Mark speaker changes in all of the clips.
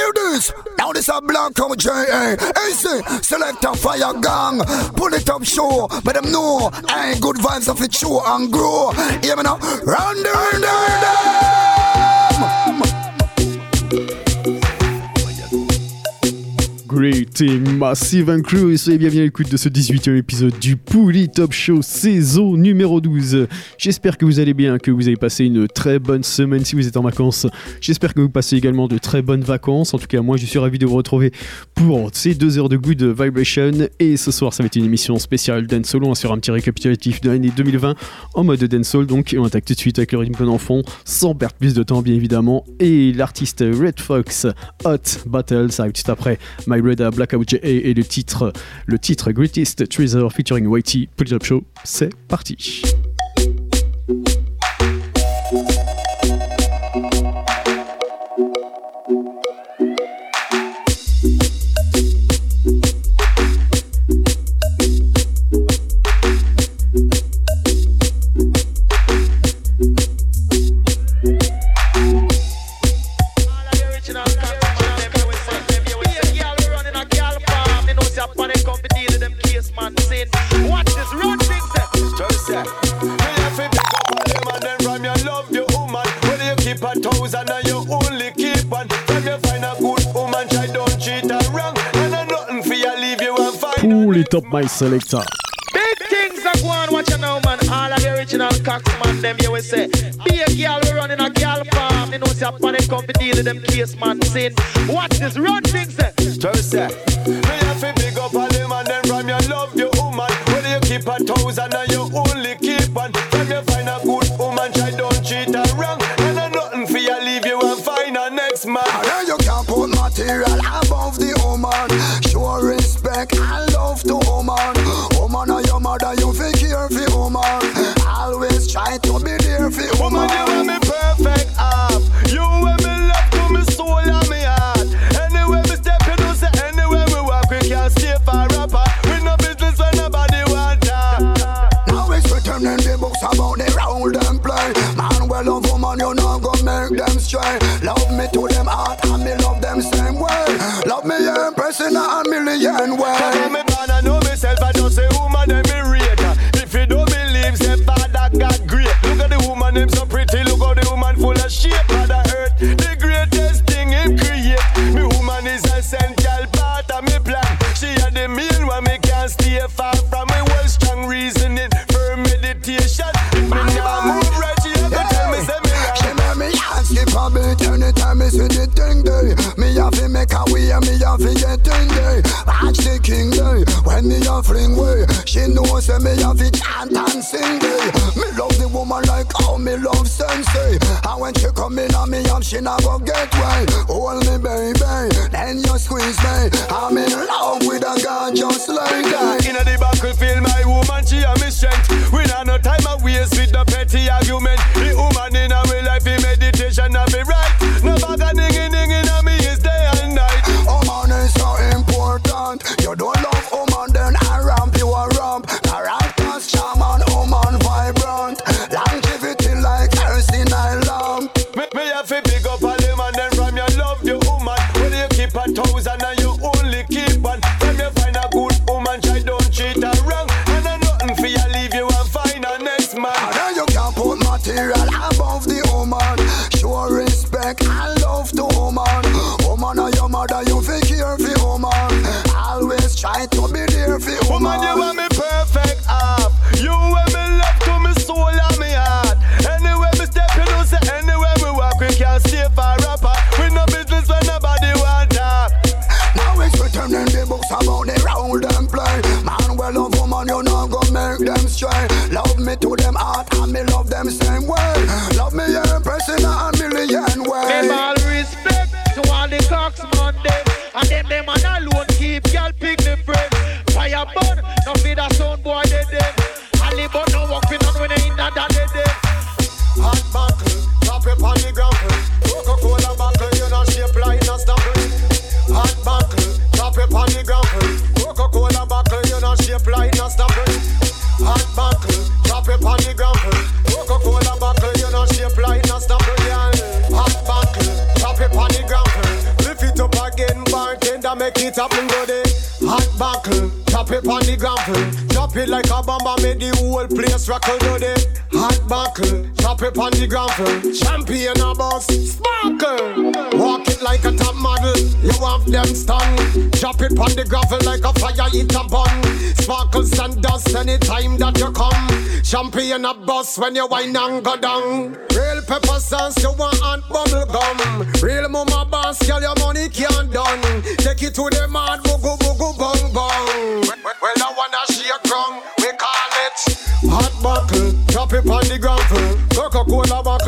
Speaker 1: hear this? Now this a black out J.A. Easy, select a fire gang. Pull it up show, but them know I ain't good vibes of it show and grow. Hear me now? Run the rhythm.
Speaker 2: Greeting Massive and Crew et soyez bienvenue à l'écoute de ce 18e épisode du Pouli Top Show saison numéro 12. J'espère que vous allez bien, que vous avez passé une très bonne semaine si vous êtes en vacances. J'espère que vous passez également de très bonnes vacances. En tout cas, moi je suis ravi de vous retrouver pour ces deux heures de good vibration. Et ce soir, ça va être une émission spéciale Dancehall. On va faire un petit récapitulatif de l'année 2020 en mode Dancehall. Donc, on attaque tout de suite avec le rythme en fond, sans perdre plus de temps bien évidemment. Et l'artiste Red Fox Hot Battle, ça arrive tout après. My Blackout J.A. et le titre, le titre Greatest Treasure featuring Whitey. Up Show, c'est parti. Top my selector.
Speaker 3: Big things are going, watch you now, man. All of the original cocks, man, them you will say. Be a girl, we running a girl farm. They know see up on them come to deal with them case, man. Saying, watch this, run things, say.
Speaker 4: Just say, me have to big up all them and them from your love, your woman. Whether you keep a thousand or you only keep one. From you find a good woman, try don't cheat her wrong. And I nothing for you, leave you and find a next man.
Speaker 1: Now you can put material above the woman. Show respect and love to woman. Woman or your mother, you feel care for woman. Always try to be there for woman.
Speaker 4: Woman, you want me perfect up. You want me love to me soul and me heart. Anywhere me step, you know say anywhere me walk, we can't stay forever. We no business when nobody want that.
Speaker 1: Now it's written in the books about the round them play. Man, well love woman, you gonna make them stray. Love me to them heart and me love them same way. Love me in a million ways.
Speaker 4: when me born, I know myself, I just say woman, them me rate. If you don't believe, say father God great. Look at the woman, them so pretty. Look at the woman full of shape. Mother Earth, the
Speaker 1: see the thing day. Me have to make a way, me have to get in day. Watch the king day, when me a fling way. She knows say me have to chant and sing day. Me love the woman like how me love sensei. And when she come in on me up, she not go get way. Hold me baby, then you squeeze me. I'm in love with a girl just like that.
Speaker 4: In the battlefield, my woman, she a me strength. We not no time a waste with the petty argument. The woman in our life, in meditation, not be right. No bag dinging, on me it
Speaker 5: happen, go there. Hot buckle, chop it on the gravel. Drop it like a bomb and make the whole place rockle, go there. Hot buckle, chop it on the gravel. Champion a boss, sparkle. Walk it like a top model, you have them stun. Chop it on the gravel like a fire, hit a bun. Sparkles and dust anytime that you come. Champion a boss when you wine and go down. Real pepper sauce, you want and bubble gum. Real mama boss, girl, your money can't done. Take it to the mad, boogo boogo bong bong. Well, I wanna shake wrong, we call it hot buckle. Drop it on the gravel. Coca-Cola not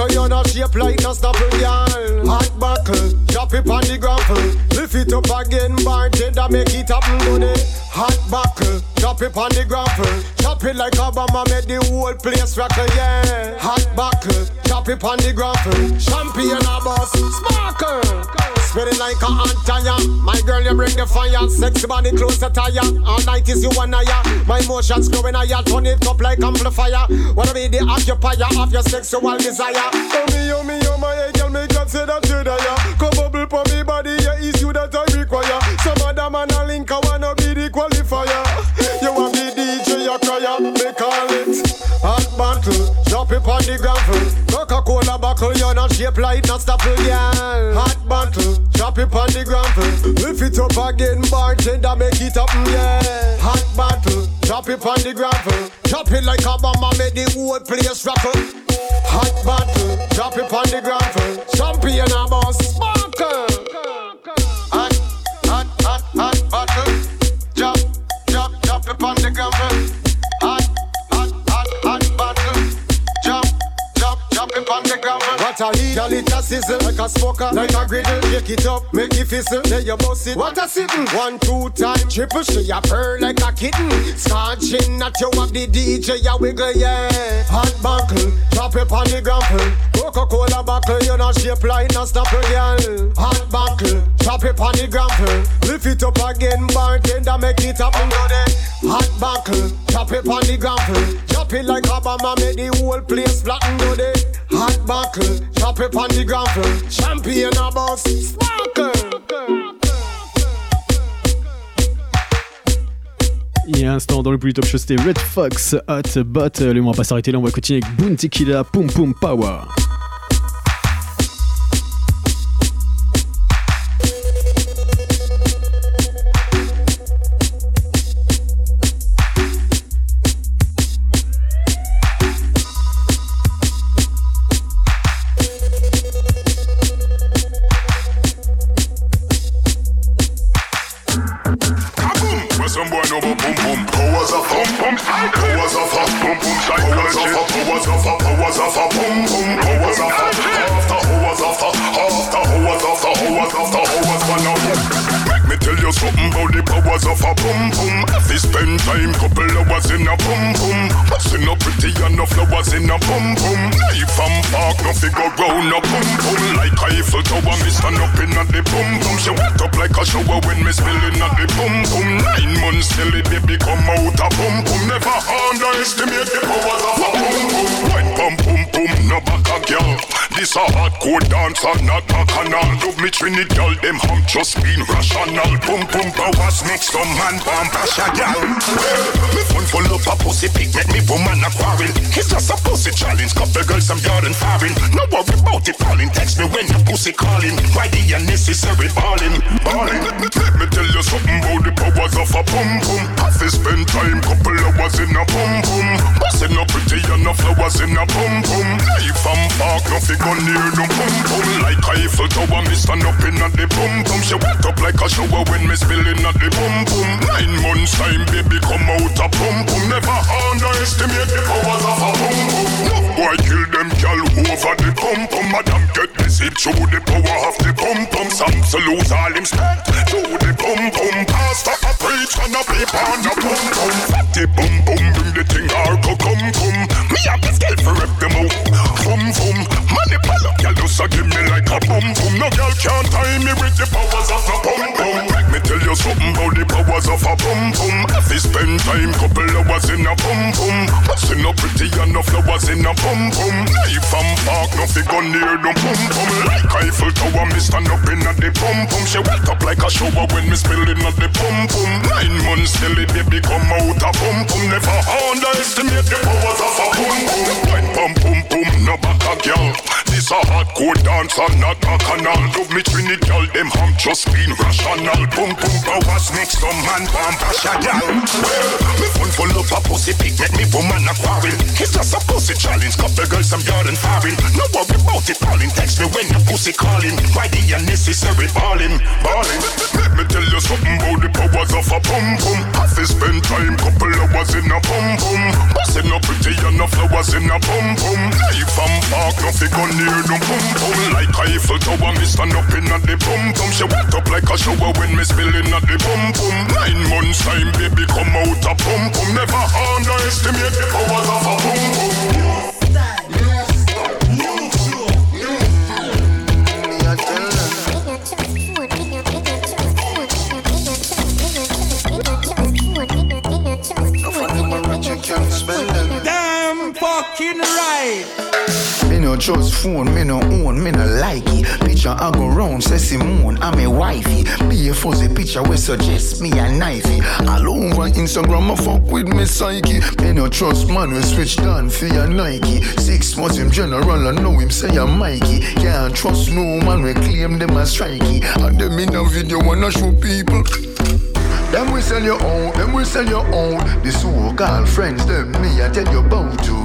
Speaker 5: shape like no stopper, girl. Hot buckle, drop it on the gravel. Lift it up again, bartender, make it happen, buddy. Hot buckle, drop it on the gravel. Chop it like Obama, make the whole place rockle, yeah. Hot buckle, drop it on the gravel. Champion a boss, sparkle. Spinning like a hot tire. My girl, you bring the fire. Sexy body close to tire. All night is you and I. My emotions growing higher. Turn it up like amplifier. Wanna be the occupier of your sexual desire. Oh me, oh me, oh my girl, me that you die. Come bubble for me body, yeah, it's you that I require. Some other man a link, I wanna be the qualifier. You want the DJ, you cry, me call it hot battle. Drop it on the gravel. Buckle, you're not shaped like not stopple, yeah. Hot battle. Drop it on the gravel. Lift it up again, bartender, make it up, yeah. Hot battle. Drop it on the gravel. Drop it like a bomb, make the whole place rattle. Hot battle. Drop it on the gravel. Champion a boss, sparkle. What a heat, girl, it a sizzle like a smoker, like a griddle. Pick it up, make it fizzle, then you bust it. What a sitting, one, two time, triple, she a purr like a kitten. Scotching at you of the DJ, ya wiggle, yeah. Hot buckle, drop it on the gravel. Coca-Cola buckle, you not shape like no stopper, girl. Hot buckle, drop it on the gravel. Lift it up again, bartender, make it happen, go. Hot buckle, drop it on the gravel. Drop it like Obama, make the whole place flatten, go. Hot buckle, drop it on the sparkle.
Speaker 2: Il y a un instant dans le plus top show, c'était Red Fox Hot Battle. Et on va pas s'arrêter là, on va continuer avec Boom Tequila Pum Pum Power.
Speaker 6: Challenge couple girls some yard and foreign No worry about it falling. Text me when your pussy calling. Why the unnecessary balling balling let, me- tell you something about the powers of a boom boom. Have to spend time couple hours in a boom boom. Busting up pretty and no flowers in a boom boom. Knife and fork no figure near no boom Like Eiffel Tower me stand up in a the boom boom. She wet up like a shower when me spilling at the boom boom. Nine months time baby come out a boom boom. Never underestimate the powers of a boom boom. No boy kill them gal over the boom boom. Madam get deceived through the power of the boom boom. Some to lose all him strength through the boom boom. Pastor a preach and a peep on a boom boom. Fatty boom with the powers of a boom boom Let me tell you something about the powers of a boom boom If you spend time couple hours in a boom boom Busting up pretty and no flowers in a pum pum. Knife and park, no fi go near no pum pum. Like Eiffel Tower, me stand up in a the pum pum. She wet up like a shower when me spilling at the pum pum. Nine months till it baby come out a pum pum. Never underestimate the powers of a pum pum. Pum pum pum pum, no back a girl. A hardcore dancer, not a canal. Love me Trinity girl, them ham just being rational. Pum pum powers make some man bash gal. Well, me fun full of a pussy pick, make me woman a quarrel. It's just a pussy challenge, couple girls some yard and foreign. No worry about it, darling. Text me when the pussy calling. Why the unnecessary balling, balling. Let me tell you something about the powers of a pum pum. Have to spend time, couple hours in a pum pum. Bustin' no pretty and no flowers in a pum pum. Life and park, no fi go near no pum pum. Like Eiffel Tower, me stand up in a the pum pum. She wet up like a shower when me spilling at the pum pum. Nine months time, baby, come out a pum pum. Never underestimate the powers of a pum pum.
Speaker 7: Damn fucking right.
Speaker 8: No trust phone, me no own, me no like it. Picture I go round, say Simone, I'm a wifey. Be a fuzzy picture we suggest me a knifey. All over Instagram, I fuck with me psyche. Me no trust man, we switch down for your Nike. Six months him general, I know him say I'm Mikey. Can't trust no man, we claim them as strikey. And them in a video wanna show people. Them we sell your own, them we sell your own. The so-called friends, them me I tell you about you.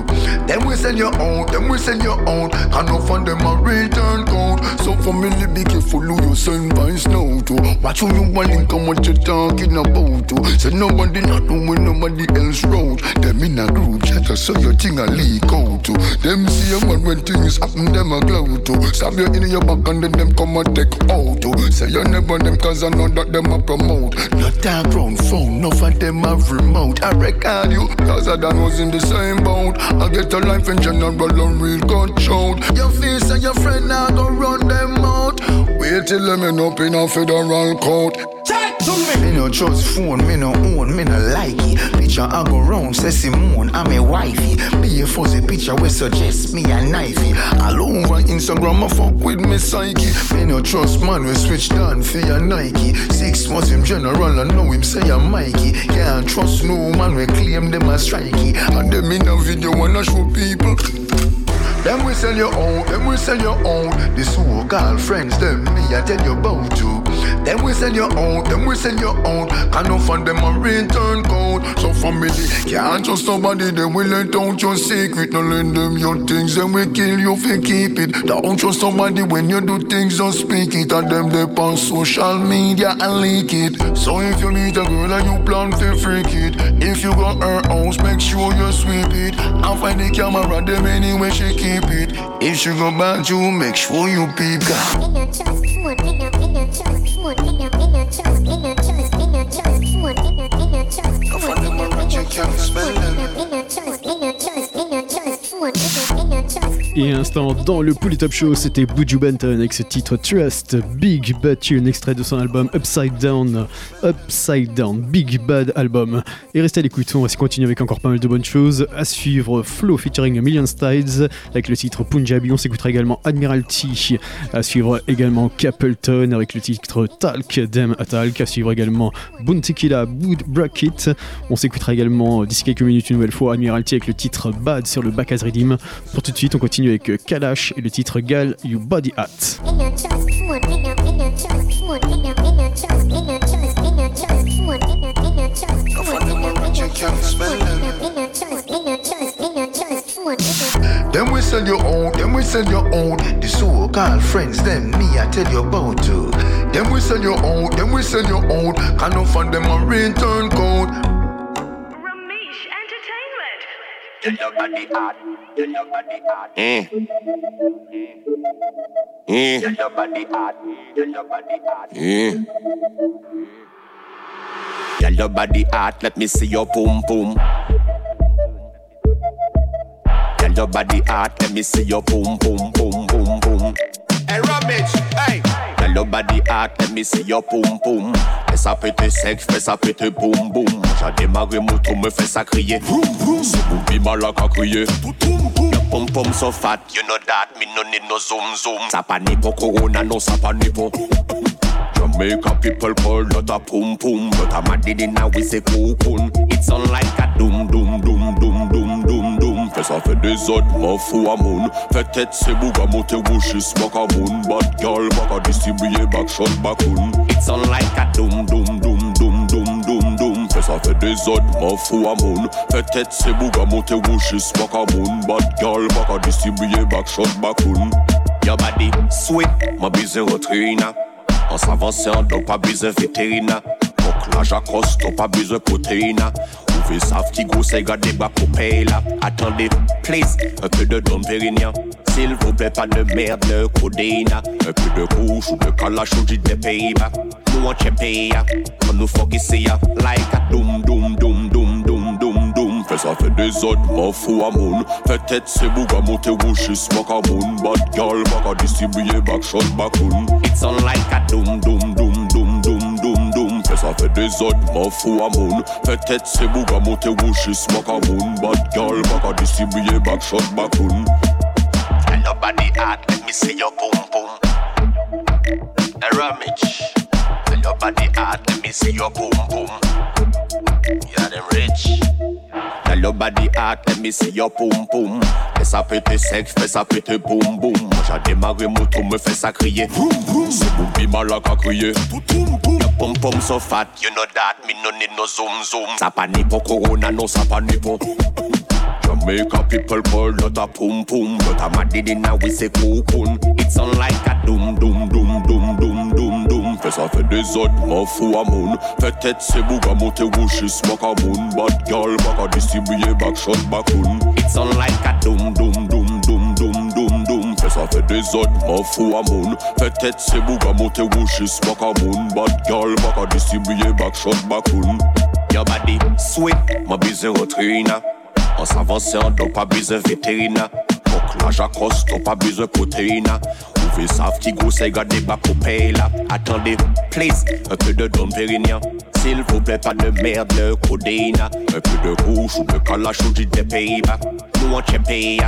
Speaker 8: Them we sell your own, them we sell your own. Can no fund them a return code. So family be careful who you send vines now to. Watch who you want and what you talking about to. Say nobody not doing nobody else road. Them in a group chat so your thing a leak out to. Them see a man when things happen, them a glow to. Stab you in your back and then them come and take out to. Say you never them cause I know that them a promote. Not that ground phone, no for them a remote. I record you, cause I done was in the same boat. I get a life in general and real showed. Your face and your friend now go run them out. Wait till them end up in a federal court.
Speaker 7: Me
Speaker 8: no trust phone, me no own, me no like it. Picture I go round, say Simone, I'm a wifey. Be a fuzzy picture we suggest me a knifey. All over Instagram, I fuck with me psyche. Me no trust man, we switch down for your Nike. Six months him general, I know him say I'm Mikey. Can't trust no man, we claim them as strikey. And them in a video wanna show people. Them we sell your own, them we sell your own. The so-called friends, them me I tell you about you. Them we sell your own, them we sell your own. Can no fund them a return code. So family can't trust somebody, them will let out your secret. No lend them your things, then we kill you if you keep it. Don't trust somebody when you do things, don't speak it. And them they on social media and leak it. So if you meet a girl and you plan to freak it, if you got her house, make sure you sweep it. And find the camera, them anywhere she keep it. If she go back you, make sure you peep. God.
Speaker 2: count, spend Et un instant dans le Pouli Top Show, c'était Buju Benton avec ce titre Trust Big Bad Tune, extrait de son album Upside Down, Upside Down, Big Bad Album. Et restez à l'écoute, on va se continuer avec encore pas mal de bonnes choses. À suivre Flow featuring Million Styles avec le titre Punjabi. On s'écoutera également Admiralty. À suivre également Capleton avec le titre Talk Dem Talk. À suivre également Buntikila Boot Bracket. On s'écoutera également d'ici quelques minutes une nouvelle fois Admiralty avec le titre Bad sur le Back as Redeem. Pour tout de suite, on continue avec euh, Kalash et le titre Gal You Body Hat.
Speaker 8: Them we sell your own, them we sell your own. The so-called friends, them me I tell you about you. Them we sell your own, them we sell your own. Can no fund them a return code.
Speaker 9: Body hot. Eh. Tell your body hot. Let me see your boom boom. Tell your body hot. Let me see your boom boom boom boom boom.
Speaker 7: Hey, Ramesh. Hey.
Speaker 9: Tell your body hot. Let me see your boom boom.
Speaker 10: Fais ça péter sec, fais ça péter boum boum. J'ai démarré moto, me fait ça crier. Vroom vroom. C'est boubi malak à crier. Your pom pom so fat, you know that. Me no need no zoom zoom. Ça pas ni pour corona, non ça pas ni pour. Jamaica people call not a pum pum, but I'm a did now we say cocoon. It's on like a doom doom doom doom doom. Fais ça fait des autres, m'en fous à moun. Fait tête c'est bouga monte wishes, back a moon. Bad girl, back a distribuer back shot bacoon. It's on like a doom doom doom doom doom doom doom. Fais ça fait des autres, m'en fous à moun. Fait tête c'est bouga monte wishes, back a moon. Bad girl, back a distribuer back shot bacoon. Your body sweet, ma bise retrina. En s'avançant, donc pas besoin vétérinaire. Donc là, j'accoste, pas besoin protéine. Vous savent qui gros c'est gardé bas pour payer là. Attendez, please, un peu de Dom Pérignon. S'il vous plaît, pas de merde, de codéine. Un peu de couche ou de calage ou de Pays-Bas. Nous on check pays, on nous fuck ici, like a doom, doom, doom, doom, doom, doom, doom. Fais ça fait des autres, m'en fous à moun. Fait tête, c'est bouga, monte wishes, smoke a moon. Bad girl, back a distribuer, back shot, bacoon. It's on like a doom, doom, doom, ça fait des m'en fous à moun. Peut-être c'est Bougamote ou Shis Makamoun. Bad girl, Maka distribué, back shot,
Speaker 9: back let me see your boom boom. A Ramage. And your body hot, let me see your boom boom. Yeah, them rich.
Speaker 10: Tell your body hot, let me see your pum pum. Fais ça péter sec, fais ça péter boum boum. J'ai démarré moto, me fait ça crier. Vroom vroom. C'est boubi malak à crier. Your pum pum so fat,
Speaker 9: You know that, me no need no zoom zoom.
Speaker 10: ça pas ni pour corona, non ça pas ni pour. Jamaica people call not a pum pum, but I'm a did now we say cocoon. It's on like a doom doom doom doom doom doom. Fais ça fait des autres, m'en fous à moun. Fait tête c'est bouga monte wishes, smoke a moon. Bad girl, back a distribuer, back shot, bacoon.
Speaker 9: It's on like a
Speaker 10: doom doom doom doom doom doom doom. Fais ça fait des autres, m'en fous à moun. Fait tête c'est bouga monte wishes, smoke a moon. Bad girl, back a distribuer, back shot, bacoon.
Speaker 9: Your body sweet.
Speaker 10: Ma bise retrina. En s'avançant, donc pas besoin vétérinaire. Donc là, j'accoste, donc pas besoin protéine. Vous savent qui gros c'est gardé bas pour là. Attendez, please, un peu de Dom Pérignon. S'il vous plaît, pas de merde, de codéine. Un peu de couche ou de calage ou des Pays-Bas. Nous on check pays,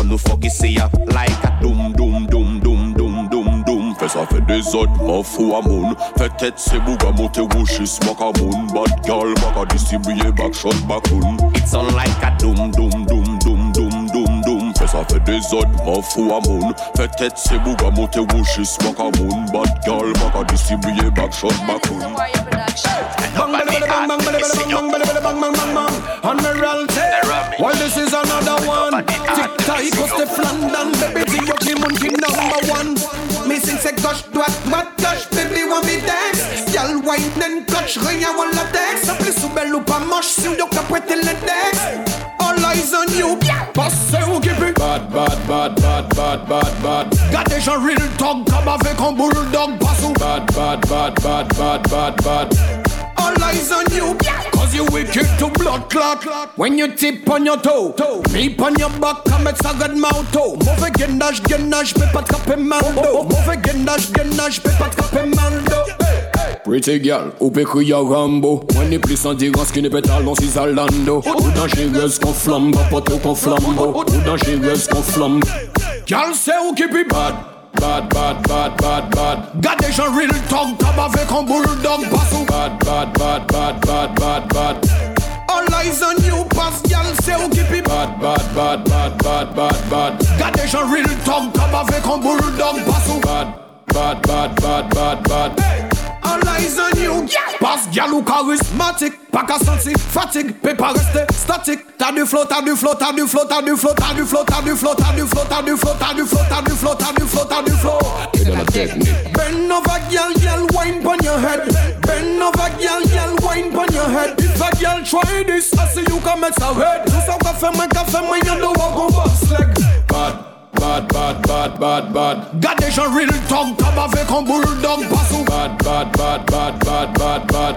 Speaker 10: on nous fuck ici, like a doom, doom, doom, doom, doom, doom, doom. Fais ça fait des autres, m'en fous à moun. Fait tête, c'est bouga, monte wishes, smoke a moon. Bad girl, back a distribuer, back shot, bacoon.
Speaker 9: It's on like a
Speaker 10: doom, doom, doom, doom, ça fait des autres, m'en fous à mon. Peut-être c'est Bouga monter ou juste Bad girl, back shot,
Speaker 11: this is another one. Tick tock, cause the Flandern, baby, the Yoki Monkey number one. Missing say gosh, doit, doit, gosh, baby, want me dance. Y'all wine and gosh, rien, on la dance. Appelez sous belle ou pas moche, si on y'a qu'à prêter dance eyes on you. Passe ou kipi. Bad, bad, bad, bad, bad, bad, bad. Gade jan real dog, kam avek an bulldog. Passe. Bad, bad, bad, bad, bad, bad, bad. All eyes on you. Cause you wicked to blood clot. When you tip on your toe. toe. Peep on your back, kam et sagad mouth toe. Move gendash, gendash, pe pat kape mando. Oh, oh, oh. Move again, gendash, gendash, pe pat kape mando. Pretty girl, ou peut crier Rambo On est plus en dirance qu'une pétale dans six Alando Ou dangereuse qu'on flambe, pas trop qu'on flambeau Ou dangereuse qu'on flambe Girl, c'est où qui be bad Bad, bad, bad, bad, bad Got des gens real talk, comme avec un bulldog Passe ou bad, bad, bad, bad, bad, bad, bad All eyes on you, pass, girl, c'est où qui be bad Bad, bad, bad, bad, bad, bad Got des gens real talk, comme avec un bulldog Passe ou bad, bad, bad, bad, bad, bad All eyes on you, passe gal ou charismatique Pas qu'à sentir fatigue, peut pas rester statique T'as du flow, t'as du flow, t'as du flow, t'as du flow, t'as du flow, t'as du flow, t'as du flow, t'as du flow, t'as du flow, t'as du flow, t'as du flow, t'as du flow
Speaker 8: Et dans la technique.
Speaker 11: Bend over, girl, girl, wine pon your head. Bend over, girl, girl, wine pon your head. If a girl try this, I see you come it's a red. Tout ça qu'a fait moi, qu'a fait you know walk on boss leg. Bad, bad, bad, bad, bad, bad. Gardez a real tongue, tab avec un bulldog, passou. Bad, bad, bad, bad, bad, bad, bad.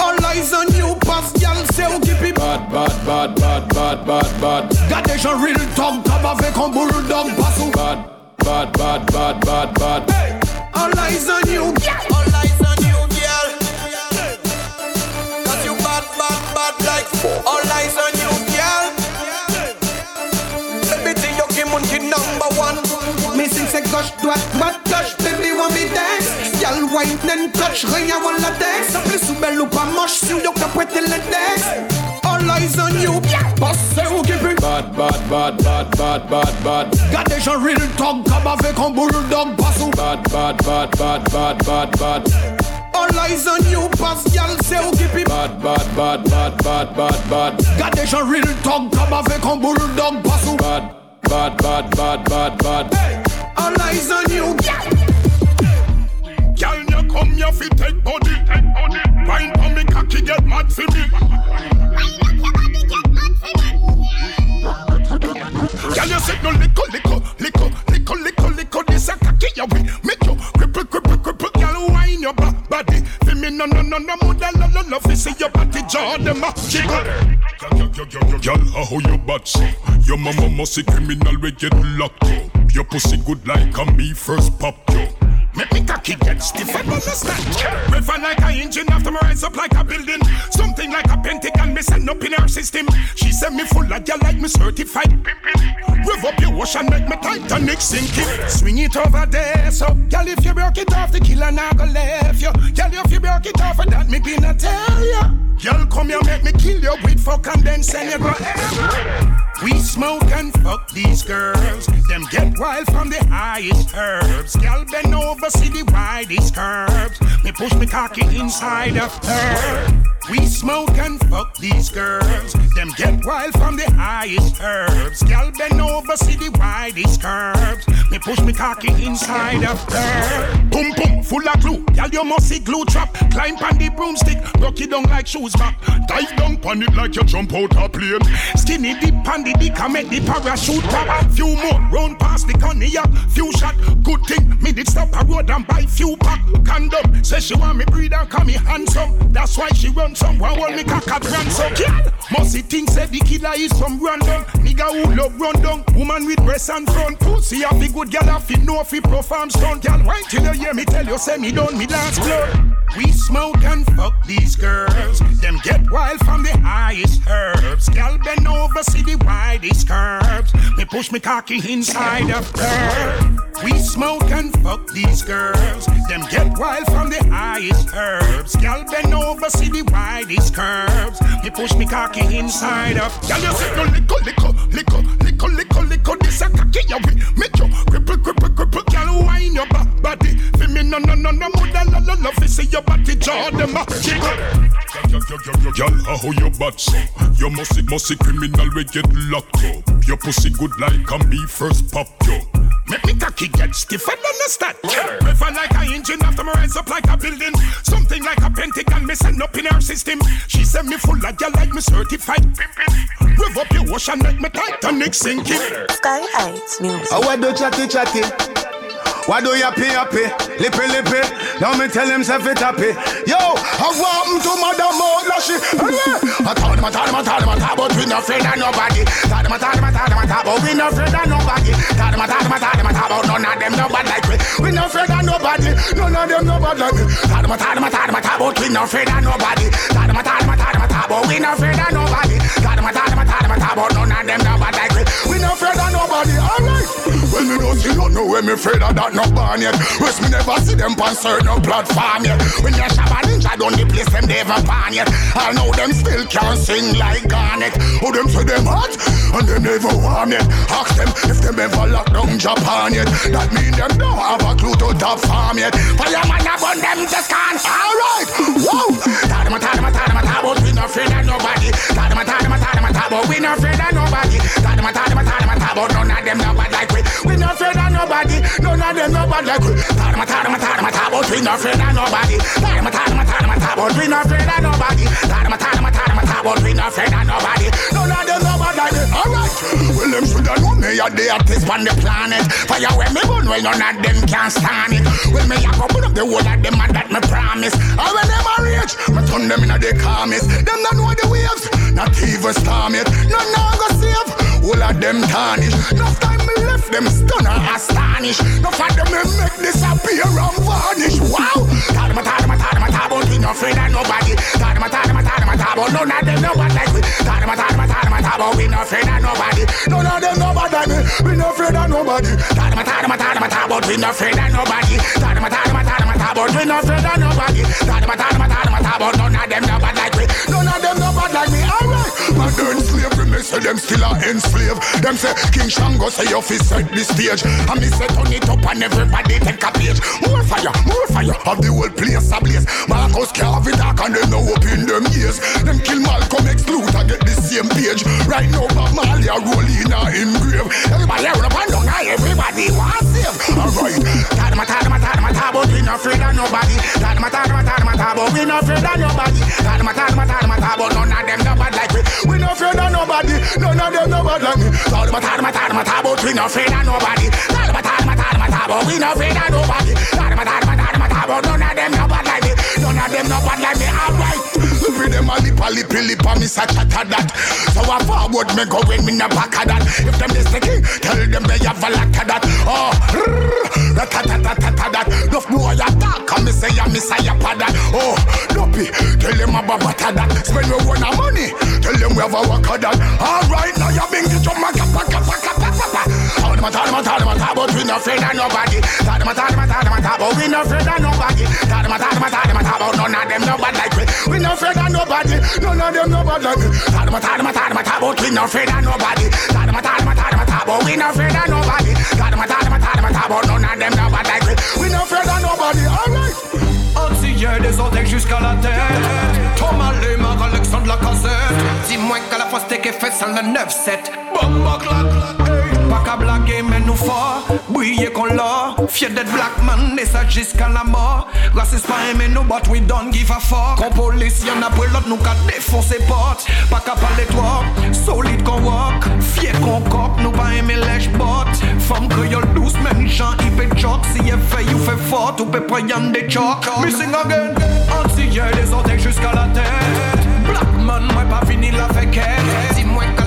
Speaker 11: All eyes on you, pass, y'all say ou kipi. Bad, bad, bad, bad, bad, bad, bad. Gardez a real tongue, tab avec un bulldog, passou. Bad, bad, bad, bad, bad, bad. All eyes on you, yeah. All eyes on you, girl. Cause you bad, bad, bad like all eyes on touch, droite, droite, touch, baby, want me dance. Y'all wine and touch, rien, wanna dance. Plus ou belle ou pas moche, si ka prêter le dance. All eyes on you, passez au Québec.
Speaker 12: Bad, bad, bad, bad, bad, bad, bad.
Speaker 11: Gars des gens real talk, comme avec un bulldog, passe
Speaker 12: Bad, bad, bad, bad, bad, bad, bad.
Speaker 11: All eyes on you, passe, y'all, c'est au Québec.
Speaker 12: Bad, bad, bad, bad, bad, bad, bad.
Speaker 11: Gars des gens real talk, comme avec un bulldog, passe
Speaker 12: Bad, bad, bad, bad, bad, bad.
Speaker 11: All eyes on you,
Speaker 13: Girl, you come here fi take body. Wine for me, cocky get mad for me. Girl, you said no liquor, liquor, liquor, liquor, liquor, liquor. This a cocky ya we make you cripple, cripple, cripple. Girl, wine your body. Me, no, no, no, no more than la la la. See your body jaw them a jiggle. Girl, how you bad so? Your mama must see criminal we get locked up. Your pussy good like a me first pop yo. Make me cocky get stiff and understand. River like a engine after me rise up like a building. Something like a pentagon me send up in her system. She send me full of girl like me certified. Rev up your and make me Titanic sinking. Swing it over there, so girl if you broke it off, the killer now go left you. Girl if you broke it off, and that me gonna tell ya. Girl come here make me kill you with fuck and then send you go. We smoke and fuck these girls. Them get wild from the highest herbs. Girl bend over, see the widest curves. Me push me cocky inside of her. We smoke and fuck these girls. Them get wild from the highest herbs. Girl bend over, see the widest curves. Me push me cocky inside of her. Boom boom, full of glue. Girl you must see glue trap. Climb on the broomstick, rock it down like shoes back. Dive down on it like you jump out a plane. Skinny dip on the dick and make the parachute pop. Few more round past the cognac, few shot. Good thing me did stop road and buy few pack. Condom, say she want me breed and call me handsome. That's why she run some. Why hold me cock at ransom? Girl, must see things say the killer is from random. Nigga who love run down, woman with breast and front. Pussy a fi good girl, a fi know fi perform stunt. Girl, wait till you hear me tell you say me done me last blood. We smoke and fuck these girls. Them get wild from the highest herbs. Girl bend over, see the widest curves. Me push me cocky inside of her. We smoke and fuck these girls. Them get wild from the highest herbs. Girl bend over, see the widest curves. Me push me cocky inside of. Girl you say no liquor, liquor, liquor, liquor, liquor, liquor. This a cocky ya we make you cripple, cripple, cripple. Girl wine your body. For me no no no no more than la la. Fi see your body jaw them jiggle. Girl, how you bad so? You must must criminal we get locked up. Your pussy good like a me first pop yo. Make me cocky get stiff and understand. River like a engine after me rise up like a building. Something like a pentagon me send up in her system. She send me full of girl like me certified pimpin'. Rev up your wash and make me Titanic sinking.
Speaker 14: Sky Heights Music.
Speaker 15: I want do chatty chatty. Why do you happy happy? Lippy lippy. Now me tell him self it happy. Yo, I want to Madam Lashy. I told him, I told him, I told him, I told but we not afraid of nobody. Told him, I told him, I told him, I told but we not afraid of nobody. Told him, I told him, I told him, I told but none of them nobody like me. We not afraid of nobody. None of them nobody like me. Told him, I told him, I told him, I told but we not afraid of nobody. Told him, I told him, I told him, I told but we not afraid of nobody. Told him, I told him, I told him, I told but none of them nobody like me. We not afraid of nobody. Alright. Well, me don't see no know when me afraid of that no born yet. West me never see them on certain platform yet. When you shabba ninja done the place them never born yet. I know them still can't sing like Garnett. Oh, them say them hot and them never warm yet. Ask them if them ever lock down Japan yet. That mean them don't have a clue to top farm yet. Fireman burn them just can't. Alright, whoa. Tadama, tadama, tadama, tadama, we not afraid of nobody. Tadama, tadama, tadama, tadama, we not afraid of nobody. Tadama, tadama, tadama, tadama, none of them nobody like we. We not afraid of nobody. None of them nobody like we. Tadama, tadama, tadama, tadama, we not afraid of nobody. Tadama, tadama, tadama, tadama, we not afraid of nobody. Tadama, tadama, tadama, tadama, we not afraid of nobody. None of them nobody like we. Alright. Well, them shoulda know me a the artist on the planet. Fire when me burn, well, none of them can stand it. Well, me a go put up the whole of them and that me promise. And when them a reach, me turn them inna the calmest. Them not know the waves, not even storm yet. None now go save. All of them tarnish. Enough time me left them stun and astonish. Enough of them me make disappear and vanish. Wow. Tadama, tadama, tadama, tadama, we no afraid of nobody. Tadama, tadama, tadama, tadama, none of them nobody like we. Tadama, tadama, tadama, tadama, we no afraid of nobody. None of them nobody me. We no afraid of nobody. Tadama, tadama, tadama, tadama, but we not afraid of nobody. Tadama, tadama, tadama, tadama, but we not afraid of nobody. Tadama, tadama, tadama, tadama, but none of them no bad like me. None of them no bad like me. Alright. Modern slavery, me say them still are enslaved. Them say King Shango say you fi set the stage. And me say turn it up and everybody take a page. More fire, more fire, of the whole place ablaze. Marcus Garvey dark and them now in them years. Them kill Malcolm X Luther get the same page. Right now Bob Marley a roll in a him grave. Everybody roll up and down, everybody want save. Alright, tadama tadama tadama tabo, we not afraid of nobody. Tadama tadama tadama tabo, we not afraid of nobody. Tadama tadama tadama tabo, none of them no bad like we. We not afraid of nobody. None of them no bad like me. Tadama tadama tadama tabo, we not afraid of nobody. Tadama tadama tadama tabo, we not afraid of nobody. Tadama tadama tadama tabo, none of them no bad like me. None of them no bad like me. With them a lip a lip lip a miss a chatter that. So I forward me go when me no back of that. If them is the king, tell them they have a lack of that. Oh, that ta ta ta ta ta that. Enough boy a talk and me say a miss a yap that. Oh, dopey, tell them about butter that. Spend your own money, tell them we have a work of that. Alright, now you bring the drum a kappa kappa kappa. Them them them but we no afraid of nobody. Them them them but we no afraid of nobody. Them them them but none of them no bad like we. We no afraid of nobody. None of them no bad like. Talk, them them them but we no afraid of nobody. Talk, them a talk, them a talk, them a talk, but we no afraid of nobody. Them them them but none of them no bad like we. We no of nobody.
Speaker 11: Des jusqu'à la tête Thomas Alexandre Lacazette Dis-moi qu'à la fois c'était fait sans le 9-7 Bomba clac, hey. Pas qu'à blaguer mais nous fort Briller qu'on l'a. Fier d'être black man et ça jusqu'à la mort. Raciste pas aimé nous but we don't give a fuck. Qu'on police y'en a pour l'autre nous qu'à défoncer porte. Pas qu'à parler toi Solide qu'on walk Fier qu'on cop nous pas aimer lèche bot Femme créole douce même Jean il fait choc. Si elle fait you fait fort ou peut prendre des chocs. Missing again Antillais des orteils jusqu'à la tête. Black man moi pas fini la fait Dis-moi qu'à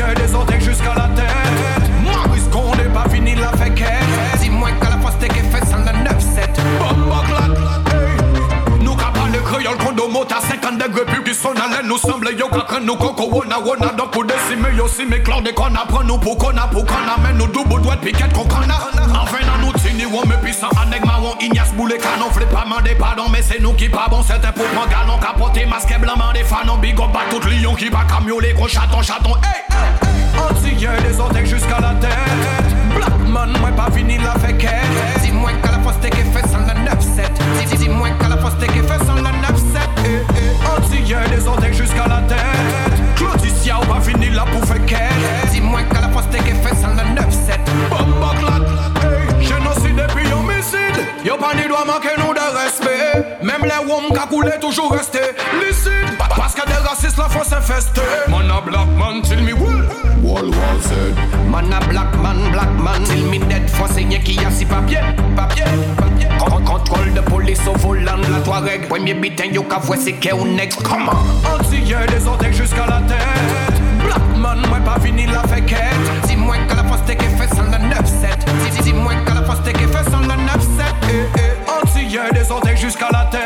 Speaker 11: Antillais des jusqu'à la tête. Maurice Condé pas fini la Dis-moi qu'à la fois c'était qu'est fait sans le 9-7 Bomba clac hey. Nous créole condo mot à 50 degrés sonne à l'aine Nous semble yo qu'à nous coco wona wona Donc pour décimer yo si mes clés qu'on apprend nous pour qu'on a pour qu'on amène nous double doigt de piquette qu'on qu'on nous tini ou me puissant ou ignace boule canon Flip pas mandé pardon mais c'est nous qui pas bon pour capoté masqué blanc mandé fanon Big up tout lion qui va camioler gros chaton chaton Hey Antillais des orteils jusqu'à la tête. Black man moi pas fini la fait Dis-moi qu'à la fois c'était qu'est fait sans le 9-7 Dis- Dis-moi qu'à la fois c'était qu'est fait sans le 9-7 eh, eh. Antillais des orteils jusqu'à la tête coulé toujours resté Lucide. Parce que des racistes la France infestée Man a black man till me will Wall wall said Man a black man, black man. Till me dead français y'a qui a si papier Papier, papier. Con- Contrôle de police au volant de la Touareg. Premier bitin yo voix c'est qu'est un ex Comment Antillais des orteils jusqu'à la tête. Black man, moi pas fini la fait Dis-moi qu'à la c'était qu'est fait sans le 9-7 Dis- Dis-moi qu'à la c'était qu'est fait sans le 9-7 eh, eh. Antillais des orteils jusqu'à la tête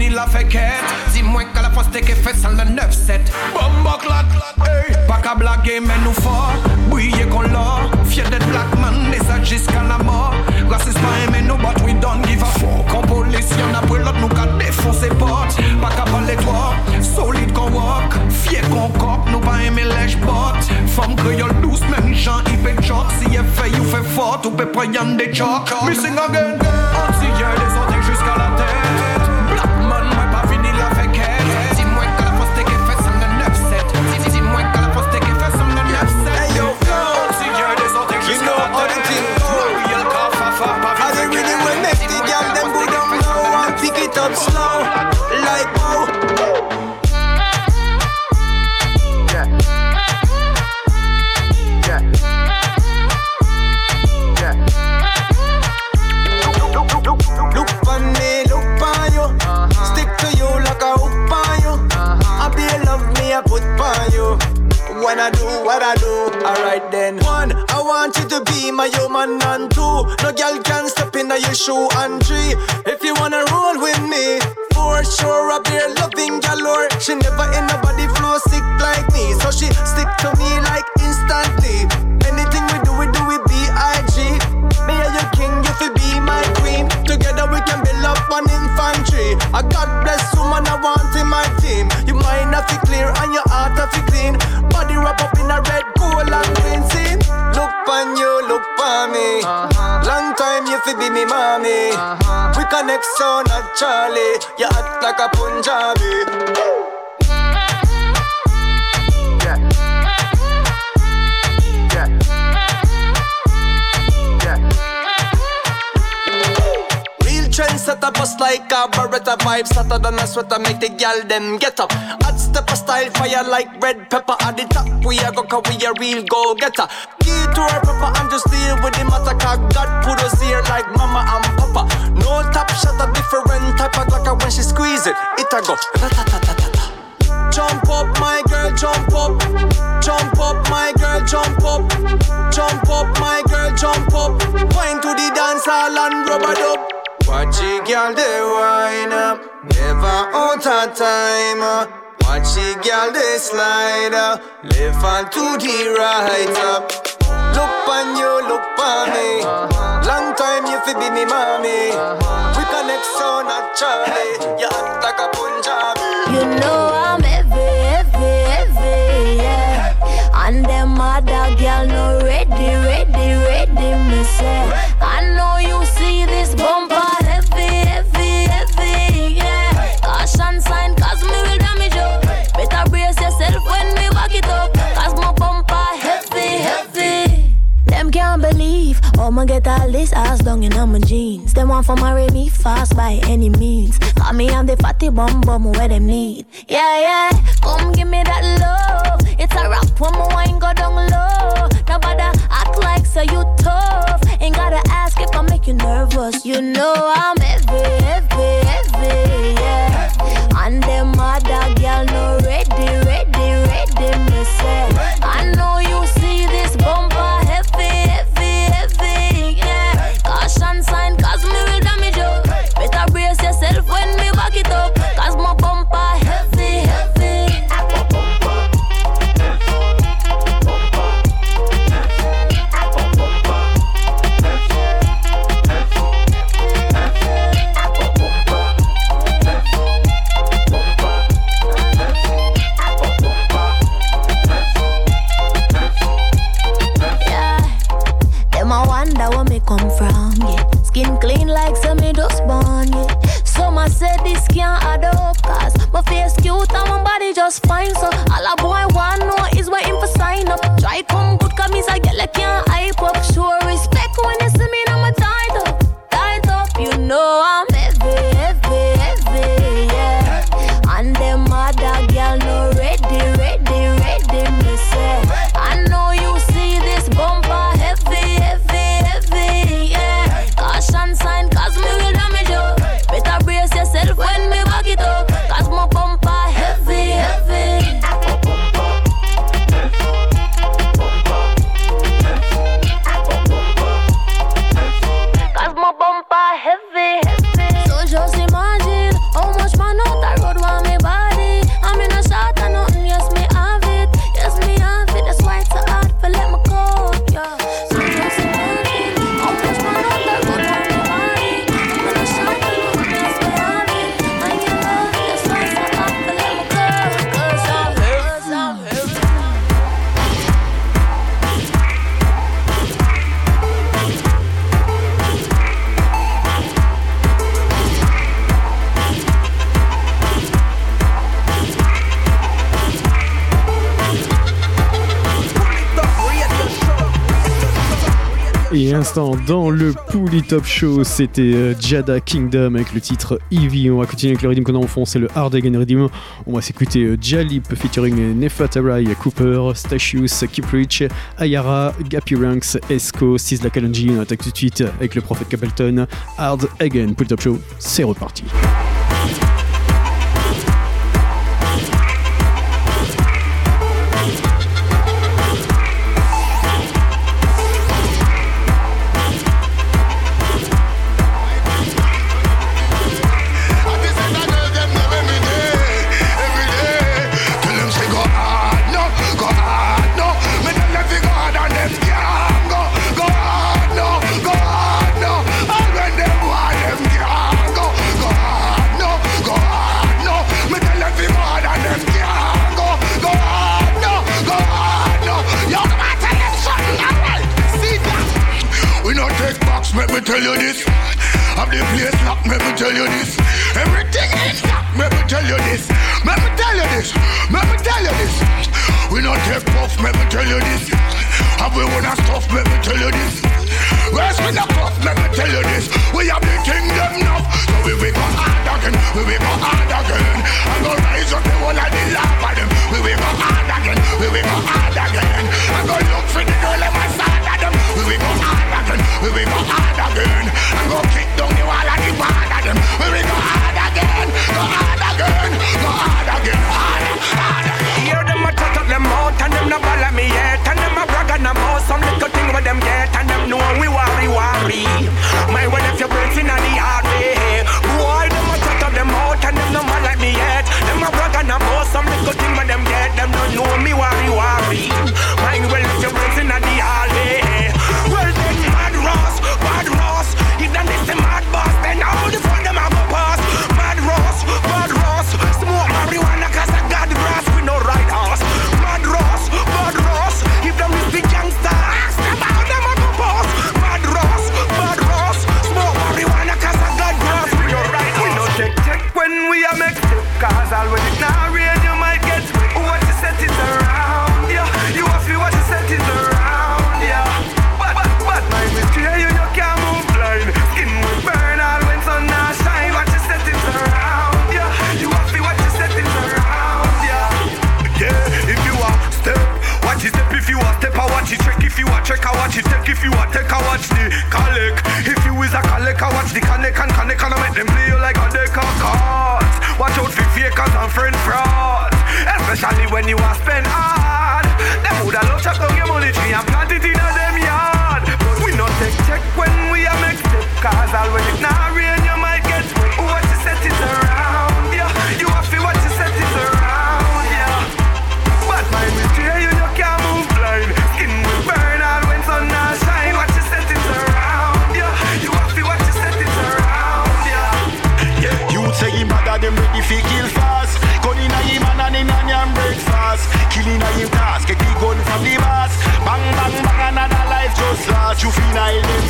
Speaker 11: Fini la fait Dis-moi qu'à la qu'est fait sans le 9-7 Bomba clac, hey. Pas qu'à blaguer mais nous fort Briller qu'on Fier d'être black man et ça jusqu'à la mort. Pas aimé nous but we don't give a fuck. Police y'en a l'autre nous qu'à défoncer porte Pas qu'à parler toi Solide qu'on walk. Fier qu'on cop nous pas Femme créole douce même Jean choc Si fait you fait fort ou peut prendre des chocs. Missing again Antillais des orteils
Speaker 16: what I do, alright then. One, I want you to be my human, and two, no girl can step in your shoe. And three, if you wanna roll with me, for sure I'll be a loving galore. She never in nobody flow sick like me, so she
Speaker 17: Stick to me like instantly. Anything we do, we do it B.I.G. Me and your king, you fi be my queen. Together we can build up an. A God bless woman I want in my team. Your mind have to clear and your heart have to clean. Body wrap up in a red, gold and green scene. Look on you, look on me. Uh-huh. Long time you fi be me mommy. Uh-huh. We connect so naturally. You act like a Punjabi. Trendsetter bust like a Beretta vibe Hotter than a sweater make the gal them get up Hot stepper style fire like red pepper At the top we a go cause we a real go getter Key to our papa and just deal with the matter Cause God put us here like mama and papa No top shot a different type of glock when she squeeze it It a go ta-ta-ta-ta-ta Jump up, my girl, jump up. Jump up, my girl, jump up. Jump up, my girl, jump up. Wine to the dance hall and rubber dub. Watch it, girl, they wine up. Never out of time. uh. Watch it, girl, they slide up. Left and to the right up. Look on you, look on me. Long time you fi be me mommy. We connect so naturally. You act like a Punjabi.
Speaker 18: You know I'ma get all this ass down in my jeans. Them want for marry me fast by any means. Call me I'm the fatty bum bum where them need. Yeah, yeah, come give me that love. It's a rap when my wine go down low. Nobody act like so you tough. Ain't gotta ask if I make you nervous. You know I'm heavy, heavy, heavy, yeah. And them other girl no ready, ready, ready, me say. Face cute and my body just fine. So all a boy want know is waiting for sign up. Try come good, cause me say girl I can't hype up. Sure respect when you see me, now my tight up, tight up. You know I'm
Speaker 2: Dans le Pouli Top Show, c'était euh, Jada Kingdom avec le titre Eevee. On va continuer avec le rythme qu'on a en le Hard Again Rhythm. On va s'écouter euh, Jalip featuring Nefertari, Cooper, Statius, Kiprich, Ayara, Gappy Ranks, Esco, Sizzla Kalonji. On attaque tout de suite avec le prophète Capleton. Hard Again, Pouli Top Show, c'est reparti.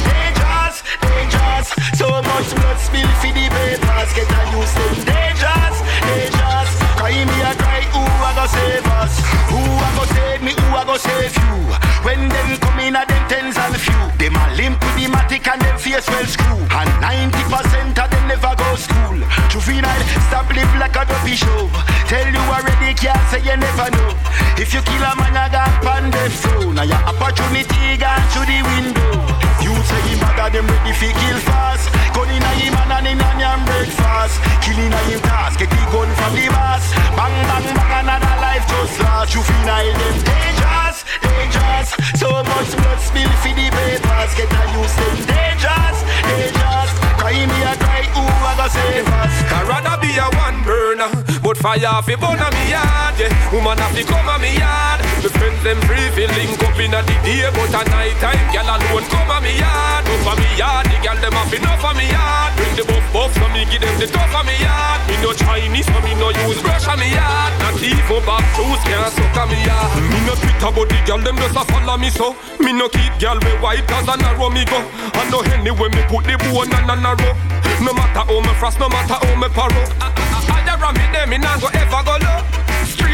Speaker 15: Dangerous, dangerous. So much blood spill fi the papers. Get a use them dangerous, dangerous. Cry me a cry, who a go save us? Who a go save me? Who a go save you? When them come in a them tens and few, them a limp with the matic and them face well screw. And 90% of them never go school. Juvenile, stop live like a dopey show. Tell you already, can't say you never know. If you kill a man, I got pan flow. Now your opportunity gone through the window. You bad, them ready fi kill fast. Gun inna him and an inna him breakfast. Killing a him task, get the gun from the boss. Bang bang bang, another life just lost. Juvenile, them
Speaker 19: fire fi burn a me yard. Yeah, woman have to come a me yard. My friends them free fi link up in a the day, but a night time, girl alone come a me yard. Up a me yard, the girl them have enough a me yard. Bring the buff buff, so me give them the tough a me yard. Me no Chinese, so me no use brush a me yard. Not even back shoes can't suck a me yard. Me no Twitter, but the girl them just a follow me so. Me no keep girl we white as a narrow me go. I know anywhere me put the bone and a narrow. No matter how me frost, no matter how me I, I, I it them, me nah go ever go low.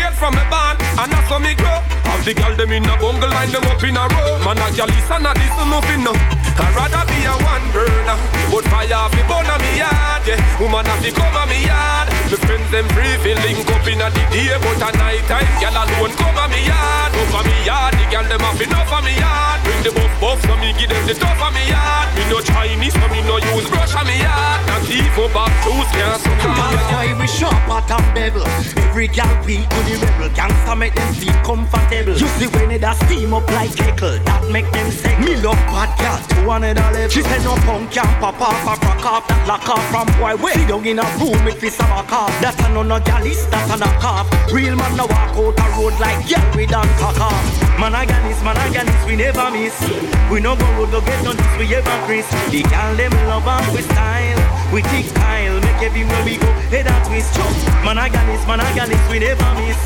Speaker 19: Straight from me barn, and that's how me grow. Have the girl them in a bungle line, them up in a row. Man a girl is and a this nothing no. I'd rather be a one burner, but fire fi burn a me yard. Yeah, woman have to come a me yard. Me friends them free fi link up in a the day, but a night time, girl alone come a me yard. Up a me yard, the girl them have enough a me yard. Bring the buff buff, so me give them the tough a me yard. Me no Chinese, so me no use brush a me yard. Not even back shoes can't suck a me
Speaker 20: That's why we shop at and bevel. Every gal beat to the rebel. Gangsta make them feel comfortable. You see when it a steam up like keckle, that make them sick. Me love bad gal to another level. She said no punk can pop off a rock off that lock off from boy. Way sit down in a room with fist of a car. That's a no no gal is that a knock off. Real man no walk out a road like gal we done cock off. Man got man got we never miss. We no go road, no get on this, we ever Chris. The gal them love and we style. We take style, make everywhere we go head and twist chop. Man I got this, man I got this, we never miss.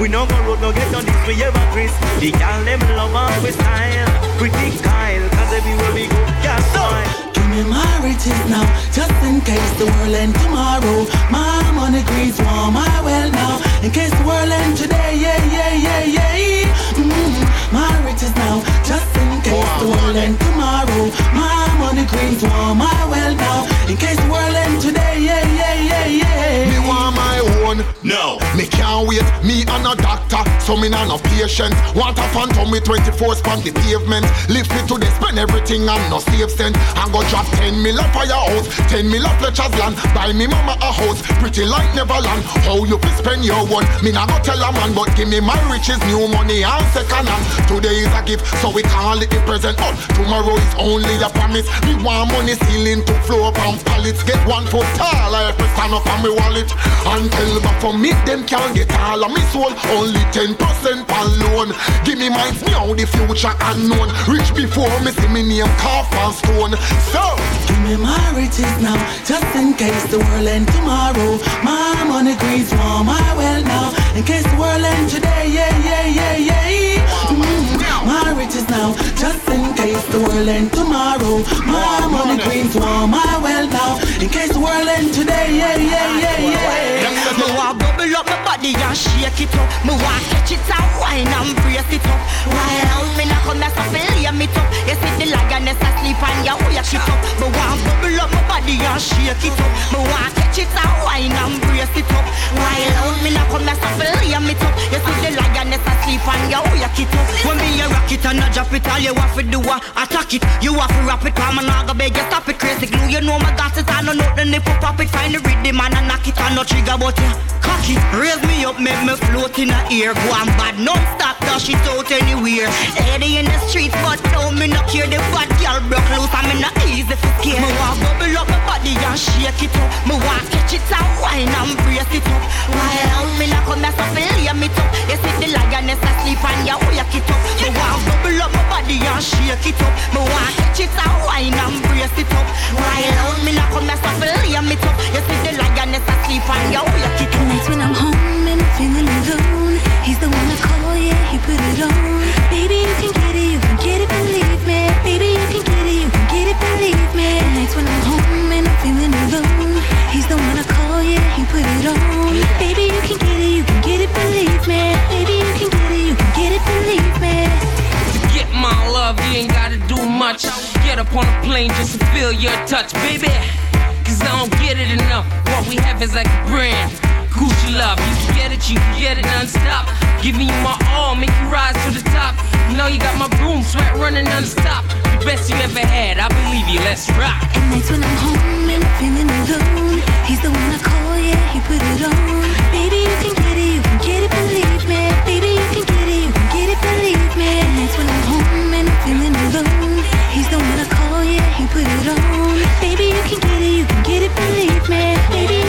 Speaker 20: We no go road, no get on this, we ever Chris. The gal them love and we style. We take style, cause everywhere we go, gas style.
Speaker 16: me my riches now, just in case the world end tomorrow. My money greens warm my well now, in case the world end today. Yeah, yeah, yeah, yeah. Mm-hmm. My riches now, just in case the world end tomorrow. My money greens warm my well now, in case the world end
Speaker 21: No, me can't wait. Me and a doctor, so me not no patient. Want a phantom with 24 span the pavement. Lift me to the spend everything and no save cent. And go drop 10 mil up for your house, 10 mil up Fletcher's land. Buy me mama a house, pretty like Neverland. How you fi spend your one? Me not go tell a man, but give me my riches, new money and second hand. Today is a gift, so we call it the present. But tomorrow is only a promise. Me want money ceiling to floor from pallets. Get one foot tall, I have to stand up on me wallet. Until but for me, them can't get all of me soul. Only 10% on loan. Give me minds now, the future unknown. Rich before me see me name carve and stone. So
Speaker 16: give me my riches now, just in case the world end tomorrow. My money greens for my well now, in case the world end today. Yeah, yeah, yeah, yeah. Mm-hmm. My riches now, just in case the world end tomorrow. My money greens for my
Speaker 22: body and shake it up. Me want catch it and wine and brace it up. While me not come here so lay me up. You see the lioness asleep and you wake it up. Me want bubble up my body and shake it up. Me want catch it and wine and brace it up. While me not come here so lay me up. You see the lioness asleep and you wake it up. When me a rock it and I drop it, all you have to do a attack it. You have to rap it, come and I go beg you stop it. Crazy glue, you know my got it. I know nothing if you pop it. Find the rhythm and I knock it. I no trigger but yeah, cocky. Raise me up, make me float in the air. Go on bad, non-stop, dash it out anywhere. Lady in the street, but don't me not care. The bad girl broke loose, I'm in the easy for scare. Me want bubble up my body and shake it up. Me want catch it and wine and brace it up. While me not come here so lay me up. You see the lioness asleep and you wake it up. Me want bubble up my body and shake it up. Me want catch it and wine and brace it up. While me not come here so lay me up. You see the lioness asleep and you wake it up.
Speaker 23: Nights when I'm home and feeling alone, he's the one I call, yeah, he put it on. Baby, feeling alone, he's the one I call, yeah, he put it on. Baby, you can get it, you can get it, believe me. Baby, you can get it, you can get it, believe me.
Speaker 24: Get my love, you ain't gotta do much. Get up on a plane just to feel your touch, baby. Cause I don't get it enough. What we have is like a brand. Gucci love, you can get it, you can get it non-stop. Giving you my all, make you rise to the top. You know you got my broom sweat running non-stop. The best you ever had, I believe you, let's rock.
Speaker 23: And nights when I'm home and feeling alone, he's the one I call, yeah, he put it on. Baby, you can get it, you can get it, believe me. Baby, you can get it, you can get it, believe me. And nights when I'm home and I'm feeling alone, he's the one I call, yeah, he put it on. Baby, you can get it, you can get it, believe me. Baby,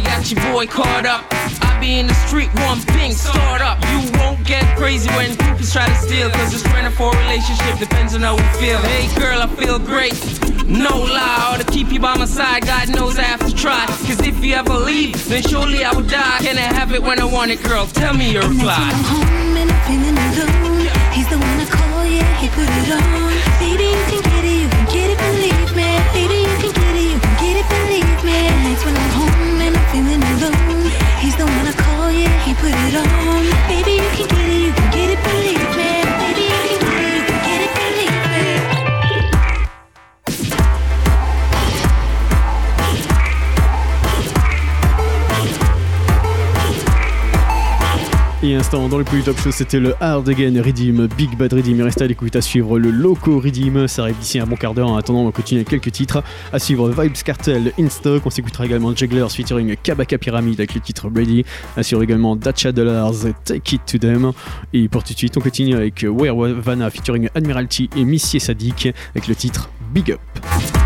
Speaker 24: got your boy caught up. I be in the street, one thing, start up. You won't get crazy when groupies try to steal. Cause this friend for a relationship depends on how we feel. Hey girl, I feel great. No lie, or to keep you by my side, God knows I have to try. Cause if you ever leave, then surely I will die. Can I have it when I want it, girl? Tell me your reply.
Speaker 23: I'm home and I'm feeling alone, he's the one I call, yeah, he put it on. Baby, you can get it, you can get it, believe me. Baby, you can get it, you can get it, believe me. Nights when I'm home he's the one I call, yeah, he put it on. Baby, you can get it, you can get it, believe
Speaker 2: Instant dans le plus top show, c'était le Hard Again Redeem, Big Bad Redeem. Il reste à l'écoute à suivre le Loco Redeem. Ça arrive d'ici un bon quart d'heure. En attendant, on va continuer avec quelques titres. À suivre Vibes Cartel, Instock. On s'écoutera également Jugglers featuring Kabaka Pyramid avec le titre Ready. À suivre également Dacha Dollars, Take It to Them. Et pour tout de suite, on continue avec Werevana featuring Admiralty et Missy Sadik avec le titre Big Up.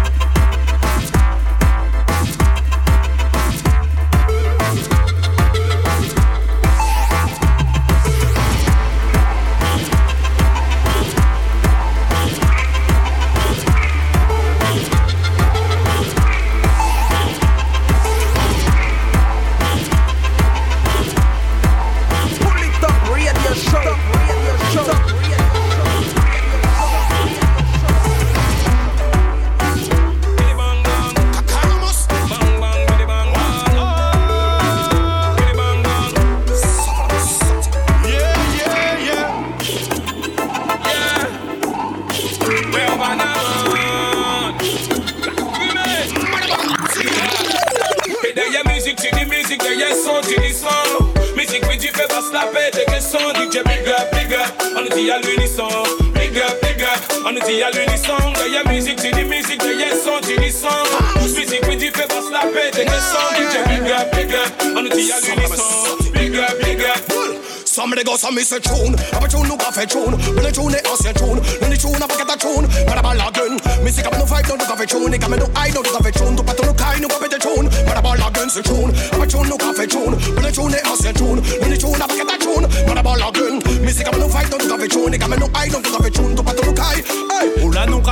Speaker 11: Go miss a tune. Have a tune no cafe tune. When the tune is ancient tune. When the tune have a get a tune. But a ball again Missy come no fight no do cafe tune. They Come no I no do cafe tune. Tu pato no kai no cafe tune. But a ball again se tune Have a tune. No cafe tune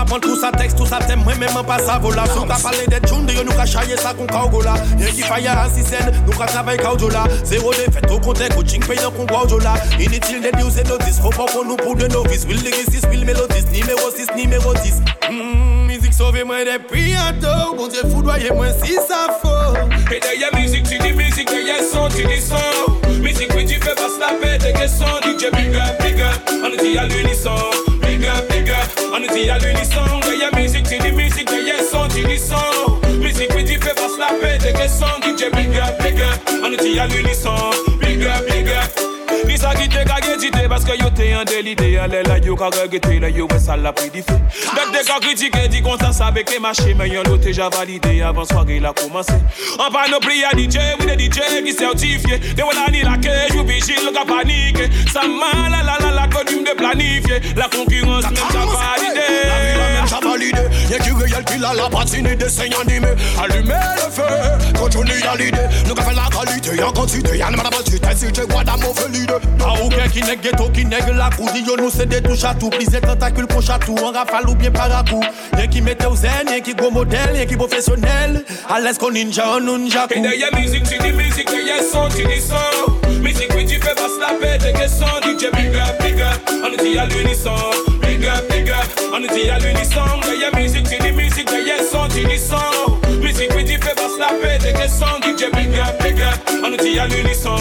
Speaker 25: Ou la nou ka pran tout sa texte, tout sa tem, mwen men pa sa vola Sou ka pale de tune, de yo nou ka chaye sa kon ka ou gola Yen ki faya an si sen, nou ka travay ka ou jola Zero defet, au kontek, coaching payan kon kwa ou jola Inutile de news et notice, faut pas qu'on nous pour de novice Will lyricist, will mélodiste, numéro 6, numéro 10 mm, Musique sauve moi depuis un tôt, bon Dieu foudroyez moi si ça faut.
Speaker 19: Et derrière musique, tu dis musique, derrière son, tu dis son. Musique, oui, tu fais pas se la paix, t'es que son. DJ, big up, big up, on nous dit à l'unisson. Big up, big up, on nous dit à l'unisson Derrière musique, tu dis musique, derrière son, tu dis son. Musique, oui, tu fais pas la paix, t'es que son. DJ, big up, big up, on nous dit à l'unisson Big up, big up Lisa qui te kage jite parce que yo te en délité Allez la yo ka regete la yo ouais ça l'a pris du feu Dès que ka dit qu'on ça avec les marchés Mais yon l'autre déjà validé avant soirée la commencé En panoplie à DJ, oui des DJ qui certifié De ni la cage ou vigile ka panique Ça mal la la la la connu de planifier La concurrence même ça validé
Speaker 11: Même ça validé. Y'a qui réel qui l'a la patine des signes animés. Allumer le feu, continue à l'idée. Nous fait la qualité, y'a quantité. Y'a n'a pas de t'es si tu vois d'amour fait l'idée
Speaker 25: A ou bien qui nèg ghetto, qui nèg la coudi Yo nous c'est des touches à tout, plis et tentacules pour chatou En rafale ou bien qui zen, qui gros modèle Y'a qui professionnel, à l'aise qu'on ninja, on ninja
Speaker 19: Et derrière musique, tu dis musique, derrière son, tu dis son Musique, oui, tu fais pas se la paix, t'es que son DJ, big up, big up, on nous dit à l'unisson Big up, big up, on nous dit à l'unisson Derrière musique, tu dis musique, derrière son, tu dis son Musique, oui, tu fais pas se la paix, t'es que son DJ, big up, big up, on nous dit à l'unisson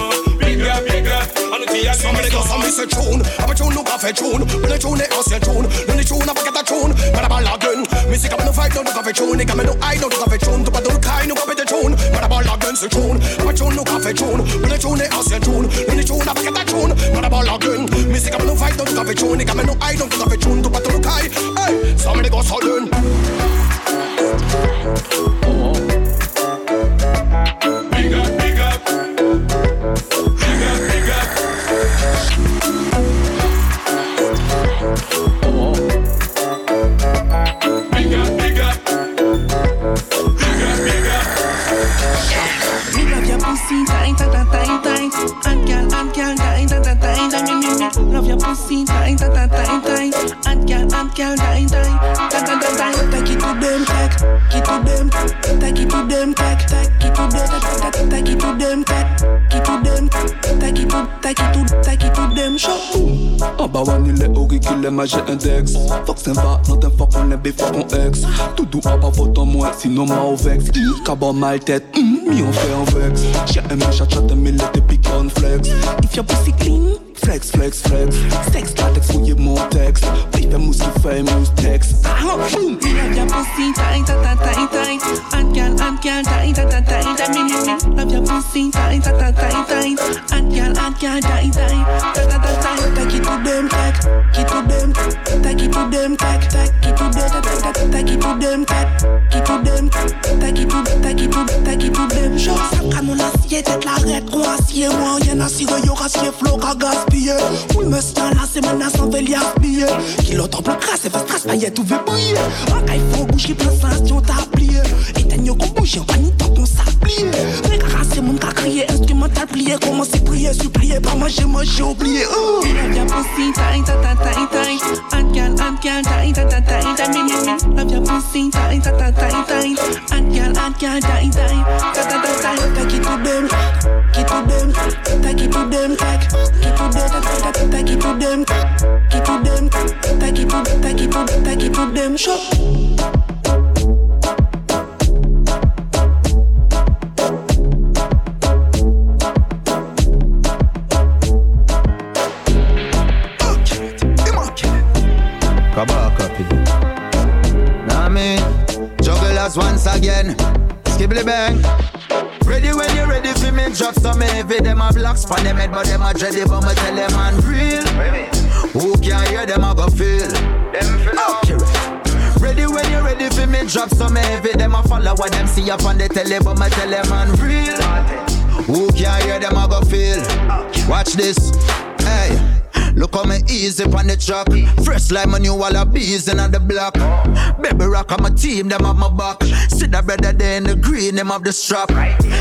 Speaker 19: Big up, big up, on nous dit à
Speaker 11: Somebody go some miss a tune Have a tune. No cafe tune When the tune is ancient tune. When the tune have a get a tune. But a ball again Missy come no fight no do cafe tune. Come no I no do cafe tune. Tu pato no kai no cafe tune. But a ball again se tune. Have a tune no cafe tune. When the tune is ancient tune. When the tune have a get a tune. But a ball again Missy come no fight no do cafe tune. Come no I no do cafe tune. Tu pato no kai. Hey Somebody go sudden
Speaker 19: Big
Speaker 24: your pussy tight, tight, tight, tight. And girl, and girl, tight, tight, tight, tight, tight. Take it to them, take, it to them, take it to them, take, take it to them, take, it to them, take, it to them, take it to, take it to, take it to them. Show.
Speaker 26: Bah one il est auriculaire mais j'ai index Fuck c'est va, not un fuck on est fuck on ex Tout doux à pas vote en moi, sinon ma au vex Cabot mal tête, mm, mi on fait un vex J'ai aimé chat chat mais l'été pique on flex If your pussy clean, flex flex flex Sex latex mon texte Puis fais mousse qui fait mousse texte Ah, boum
Speaker 24: Me love your pussy tight, tight, tight, tight. And girl, and girl, tight, tight, tight, tight. Me, me, me. Love your pussy tight, tight, tight, tight. And girl, and girl, tight, tight, tight, tight, tight. Take it to them, take, it to them, take it to them, take, take it to them, take, take, it to them, take take it to, take take it to them. Show acier, tête la moi, y'en a qu'à gaspiller. Oui, me tiens là, c'est menace, on veut l'y aspiller. Kilo temple crasse, et fait stress, paillettes, tout veut briller. En cas, il faut bouger, plein sensation, t'as plié. Éteigne qu'on bouge, en panique, tant qu'on s'applique. Mais c'est mon cas crier, instrumental plié, commencer prier, supplier, pas manger, moi j'ai oublié. Oh. Love your pussy tight, tight, tight, tight, tight. And girl, and girl, tight, tight, tight, tight, tight. Me, me, me. Love your pussy tight, tight, tight, tight, tight. And girl, and girl, tight, tight, tight, tight, tight, tight. Take it to them, take it to them, take it to them, take it to them, take it to them, take it to them, take it to, take it to, take it to them.
Speaker 16: Jugglers once again. Skibbly bang. Ready when you're ready for me drop some heavy. Them a blocks pon them head, but them a dready. But me tell them I'm real. Who can hear them a go feel? Okay. Ready when you're ready for me drop some heavy. Them a follow what them see up on the telly, but me tell them I'm real. Who can hear them a go feel? Watch this. Look how me easy on the track. Fresh like my new wall of bees in the block. Baby rock on my team, them have my back. See that brother there in the green, them have the strap.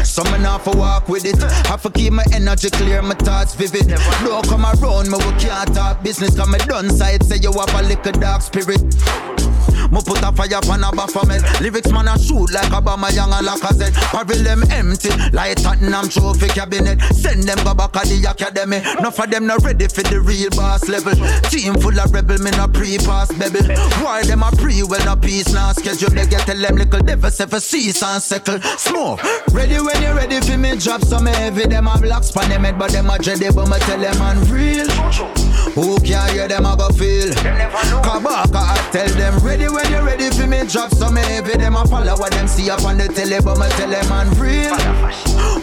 Speaker 16: So me for walk with it. Have to keep my energy clear, my thoughts vivid. Don't come around me, we can't talk business. Cause me done side, say you have a little dark spirit. Me put a fire on a baphomet Lyrics man a shoot like a Obama young and Lacazette Paril them empty like Tottenham trophy cabinet. Send them go back to the academy. Enough of them not ready for the real boss level. Team full of rebel, me no pre-pass bebel. Why them a pre, well no peace now schedule They get tell them little devil say a cease and settle. Smoke, ready when you ready for me drop some heavy. Them a blocks pan them head but them a dready But me tell them real Who can hear them a go feel? Kabaka I tell them ready when you ready for me drop some heavy. Them a follow what them see up on the telly But me tell them I'm real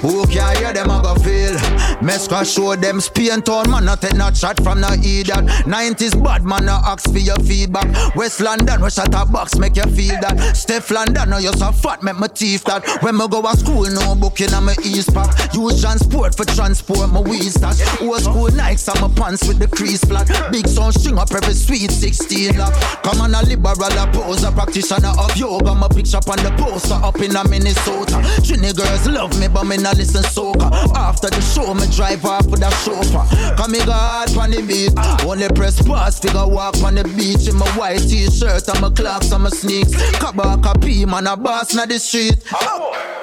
Speaker 16: Who can hear them a go feel. Mesca show them Spain town man not take no shot from no idiot. 90s bad man no ask for your feedback. West London we shot a box make you feel that. Steph London no you so fat make my teeth that. When me go to school no booking on my east pack Use transport for transport my weed stash Old school Nikes on my pants with the crease flat. Big sound string up every sweet 16 lock. Come on a liberal a pose a practitioner of yoga. My picture on the poster up in a Minnesota. Trini girls love me but me not listen soca. After the show me drive off with a chauffeur. Come me go hard on the beat. Only press pause figure walk on the beach. In my white t-shirt and my clocks and my sneaks. Kabaka P man a boss na the street.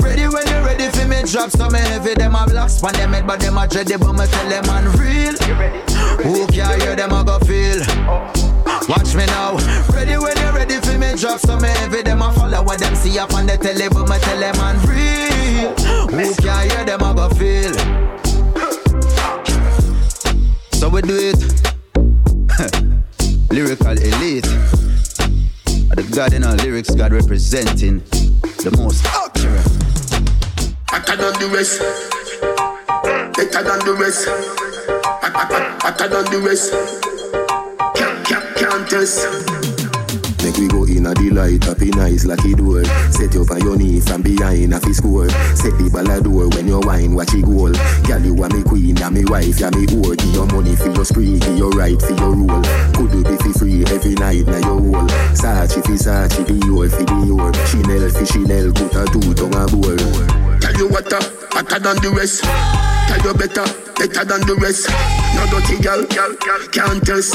Speaker 16: Ready when you ready for me drop some heavy. Them a blocks on them head but them a dready But me tell them I'm real. Who can hear them a go feel Watch me now. Ready when you're ready for me drop some heavy. Them a follow what them see up on the telly, but me tell them I'm real. Who can hear them a go feel? So we do it. Lyrical elite. The God in our lyrics, God representing the most accurate.
Speaker 27: Hotter than the rest. Better than the rest. Hotter than the rest. Test.
Speaker 28: Make we go in a delight, happy nice lucky door. Set you on your knee from behind a fi score. Set the ball a door when you wine, watch it goal. Girl, you are me queen, ya me wife, ya me whore. Give your money for your spree, give your right for your rule. Could you be fi free every night na your whole. Sachi fi Sachi, Dior fi Dior. Chanel fi Chanel, put a two tongue a bowl.
Speaker 27: Tell you what, uh, hotter than the rest. Tell you better, better than the rest. No dirty girl, girl, girl, can't test.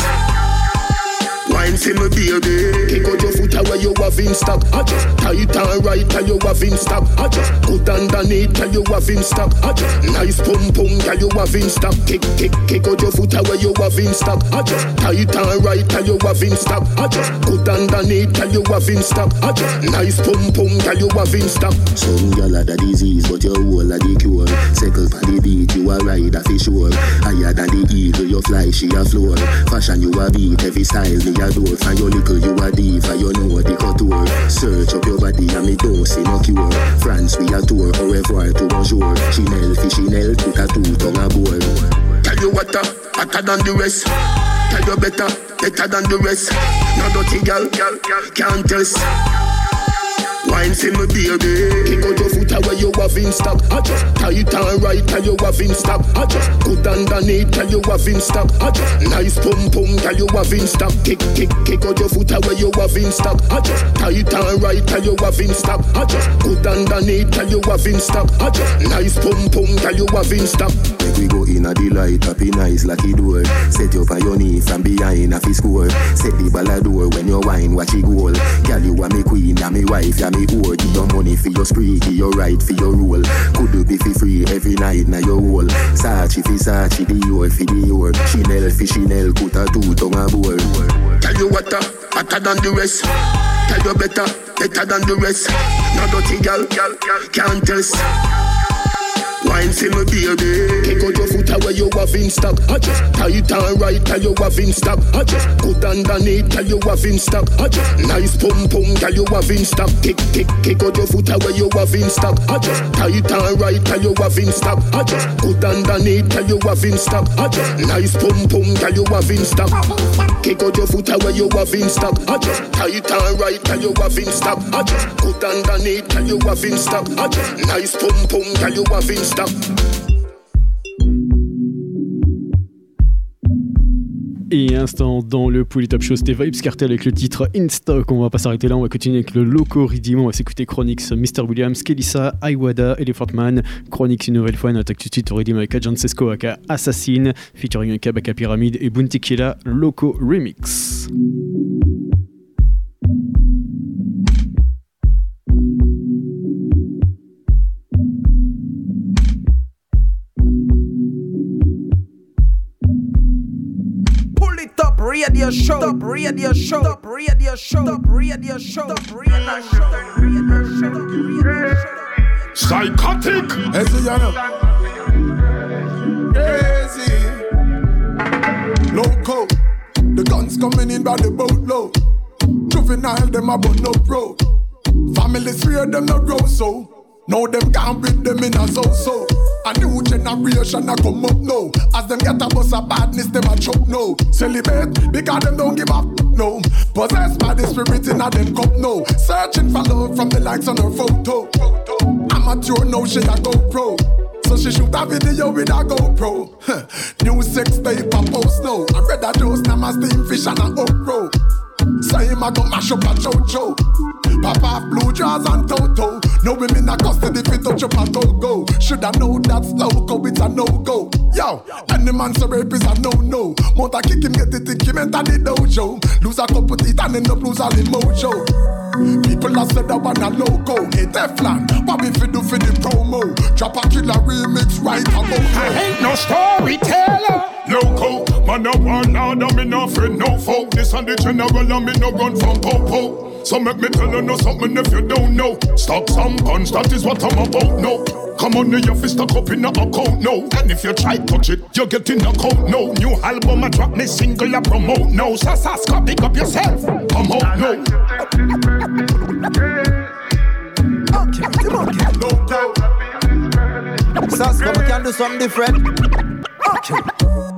Speaker 27: Wine for me baby. Kick out your foot away you have in stock. I just tight and right and you have in stock. I just good underneath and you have in stock. I just nice pum pum and you have in stock. Kick kick kick out your foot away you have in stock. I just tight and right and you have in stock. I just good underneath and you have in stock. I just nice pum pum and you have in stock.
Speaker 28: Some gyal a the disease, but your whole a the cure. Circle for the beat, you a ride a fish sure. Higher than the eagle, you fly, she a floor. Fashion you a beat, every style me a door. From your little, you a diva, you know what the couture. Search up your body and me don't see no cure. France we a tour, au revoir to bonjour. Chanel, fi Chanel, put a two tongue a bowl.
Speaker 27: Tell you what, uh, hotter than the rest. Tell you better, better than the rest. No dirty girl, can't test. Wine for me baby. Kick out your foot away you have in stock I just tight and right and you have in stock I just good underneath and you have in stock I just nice pum pum and you have in stock Kick kick kick out your foot away you have in stock I just tight and right and you have in stock I just good underneath and you have in stock I just nice pum pum and you have in stock
Speaker 28: Make we go in a delight, happy nice lucky door. Set you on your knee from behind a fi score. Set the ball a door when you wine, watch it goal. Girl, you are me queen, ya me wife, ya me whore. Give your money for your spree, give your right for your rule. Could you be fi free every night na your hole? Sachi fi Sachi, Dior fi Dior. Chanel fi Chanel, put a two tongue a bowl.
Speaker 27: Tell you what, uh, hotter than the rest. Tell you better, better than the rest. No dirty girl, girl, can't test. Wine see me baby. Take out your foot away you have in stock. I just tight and right tell you have in stock. I just good underneath tell you have in stock. I just nice pum pum tell you have in stock. Kick kick kick out your foot away you have in stock. I just tight and right tell you have in stock. I just good underneath tell you have in stock. I just nice pum pum tell you have in stock. Kick out your foot away you have in stock. I just tight and right tell you have in stock. I just good underneath tell you have in stock. I just nice pum pum tell you have in stock.
Speaker 2: Et instant dans le Pouli Top Show, c'était Vibes Cartel avec le titre In Stock. On va pas s'arrêter là, on va continuer avec le Loco Redeem. On va s'écouter Chronix, Mr. Williams, Kelissa, Iwada, Elephant Man. Chronix une nouvelle fois, on attaque tout de suite au avec Agent Sesco, aka Assassin, featuring Kabaka Pyramid et Bounty Loco Remix.
Speaker 29: Radio show, up, radio show, up, radio show, up, radio show, up, radio show, radio show.
Speaker 13: Psychotic.
Speaker 8: Easy, you know. Easy. Loco. The guns coming in by the boatload. Juvenile, them a bun up road. Family three of them no grow so. Now them can't beat them in a so so. A new generation a come up now. As them get a bus of badness, them a choke no. Celebrate because them don't give up no. Possessed by the spirit in a them cup no. Searching for love from the likes on her photo. Amateur no she a go pro. So she shoot a video with a GoPro. New sex tape a post now. I read a dose now my steam fish and a okro. Say him a go mash up a chocho. Pop off blue jaws and toto. No women a custody fi touch up a go. Shoulda know that's loco, it's a no go. Yo, any man say rape is a no no. Mount a kick him get it, kick him enter the dojo. Lose a couple teeth and end up lose all him mojo. People a said that one a loco. Hey Teflon, what we fi do for the promo? Drop a killer remix right about now.
Speaker 13: I ain't no storyteller. Loco, man, no one order, me no friend, no foe. This and the general, and me no run from popo. So make me tell you know something if you don't know. Stock some guns, that is what I'm about, no. Come on, your fist stuck up in a account, no. And if you try touch it, you get in a coat, no. New album, I drop me single, I promote, no. Sasaska, pick up yourself, come out, no.
Speaker 16: Sasco, we can do something different.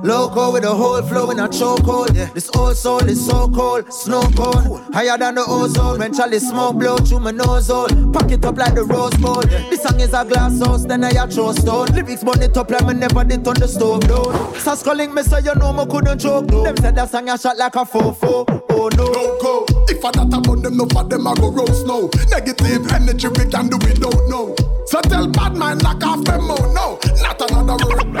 Speaker 16: Loco with a whole flow in a chokehold. Yeah. This old soul is so cold, snow cone. Higher than the ozone. When Charlie smoke blow through my nose hole. Pack it up like the rose bowl. Yeah. This song is a glass house, then I a throw stone. Lyrics burn it up like me never did on the stove down. Sasco link me so you know me couldn't choke. Though. Them said that song a shot like a fofo. Oh no.
Speaker 8: Loco. If I that about them, no for them I go roast no. Negative energy we can do don't know. So tell bad man knock off them out. No, not another word.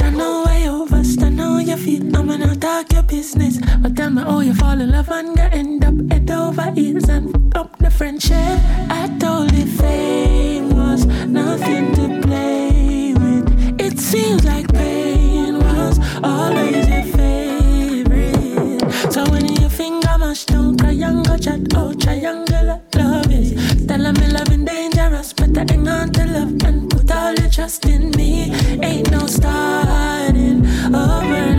Speaker 30: I know where you overstand how you feel. I'm gonna talk your business. But tell me how you fall in love and get end up head over heels and f- up the friendship. I told you fame was nothing to play with. It seems like pain was always your favorite. So when your finger mash down, triangle chat, oh triangle love is. Tell me loving dangerous, better hang on to love and put all your trust in me. Ain't no starting over,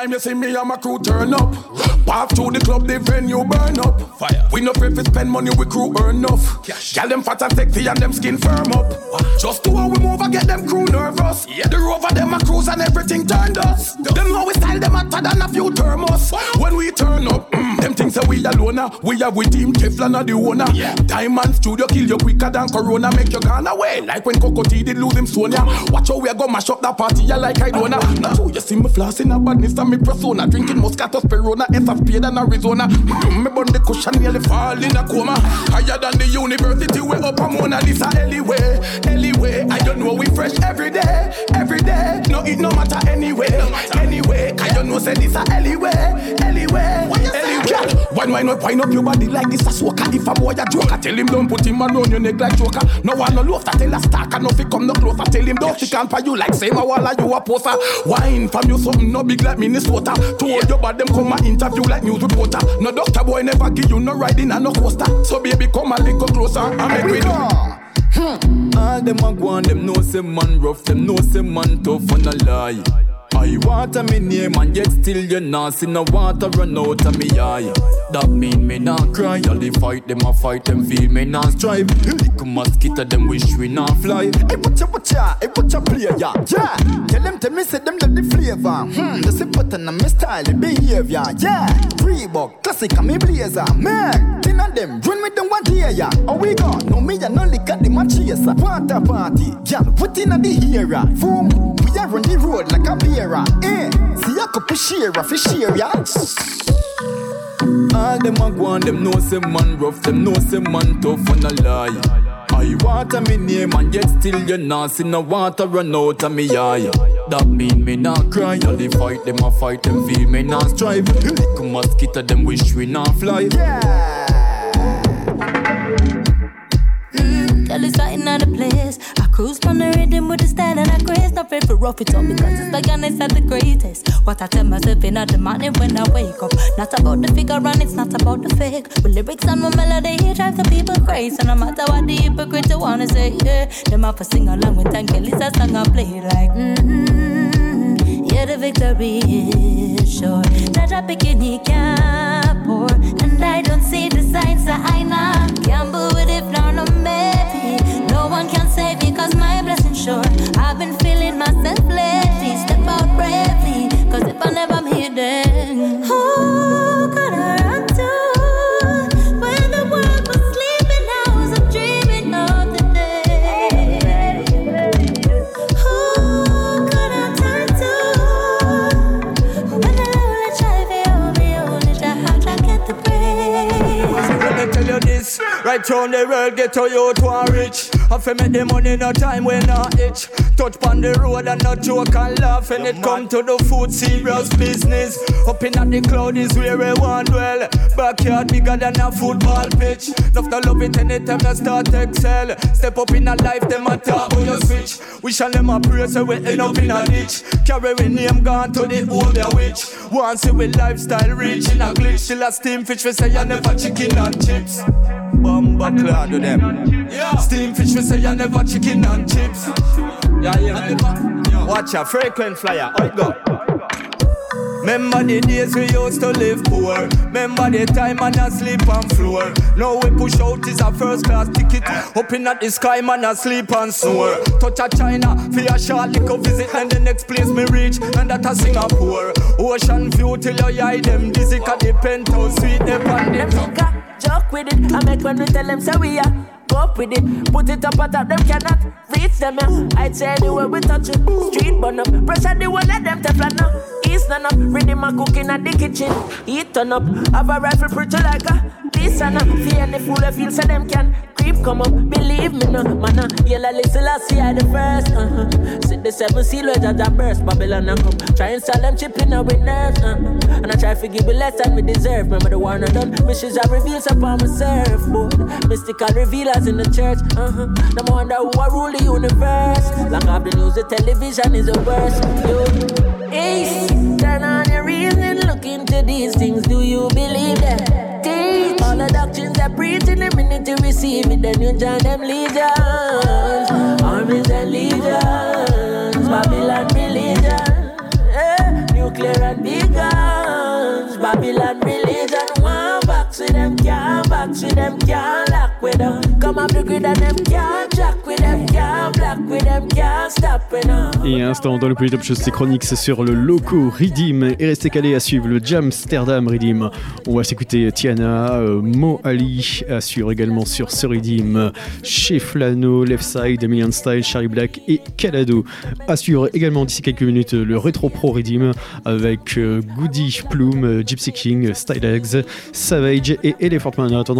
Speaker 8: Anytime you see me and my crew turn up, path to the club, the venue burn up. Fire. We no pay for spend money, we crew earn enough. Gal them fat and sexy and them skin firm up. Just to how we move, I get them crew nervous. Yeah. The rover them a cruise and everything turned us. Them know we style them hotter than a few thermos. When we turn up, mm, them things say we alone. ah. We are with team Teflon are the owner. Diamond Studio kill you quicker than Corona, make you gone away. Like when Cocoa Tea did lose him Sonia. Watch how we a go mash up that party, yeah, like I don't know. Now you see me flossing a badness, I
Speaker 10: me persona. Drinking Moscato, Perona, Essa Spade and Arizona. Mm, me bun the cushion nearly fall in a coma. Higher than the university, we up a Mona Lisa. Anyway, anyway, I don't know we fresh every day, every day. No, it no matter anyway, anyway. I don't know say this a anyway, One why not wind up your body like this a soaker? If a boy a joker, tell him don't put him around your neck like joker. No one no love, tell a stalker, no fi come no closer. Tell him don't can't pay you like same a wall you a poster. Wine from you something no big like Minnesota. Told your bad them come a interview like news reporter. No doctor boy never give you no riding and no coaster. So baby come a little closer and make we do.
Speaker 31: All them a go on, them know say man rough, them know say man tough and a lie. I water me name and yet still you not see no water run out of me eye. That mean me not cry. All the fight them a fight them feel me not strive. Little mosquito them wish we not fly.
Speaker 32: Hey, watcha watcha, hey, watcha player, yeah. yeah. Tell them to me say them love the flavor. Hmm, the simple and my style, the behavior, yeah. Reebok, classic and me blazer, man. Ten of them, join me them one here, yeah. Oh we gone, no me and no lick at the match chaser. Water party, girl, put in at the era. Boom, we are on the road like a beer. Eh, see a couple share of share, yeah.
Speaker 31: All them a go on, them know say man rough, them know say man tough and a lie. I water me name and yet still you not see no water run out of me eye. That mean me not cry. All the fight them a fight them feel me not strive. Little mosquito them wish we not fly. Yeah.
Speaker 23: Girl, it's right in the place. Cruise from the rhythm with the style and I grace. Not afraid for rough it up because it's like honest at the greatest. What I tell myself in the morning when I wake up. Not about the figure and it's not about the fake. With lyrics and my melody, it drives the people crazy. And no matter what the hypocrite wanna say, yeah. Them up for sing along with Thank Kelly's a song I play like, mm-hmm. Yeah, the victory is sure. That a bikini can't pour. And I don't see the signs that I now can't move it sure. I've been feeling myself lately. Step out bravely. Cause if I never am then who could I run to? When the world was sleeping, I was dreaming of the day. Who could I turn to? When the lonely child feel me, only child I get the praise.
Speaker 31: Let me tell you this, right round the world, get to you to rich. I fi make the money no time when not itch. Touch on the road and not joke and laugh. And it come to the food, serious business. Up in at the cloud is where we want dwell. Backyard bigger than a football pitch. Love to love it anytime I start excel. Step up in a life, them a talk on you switch. We shall them a pray so we end up in a ditch. Carry we name gone to the older witch. Once we lifestyle rich in a glitch. Still a steam fish, we say I never chicken and chips. Bumba cloud to them. Steam fish, we say I never chicken and chips. Yeah, yeah. Watch a frequent flyer. How it go? Remember the days we used to live poor. Remember the time man a sleep on floor. Now we push out is a first class ticket. Up in at the sky man a sleep and snore. Touch a China for a short little visit and the next place me reach and that a Singapore. Ocean view till your eye them dizzy 'cause the penthouse suite them on the top.
Speaker 30: Joke with it, I make when we tell them say we are Go up with it, put it up top, them cannot reach them yeah. I'd say anywhere we touch it, street burn up. Pressure the wall let them teflon East none up, ready my cooking at the kitchen. Heat turn up, have a rifle pretty like a this and a Fear any fool I feel so them can creep come up. Believe me no, man uh, Yellow little I see I the first uh-huh. See the seven seal where Jaja burst Babylon and come. Try and sell them chip in our nerves uh-huh. And I try to give less than we deserve. Remember the one I done. Wishes I reveals upon my surfboard Mystical revealers in the church uh-huh. No wonder who I rule the universe. Like I've the news, the television is the worst Yo. Ace, turn on your reason Look into these things. Do you believe that? Teach. All the doctrines that preach in the minute you receive it Then you join them legions. Armies and legions Babylon religion. Eh, Nuclear and big guns. Babylon religion One box with them, can't know.
Speaker 2: Et instant dans le Top Show, sur le loco Redeem. Et restez calés à suivre le Jamsterdam Redeem. On va s'écouter Tiana, euh, Mo Ali assure également sur ce Redeem. Chez Flano, Left Side, Million Style, Charlie Black et Calado. Suivre également d'ici quelques minutes le Retro Pro Redeem avec euh, Goody Plume, Gypsy King, Stylex, Savage et Elephant Man. En attendant,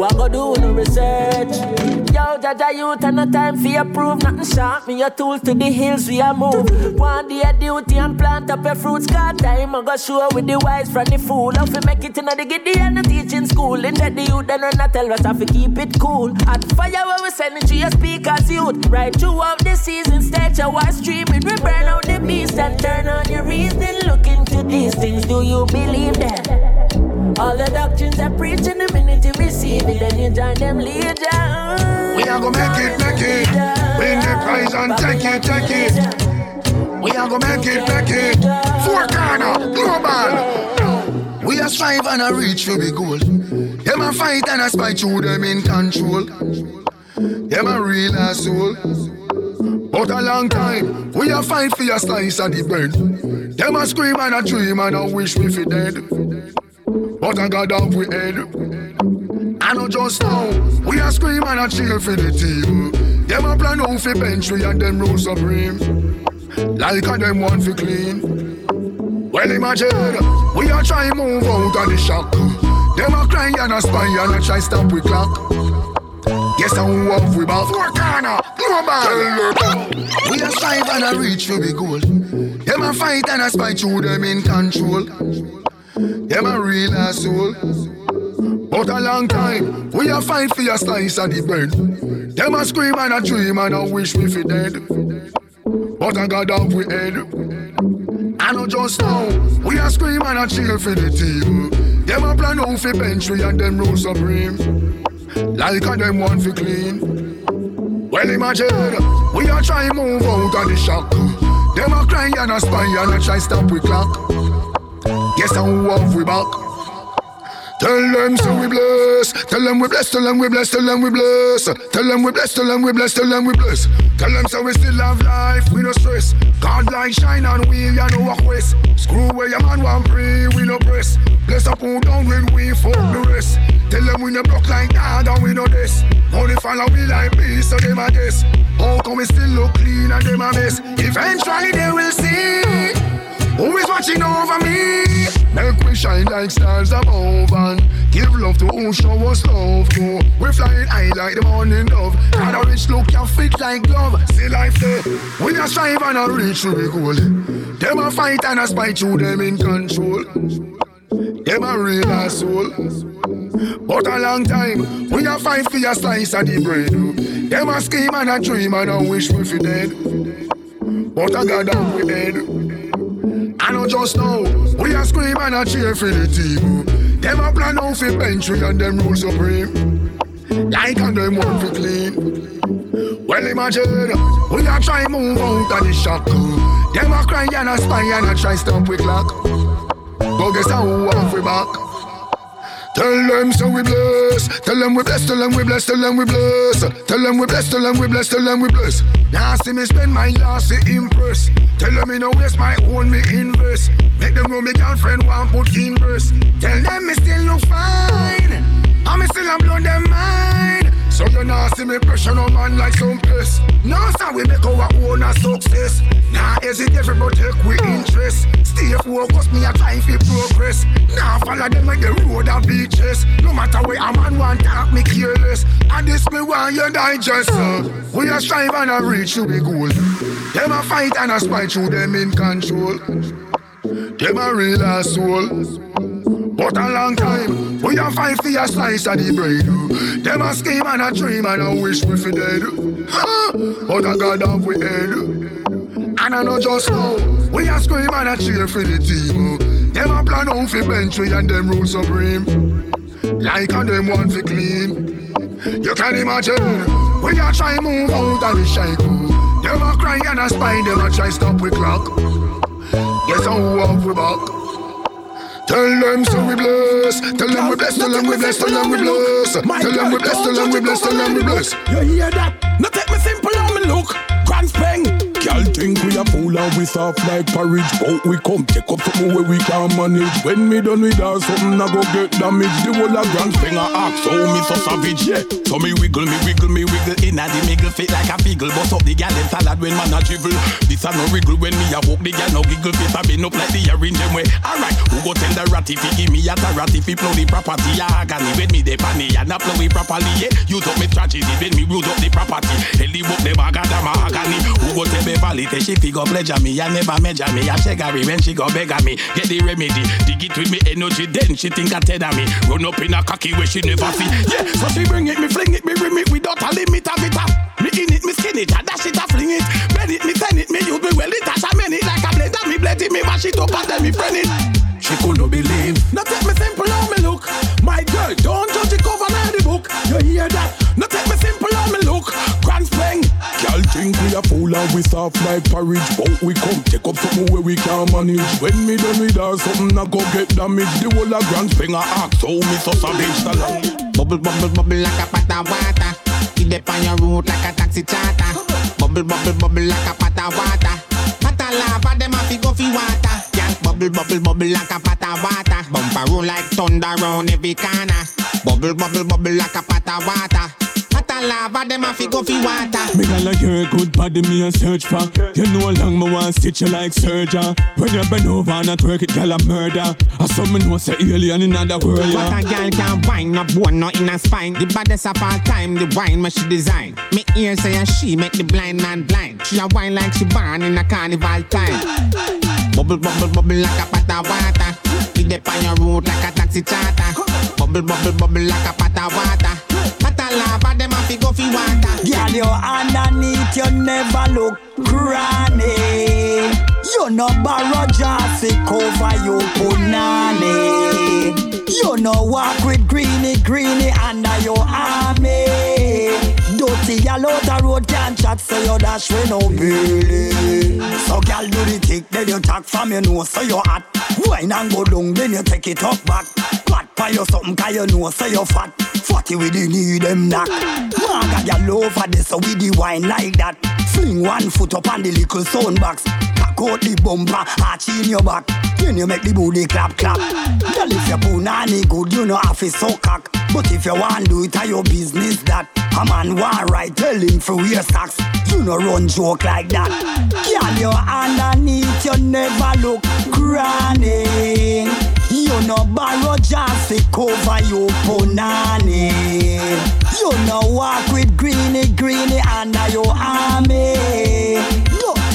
Speaker 30: What go do no research? Yo, Jaja, youth and no time for proof. Nothing sharp, me your tools to the hills we a move. One day a duty and plant up your fruits. Got time, I go show with the wise from the fool. How fi make it in the giddy and the teaching school. In that the youth then run a tell us how to keep it cool. At fire where we send it to your speakers, youth. Right throughout the season, your watch streaming. We burn out the beast and turn on your reason. Look into these things, do you believe them? All the doctrines I preach in the minute you receive it, then you join them leader.
Speaker 15: We are gonna make it, make it. Win the prize and take it, take it. We are gonna make it, make it. Four corner, global.
Speaker 8: We are strive and a reach for big goal. Them a fight and a spy through them in control. Them a real asshole. But a long time, we a fight for your slice of the bread. Them a scream and a dream and a wish we fi dead. But I got off we head. I know just now, we are screaming and a cheer for the team. Them a plan out fi bench we and them rule supreme. Like a them want fi clean. Well imagine, we a try move out of the shock. Them a cry and a spy and a try stop we clock. Guess how up we back four corner global. We are strive and a reach for big goal. Them a fight and a spy through them in control. Them a real asshole. But a long time, we a fight for your slice of the bread. Them a scream and a dream and a wish we fi dead. But I got off we head. I know just now, we a scream and a cheer for the team. Them a plan out fi bench we and them rule supreme. Like a them want fi clean. Well imagine, we a try move out of the shock. Them a cry and a spy and a try stop we clock. How up we back. Tell them so we bless. Tell them we bless. Tell them we bless. Tell them we bless. Tell them we bless. Tell them we bless. Tell them we bless. Tell them so we still have life. We no stress. God light shine on we ya no walk west. Screw where your man want pray. We no press. Bless up who down when we fuck the rest. Tell them we no block like God and we no this. Only follow we like me so them a guess. How come we still look clean and them a mess? Eventually they will see. Who is watching over me? Make we shine like stars above and give love to who show us love to. We flying high like the morning dove. Got a rich look, you fit like glove. See life there. We a strive and a reach to the goal. Them a fight and a spite through them in control. Them a real asshole. But a long time, we a fight for your slice of the bread. Them a scheme and a dream and a wish we fi dead. But I got down we head. I know just now, we a scream and a cheer for the team. Them a plan out for we and them rule supreme. Like and them want for clean. Well imagine, we a try move out of the shock. Them a cry and a spy and a try stop we clock. Go guess how we back. Tell them so we bless. Tell them we bless. Tell them we bless. Tell them we bless. Tell them we bless. Tell them we bless. Tell them we bless. Now see me spend my last to impress. Tell them me no waste my own me invest. Make them know me girlfriend want put in verse. Tell them me still look fine. And me still a blow them mind. So you nah see me pressure no man like some piss. No sir we make our own a success. Nah hesitate for protect we interest. Stay focused me a try fi progress. Nah follow them like the road and beaches. No matter where a man want talk me careless. And this me want you digest. Uh. We a strive and a reach to the goal. Them a fight and a spy through them in control. Them a real asshole. But a long time, we a fight for your slice of the bread. Them a scheme and a dream and a wish we fi dead. But I got off we head. And I know just know We a scream and a cheer for the team Them a plan out fi bench we and them rule supreme Like and them want fi clean You can imagine We a try move out of the shackle Them a cry and a spy Them a try stop we clock Guess how walk we back Tell them so we bless. Tell them we bless. Tell them we bless. Tell them we bless. Tell them we bless. Tell them we bless. Tell them we bless.
Speaker 33: You hear that? Now take me simple on me look. Grand speng. Girl think we a fool and we soft like porridge But we come take up something where we can manage. When me done with her, something I go get damaged. The whole of grand spring a axe, so me so savage, yeah. So me wiggle, me wiggle, me wiggle Inna the miggle fit like a figgle Bust up the gal them salad when man a dribble This a no wriggle when me a walk the gal no giggle. Fit a bend up like the orange them way. Alright, who go tell the ratty fi give me a ratty fi plow the property? Ah, a agony when me de panny and a plow it properly, yeah. Use up me tragedy when me use up the property. Hell the book them agada mahogany Who go tell Beverly say she fi go pleasure me. I never measure me. I shake her when she go beg me. Get the remedy, dig it with me energy Then she think I tell me. Run up in a cocky where she never see. Yeah, so she bring it, me fling it, me rim it Without a limit of it. Ah, me in it, me skin it, I dash it, I fling it. Bend it, me send it, me use me well it Dash a it like a blender, me blend it, me mash it up And then me friend it. She couldn't believe. Now take me simple how me look. My girl, don't judge it cover the book. You hear that? Think we a fool and we soft like porridge But we come take up something where we can manage. When me done with her something I go get damaged. The whole of grand spring a ask so me so savage. The long
Speaker 34: Bubble bubble bubble like a pot of water. It on your road like a taxi charter. Bubble bubble bubble like a pot of water. Pot of lava them a fi go fi water. Yeah, bubble bubble bubble like a pot of water. Bumper roll like thunder round every corner. Bubble bubble bubble like a pot of water Pot of lava them a fi go fi water
Speaker 33: Me gal a your good body me a search for You know long me want stitch you like surgeon When you bend over and a twerk it gal a murder I saw me know say alien in another world yeah.
Speaker 34: What a girl can wine, no bone, no in a spine. The baddest of all time, the wine me she design. Me ear say a she make the blind man blind. She a wine like she born in a carnival time. Bubble, bubble, bubble like a pot of water. Feed up on your road like a taxi charter. Bubble, bubble, bubble like a pot of water. Of lava, them a fi go fi water.
Speaker 1: Girl, you underneath, you never look granny. You no borrow just cover your punani. You no walk with greeny, greeny under your army. Dirty yellow the road can't chat, so you dash with no belly. So girl do the tick, then you talk from your nose, so you hot. Wine and go down, then you take it up back. Pat by you something, cause you know, so you fat. Fatty with the knee, them knock. Maga girl over this, so with the wine like that. Fling one foot up on the little sound box. Cock out the bumper, arch in your back. Then you make the booty clap clap. Girl, if your punani good, you know half is so cock. But if you want do it, a your business that. A man want right, tell him for wear socks. You no run joke like that. Girl, you underneath, you never look granny. You no borrow just to cover your punani. You no walk with greeny greeny under your army.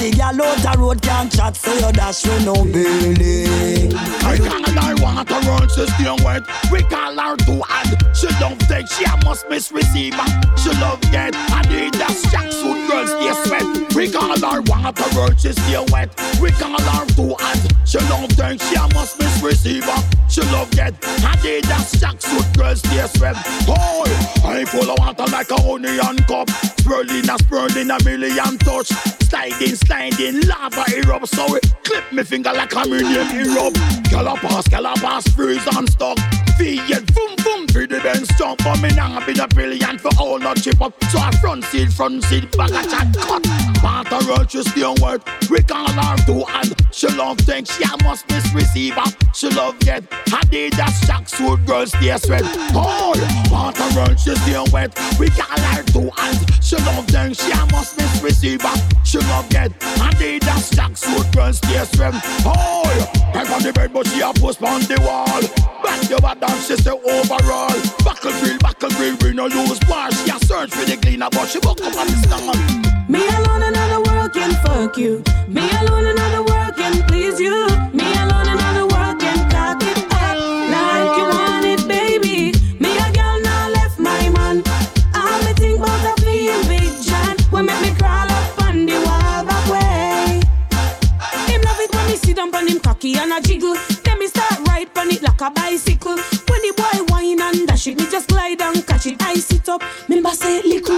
Speaker 1: Dirty girl out the road can't chat, so you dash with no belly.
Speaker 8: I can't I want to run system wet. We call her to add. She love take, she must miss receiver. She love get. I need that jack suit girls stay sweat. We call her want to run system wet. We call her to add. She love take, she must miss receiver. She love get. I need that jack suit girls stay sweat. Oh, I full of water like a onion cup. Swirling a swirling a million touch. Sliding, sliding, lava erupt. So it clip me finger like I'm in a million erupt. Calapas, calapas, freeze and stuck. Feed boom, boom, through the bench jump. But me now been a brilliant for all not chip up. So I front seat, front seat, back a chat cut. Panther road, she stay on word. We call her to and she love think she a must miss receiver. She love get Adidas shock suit girl stay sweat. Oh, Panther road, she stay wet. We call her to and she love think she a must miss receiver. She love get Adidas shock suit girl stay sweat. Oh, back on the bed but she a post on the wall. Back your bad down, she say overall. Buckle grill, buckle grill, we no lose bar. She a search for the cleaner but she woke up the stand.
Speaker 35: Me alone another world can fuck you. Me alone another world can please you. Me alone another world can cock it up like you want it, baby. Me a girl now left my man. All me think about a feel big John. When make me crawl up on the wall back way.
Speaker 18: Him love it when me sit down on him cocky and a jiggle. Then me start ride on it like a bicycle. Dash it, me just glide and catch it. I sit up, member say it little.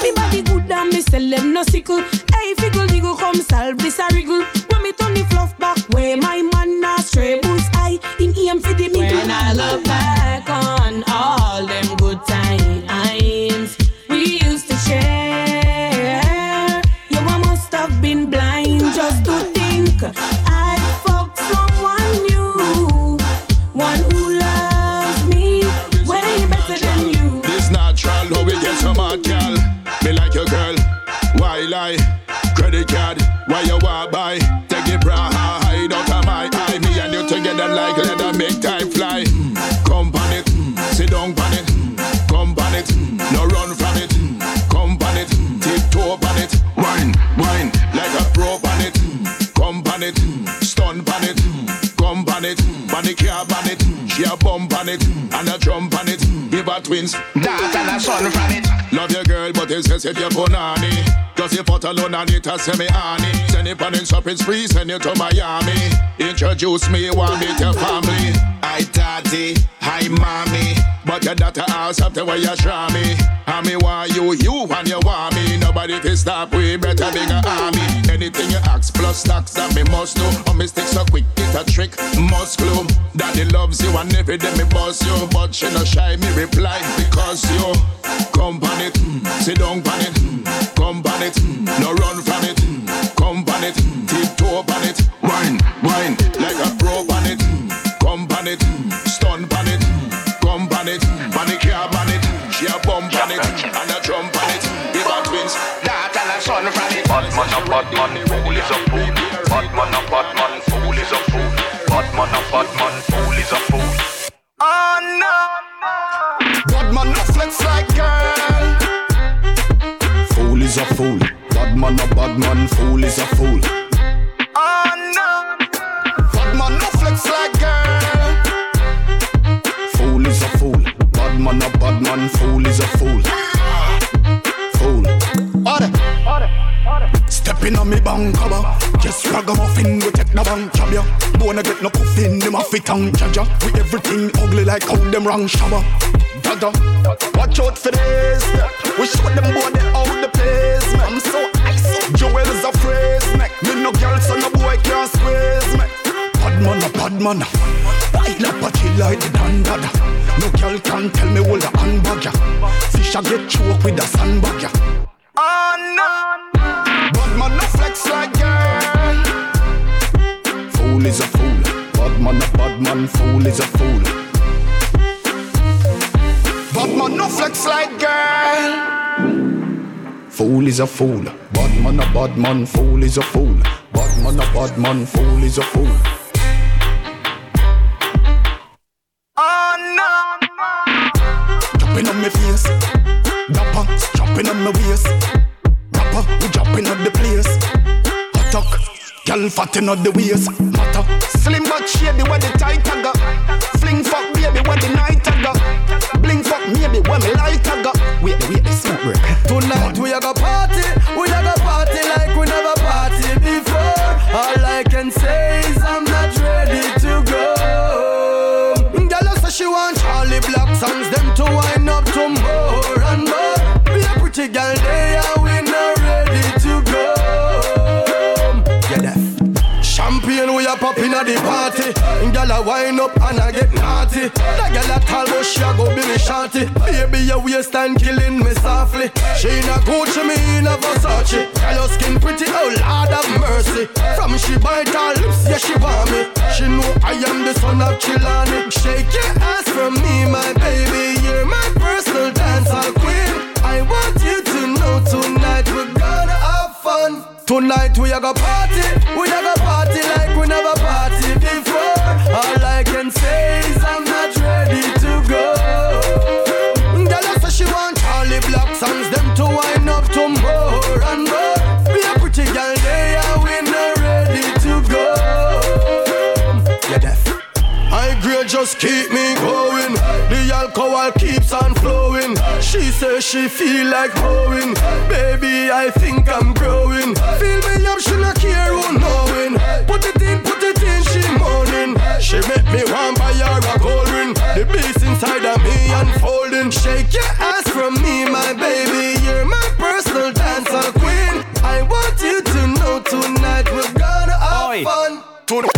Speaker 18: Me body good and me sell them no sickle. Hey, figgle niggle come solve this a wriggle. When me turn the fluff back, where my man not stray eye in aim for the middle.
Speaker 36: When I look back on all them good times
Speaker 6: Lie? Credit card, why you want buy? Take it bra hide out of my eye. Me and you together like leather, make time fly. Come on it, sit down on it. Come on it, no run from it. Come on it, tiptoe on it. Wine, wine, like a pro on it. Come on it, stun on it. Come on it, panic here on it. She a bump on it, and a jump on it. Give her twins, that and a son from it. Love your girl, but it's just if you're punani. Just if put alone on it, I say me honey. Send it on in shopping spree, send it to Miami. Introduce me, want meet your family. Hi daddy, hi mommy. But your daughter ask after where you show me. I me want you, you and you want me. Nobody fi stop, we better big a army. Anything you ask plus tax that me must do. On me stick so quick, it a trick, must glue. Daddy loves you and every day me boss you. But she no shy, me reply because you it, mm, sit down on it, mm, come on it, mm, no run from it, mm, come on it, mm, tiptoe on it, wine, wine, like a pro on it, mm, come on it, mm, stun on it, mm, come on it, mm, panic on it, she a bump on it, and a jump on it, give her twins, that and a son from it.
Speaker 37: Bad man, a bad man, fool is a fool. Bad man, a bad man, fool is a fool. Bad man, a bad man, fool is a fool.
Speaker 17: Oh no. Bad man no flex like girl.
Speaker 6: Fool bad man a bad man, fool is a fool.
Speaker 17: Oh no. Bad man no flex like girl.
Speaker 6: Fool is a fool, bad man a bad man, fool is a fool. Fool.
Speaker 17: Order. Stepping on me bang cover. Just ragamuffin, we take the bank job ya. Wanna get no coffin, them a fit and jaja. We everything ugly like how them wrong shabba. Dada, watch out for this. We show them boy they out. I'm so icy. Joel is a phrase, man. Me no girl, so no boy can't squeeze me. Bad man, a bad man. Wild up a like the dandada. No girl can tell me hold a handbag ya. Fish a get choked with a sandbag ya. Oh no. Bad man no flex like girl.
Speaker 6: Fool is a fool, bad man a bad man, fool is a fool.
Speaker 17: Bad man no flex like girl.
Speaker 6: Fool is a fool, bad man a bad man, fool is a fool. Bad man a bad man, fool is a fool.
Speaker 17: Oh no. Jumping on my face. Dapper, jumping on my waist. Rapper, we jumping on the place. Attack, girl fatting on the waist. Matter, slim but shady where the tight I got. Fling fuck baby where the night I got. Bling fuck maybe when me light I got. Wait, wait, smoke work. Tonight we a go party, we a go party like we never party before. All I can say is I'm not ready to go. Girl, say she want Charlie Black songs, them to wind up to more and more. Be a pretty girl, they are we a pop in at the party. Girl a wind up and I get naughty. The girl a tall but she a go be me shorty. Baby your waistline killing me softly. She in a Gucci, me in a Versace. Girl your skin pretty, oh Lord have mercy. From she bite her lips, yeah she want me. She know I am the son of Chilani. Shake your ass for me, my baby. You're my personal dancehall queen. I want you to know tonight we're gonna have fun. Tonight we a go party, we a go party like we never party before. All I can say is I'm not ready to go. Girl, I say she want Charlie Black songs, them to wind up to more and more. Be a pretty girl, they are we not ready to go. Yeah, deaf. I grade just keep me flowing. She says she feel like growing. Baby, I think I'm growing. Feel me up, she not care who knowing. Put it in, put it in, she moaning. She make me want buy her a gold ring. The beast inside of me unfolding.
Speaker 11: Shake your ass from me, my baby. You're my personal dancer queen. I want you to know tonight we're gonna have
Speaker 17: Oi.
Speaker 11: fun.
Speaker 17: To the-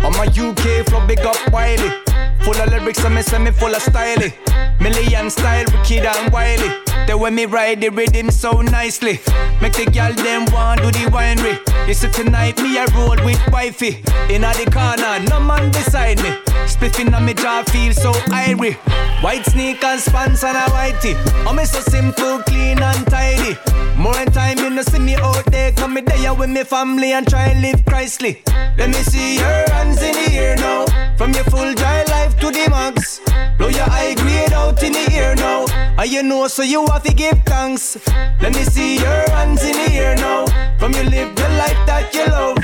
Speaker 17: I'm a UK flow, big up Wiley. Full of lyrics, and me me full of style. Eh. Million style, wicked and wily. The way me ride the rhythm so nicely. Make the girl them want do the winery. You see tonight me a roll with wifey. In the corner, no man beside me. Spiffing on me jaw feel so irie. White sneakers, pants and a whitey. I'm so simple, clean and tidy. More in time you know see me out there. Come me there with me family and try live Christly. Let me see your hands in the air now. From your full dry life to the max. Blow your high grade out in the air now. And you know so you have to give thanks. Let me see your hands in the air now. From you live the life that you love.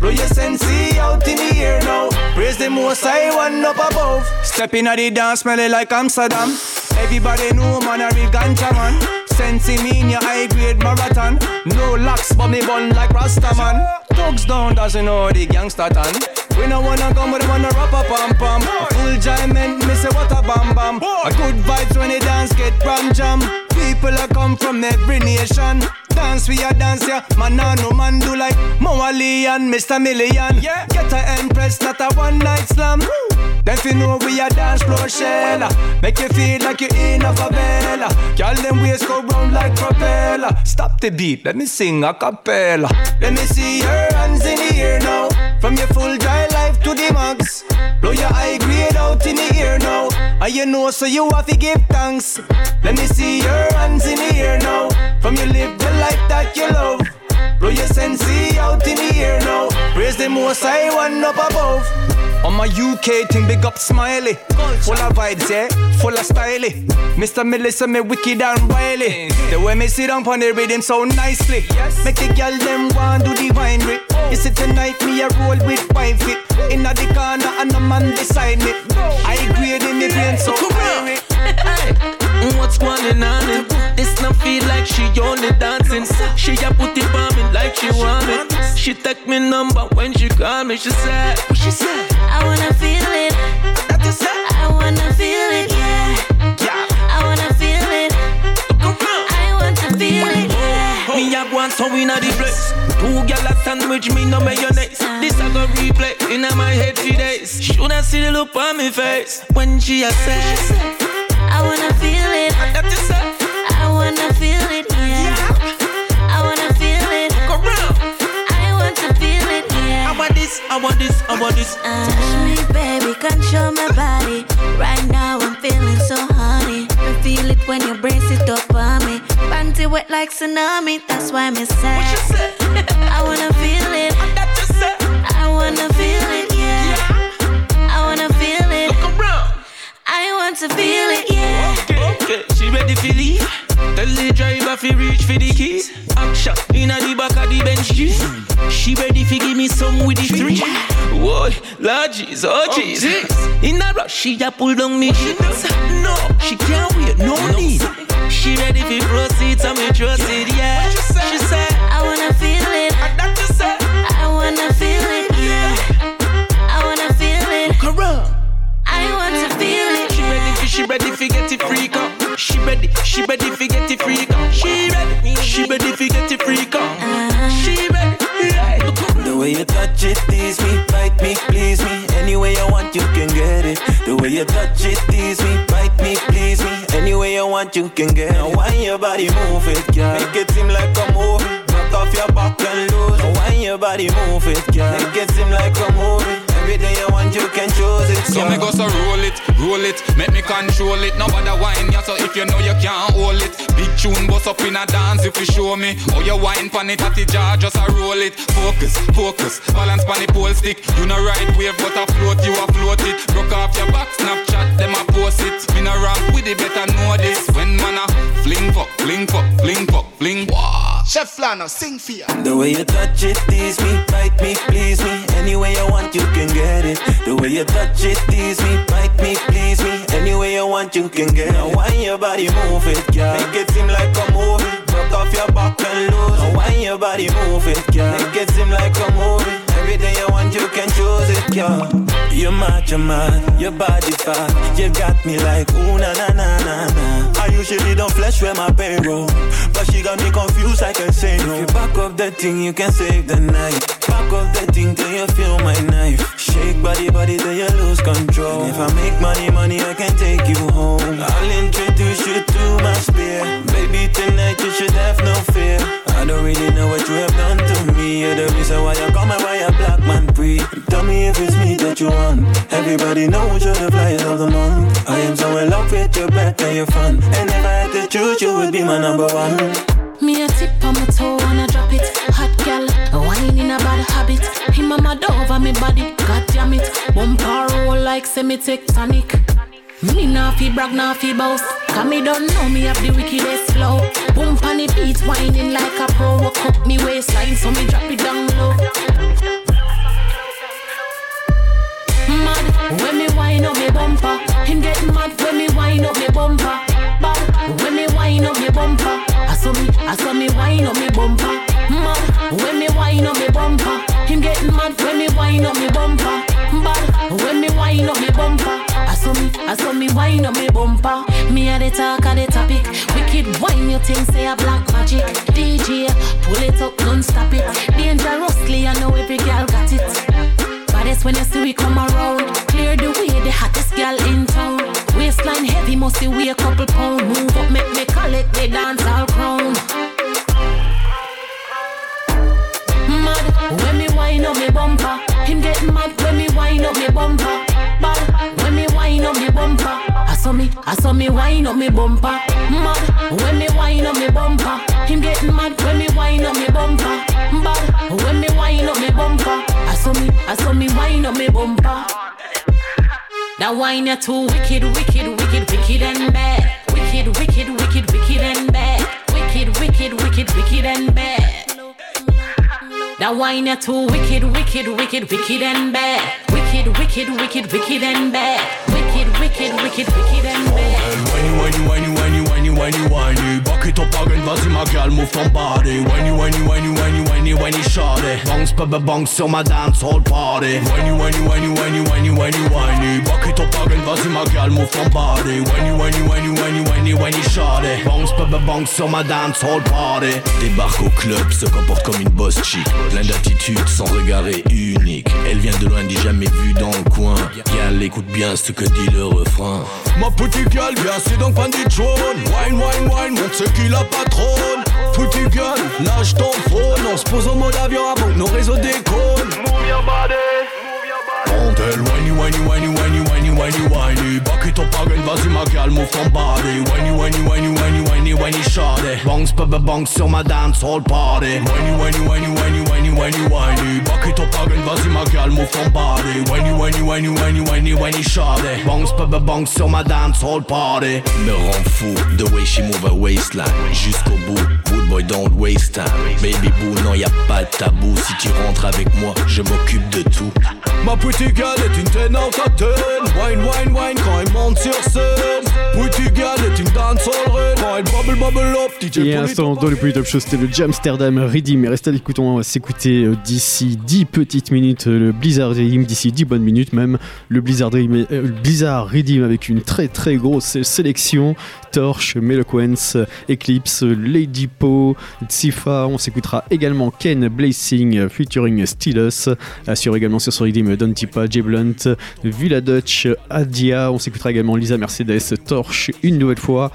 Speaker 17: Blow your sensei out in the air now. Praise the most high one up above. Step in at the dance, smelling like Amsterdam. Everybody know man a real ganja man. Sensei me in your high grade marathon. No locks, but me bun like Rasta man. Thugs down, doesn't know the gangster tan. We no wanna come, we wanna rap a pam pam. A full enjoyment, me say what a bam bam. A good vibes when the dance get ram jam. People a come from every nation. Dance we a dance yeah, man no man do like Moali and Mr. Million. Yeah. Get a empress, not a one night slam. Then fi know we a dance floor shell Make you feel like you in a favela Girl them waist go round like propeller Stop the beat, let me sing a cappella Let me see your hands in the air now From your full dry the Blow your high grade out in the air now. And you know so you have to give thanks. Let me see your hands in the air now. From you live the life that you love Blow your sensei out in the air now Praise the most high one up above on my UK thing, big up smiley. Full of vibes, yeah, full of styly. Mr. Melissa, me wicked and wily. The way me sit down on the rhythm so nicely. Make the girl them want do the winery. You see tonight, me a roll with wifey. In the corner, and a man beside me. I grade in the brain so fiery.
Speaker 23: What's going on? This not feel like she only dancing. She a put it on me like she want it. She take me number when she call me. She said, what she said?
Speaker 18: I wanna feel it. I wanna feel it, yeah. Yeah. I wanna feel it. I want to feel it, yeah.
Speaker 23: Me a go and so a the place. Two gyal a sandwich me no mayonnaise. This a go replay in my head for days. Shoulda see the look on me face when she a say.
Speaker 18: I wanna feel it. I wanna feel it, yeah. I wanna feel it. I want to feel it, yeah.
Speaker 23: I want this, I want this, I want this.
Speaker 18: Uh, touch me, baby, control my body. Right now I'm feeling so honey. I feel it when you brace it up me. Panty wet like tsunami, that's why me say. I wanna feel it. I wanna feel it,
Speaker 23: the fi reach for the keys. Action inna the back of the bench G. She ready fi give me some with the three. Whoa, Lord jeez, oh jeez. In a rush, she a pull down me sheets. No, she can't wait, no need. She ready fi proceed, so me trust it, yeah. She said,
Speaker 18: I wanna feel it. I wanna feel it, yeah. I wanna feel it. I want to feel it.
Speaker 23: She ready fi, she ready fi get it freak up. She ready, she ready fi get it freak up. Ready, fi get it freak up. Uh-huh. She ready, yeah.
Speaker 38: The way you touch it, tease me, bite me, please me. Any way you want, you can get it. The way you touch it, tease me, bite me, please me. Any way you want, you can get it. Now why your body move it, girl? Make it seem like a movie. Knock off your back and lose. Now why your body move it, girl? Make it seem like a movie. Everything you want, you can choose it.
Speaker 39: So me go so roll it, roll it, make me control it. Nobody whine ya, so if you know you can't hold it. Big tune bust up in a dance if you show me. How you whine pan it at the jar, just a roll it. Focus, focus, balance pan the pole stick. You no ride wave, but a float, you a float it. Broke off your back, Snapchat, them a post it. Me no ramp with it, better know this. When man a fling fuck, fling fuck, fling fuck, fling. Wah.
Speaker 40: Chef Flano, sing for.
Speaker 38: The way you touch it, tease me, bite me, please me. Any way you want, you can get it. The way you touch it, tease me, bite me, please me. Any way you want, you can get it. Now why your body move it, girl? Make it seem like a movie. Broke off your back and lose. Now why your body move it, girl? Make it seem like a movie. Everything you want, you can choose it, yeah. You're mad, you're your body fat. You got me like, ooh, na na na na na. I usually don't flesh where my payroll. But she got me confused, I can say no. If you back up that thing, you can save the night. Back up that thing till you feel my knife. Shake body, body till you lose control. And if I make money, money, I can take you home. I'll introduce you to my spear. Baby, tonight you should have no fear. I don't really know what you have done to me. You're the reason why I call my why a black man breathe. Tell me if it's me that you want. Everybody knows you're the flyest of the month. I am so in love with your back and your front. And if I had to choose, you would be my number one.
Speaker 41: Me a tip on my toe and I drop it. Hot gal, wine in a bad habit. Him a mad over me body, god damn it. Bumper roll like semi-tectonic. Me nah fi brag, nah fi boast. Cause me don't know me have the wickedest flow. Boom on the beat, whining like a pro. Walk up me waistline, so me drop it down low. Mad when me wind up me bumper. Him get mad when me wind up me bumper. Bad when me wind up me bumper. I saw me, I saw me wind up me bumper. Mad when me wind up me bumper. Him getting mad when me wind up me bumper. Bad when me wind up me bumper. Saw me, I saw me wind up me bumper. Me a the talk of the topic. Wicked wine, you think say a black magic. DJ, pull it up, don't stop it. Dangerously, I know every girl got it. Baddest when you see we come around. Clear the way, the hottest girl in town. Waistline heavy, must be weigh a couple pound. Move up, make me call it the dance all crown. Mad when me wind up me bumper. Him get mad when me wind up me bumper. Bumper. I saw me, I saw me wind up me bumper. Mad when me wind up me bumper. Him getting mad when me wind up me bumper. Bad when me wind up me bumper. I saw me, I saw me wind up me bumper. That wine you too wicked, wicked, wicked, wicked and bad. Wicked, wicked, wicked, wicked and bad. Wicked, wicked, wicked, wicked and bad. That wine you too wicked, wicked, wicked, wicked and bad. Wicked, wicked, wicked, wicked and bad. Wicked, wicked, wicked, wicked and bad.
Speaker 11: Whiny, whiny, whiny, whiny, whiny, whiny, whiny Back it up again, vas-y ma gal, move ton body Whiny, whiny, whiny, whiny, whiny, whiny, shawty Bounce, baby, bounce sur ma dance hall party Whiny, whiny, whiny, whiny, whiny, whiny, whiny Back it up again, vas-y ma gal, move ton body Whiny, whiny, whiny, whiny, whiny, whiny, shawty Bounce, baby, bounce sur ma dance hall party
Speaker 42: Débarque au club, se comporte comme une boss chic Plein d'attitude, sans regard est unique Elle vient de loin, dit jamais vu dans le coin Gal, écoute bien ce que dit le refrain
Speaker 11: Ma petite gueule, viens, c'est donc pas du trône Wine, wine, wine, montre ce qui la patronne Petite gueule, lâche ton phone. On se pose en mode avion avant que nos réseaux décollent Move your body Montel, whiny, whiny, whiny, whiny, whiny, whiny, whiny Back it up again, vas-y ma gal, move ton body Whiny, whiny, whiny, whiny, whiny, whiny, shawty Bounce, baby, bounce sur ma dance hall party Whiny, whiny, whiny, whiny, whiny, whiny, whiny Back it up again, vas-y ma gal, move ton body Whiny, whiny, whiny, whiny, whiny, whiny, Bounce, baby, bounce sur ma dance hall party
Speaker 42: Me rend fou, the way she move her waistline Jusqu'au bout, good boy don't waste time Baby boo, non y a pas de tabou Si tu rentres avec moi, je m'occupe de tout
Speaker 11: Ma petite gueule est une ténante à ten Wine, wine, wine quand elle monte sur scène gueule est une dancehall reine Quand elle bubble, bubble up, DJ
Speaker 2: Et à l'instant, dans le plus top show, c'était le Jamsterdam Redeem. Mais restez à l'écoute, on va s'écouter euh, d'ici 10 petites minutes euh, le Blizzard Redeem, d'ici 10 bonnes minutes même. Le Blizzard Redeem, euh, Blizzard Redeem avec une très très grosse sélection. Torch, Meloquence, Eclipse, Lady Po, Tsifa. On s'écoutera également Ken Blazing featuring Stylus. Assure également sur ce Redeem Don Tipa, J Blunt, Villa Dutch, Adia. On s'écoutera également Lisa Mercedes, Torch une nouvelle fois.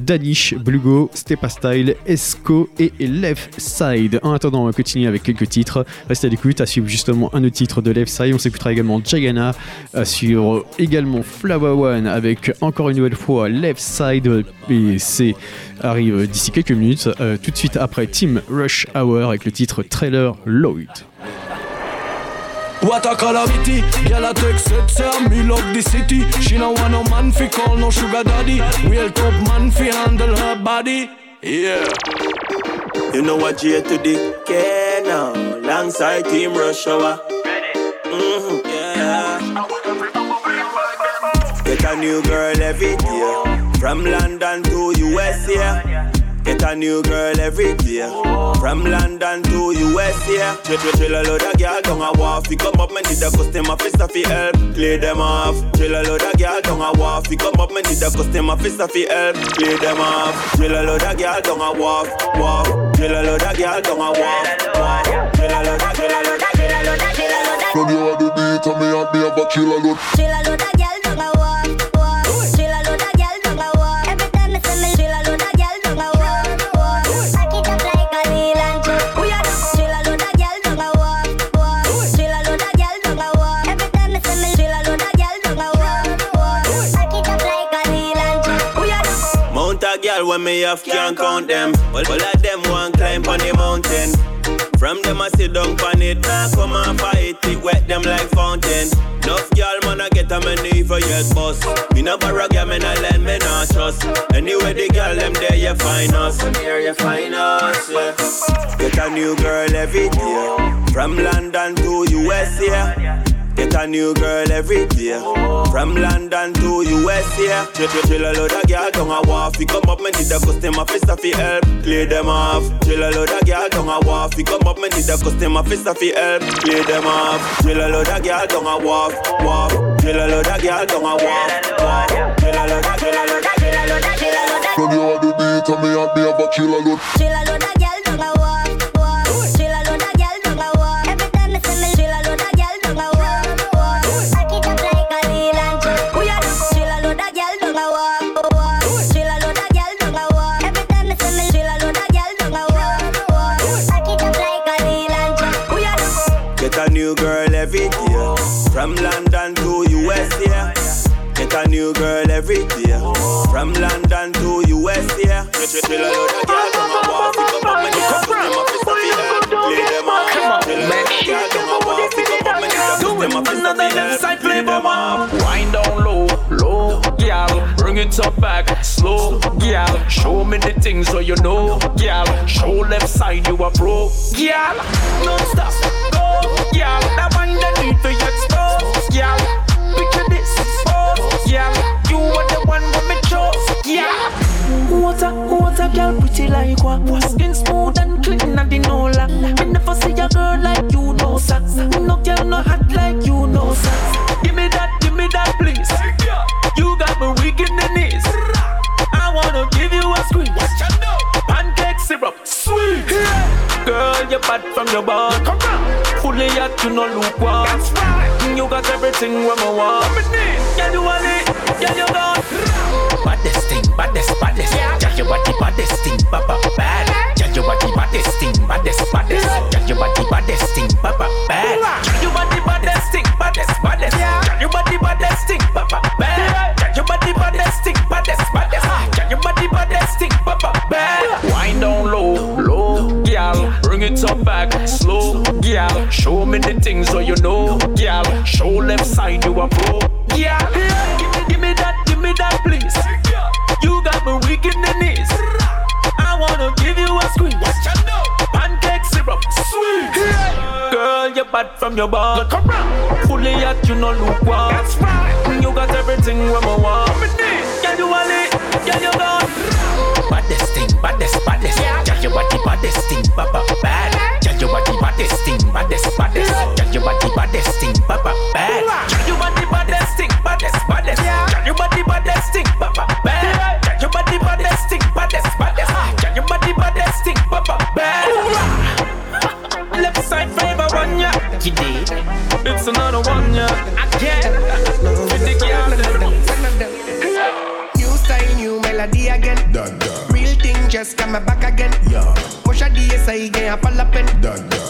Speaker 2: Danish, Blugo, Stepa Style, Esco et Left Side. En attendant, on va continuer avec quelques titres. Restez à l'écoute, à suivre justement un autre titre de Left Side. On s'écoutera également Jagana, à suivre également Flower One avec encore une nouvelle fois Left Side. Et c'est arrive d'ici quelques minutes. Euh, tout de suite après Team Rush Hour avec le titre Trailer Lloyd.
Speaker 11: What a calamity, girl a take set say me love the city. She no want no man fi call no sugar daddy. Real top man fi handle her body. Yeah.
Speaker 38: You know what J to the K now, alongside Team Rush Hour. Mhm, yeah. Get a new girl every year, from London to US, yeah. Get
Speaker 43: a new girl every day. From London to US, yeah. Chill, chill, chill a load of girl down a wharf. We come up, me need a customer fist fi help clear them off. Chill a load of girl down a wharf. We come up, me need a customer fist fi help clear them off. Chill a load of girl down a wharf, wharf. Chill a load of girl down a wharf, wharf. Chill a load of, chill a load of, chill a load of, chill a load of.
Speaker 8: When you are the beat, and me and me have a killer load.
Speaker 44: Chill a load of girl
Speaker 43: when me have can't count them. All, all of them want climb on the mountain. From them I sit down on it, now come and fight it, wet them like fountain. Enough girl man I get a me never yet bust. Me no borrow girl, me no lend, me no trust. Anyway the girl them there you find us, From here you find us. Yeah. Get a new girl every day, from London to US, yeah. Get a new girl every day. From London to US, yeah. Chill, chill, chill a load of girl down a wharf. We come up, me need a customer fist fi help clear them off. Chill a load of girl down a wharf. We come up, me need a customer fist fi help clear them off. Chill a load of girl down a wharf, wharf. Chill a load of girl down a wharf, wharf. Chill a load of, chill a load of, chill a load of, chill a load of.
Speaker 8: When you are the beat, and me and me have a killer load.
Speaker 44: Chill a load of
Speaker 43: new girl every day. From London to US, yeah. Chill, chill, chill a load of girl down a wharf. We come up, me need a customer fist fi help clear them off. Chill a load of girl down a wharf. We come up, me need a customer fist fi help clear them off.
Speaker 45: Wind down low, low, girl. Bring it up back, slow, girl. Show me the things so you know, girl. Show left side you a pro, girl. Non stop, go, girl. That one that need to expose, girl. Girl. You are the one with me chose, girl.
Speaker 46: What a, what a girl pretty like what? Skin smooth and clean and the nola. Me never see a girl like you, no sir. No girl no hot like you, no sir.
Speaker 45: Give me that, give me that, please. You got me weak in the knees. I wanna give you a squeeze. Pancake syrup, sweet. Girl, you're bad from your butt. Fully hot, you know lukewarm. You got everything where I want. Yeah, you want it, yeah, you got.
Speaker 41: Baddest thing, baddest, baddest. Yeah, your body baddest thing, baba bad. Yeah, your body baddest thing, baddest, baddest. Yeah, your body baddest thing, baba bad.
Speaker 45: It up back, slow, girl. Show me the things so you know, girl. Show left side you a pro, girl. Give me, give me that, give me that, please. You got me weak in the knees. I wanna give you a squeeze. Pancake syrup, sweet. Girl, you're bad from your butt. Fully hot, you know lukewarm. That's right. You got everything where I want. Yeah, you want it. Yeah, you got.
Speaker 41: Baddest thing, baddest, baddest. Yeah, your body baddest thing, baba bad. Yeah, your body baddest thing, baddest, baddest. Yeah, your body baddest thing, baba
Speaker 11: A pal pen.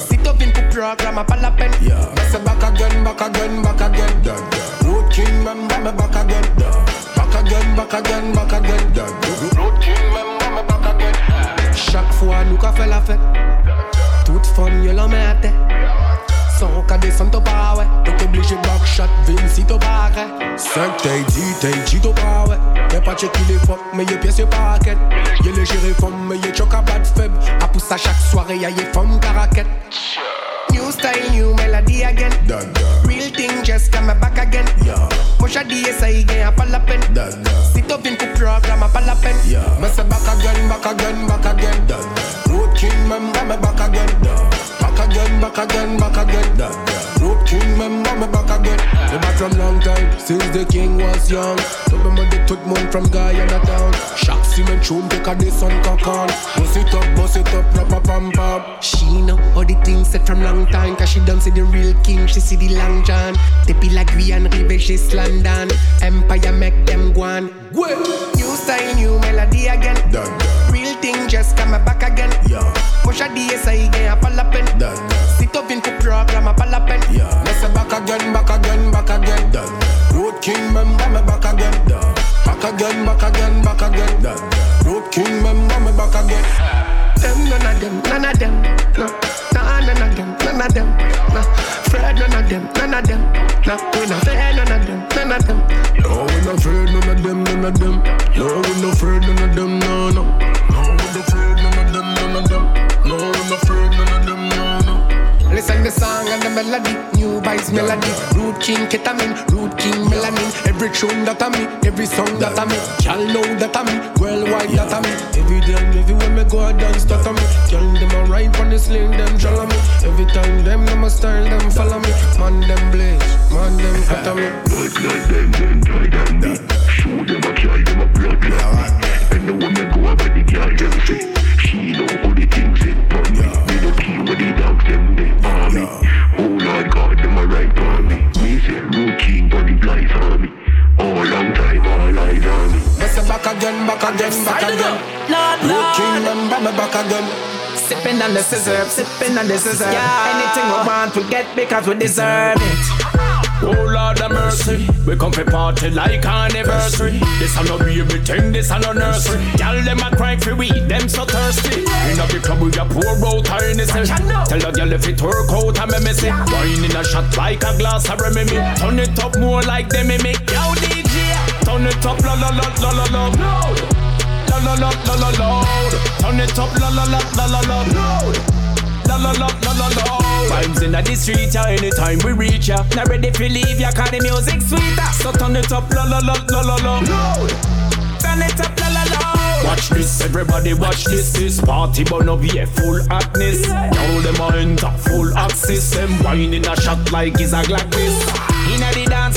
Speaker 11: Sit up in the program, a pal pen.
Speaker 8: Yeah.
Speaker 11: Yes, back again, back again, back again. Road king, remember me back again. Back again, back again, back again. Road king, remember me back again. Chaque fois, nous qu'a fait la fête. Toute fun, yo l'en mette. Son qu'a descend au pas, ouais. T'es obligé backshot, Vince, si t'as pas arrêt. 5 t'es dit, t'es dit, t'as pas, ouais. Y'a pas checké les fuck, mais y'a pièce, y'a pas. Y'a les gérés femmes, mais y'a choc à bad. Pousse à chaque soirée, y'a y'a femme caraquette. New style, new melody again. Real thing just come back again. Push a DSI again, a palapen. Sit up in the program, a palapen. Me say back again, back again, back again. Road king, member me back again. Back again, back again, back again. Road king, member me back again. Me back from long time, since the king was young. So me money took money from Guyana town. Shock cement tune, take a this on cock Bust it up, bust it up, proper pam pam. She know all the things said from long time, cause she done see the real king, she see the long john. They be like we and Rive, London. Empire make them go on. New style, new melody again. Real thing just come back again. Yeah. Push a DSI again, a palapen. Sit up in the program, a palapen. Let's back again, back again, back again. Road king, member me back again. Back again, back again, back again. Road king, member me back again. Them, none of them, none of them. No, nah, none of them, none of them. No, Fred, none of them, none of them. No, we not afraid, none of them, none of them. No, we not afraid, none of them, none of them. No, we not afraid, none of them, no, no. No, melody, new vice melody. Root king ketamine, root king melanin. Every tune that I me, every song that I me. Y'all know that I'm me, worldwide that I me. Every day and everywhere me go, I dance that I me. Y'all them a ride on the sling, them follow me. Every time them, them a style, them follow me. Man them blaze, man them cut me.
Speaker 47: Like like them, them and me. Show them a try, them a blood clot. And the woman go up the girl them she know all the things me.
Speaker 11: Again, back again, back again. Road king member me back again.
Speaker 48: Sipping on the scissor, sipping on the scissor. Yeah. Anything we want, we get because we deserve it.
Speaker 49: Oh Lord of mercy, we come for party like anniversary. This a no baby thing, this a no nursery. Y'all them a cry for we, them so thirsty. In a big club we a pour out her innocent. Tell the girl if it work out and me miss it. Wine in a shot like a glass of Remy. Turn it up more like them mimic. Yo DJ, turn it up la la la la la la. Loud. La la la la la loud. Turn it up la la la la la la. La la la la la la. Vibes in the street, yeah, anytime we reach ya. Not ready for leave ya, cause the music sweeter. So turn it up, la la la la la la. Turn it up, la la la. Watch this, everybody watch this. This party burn up here, full hotness. Now them a enter full access. Them wine in a shot like it's a Glock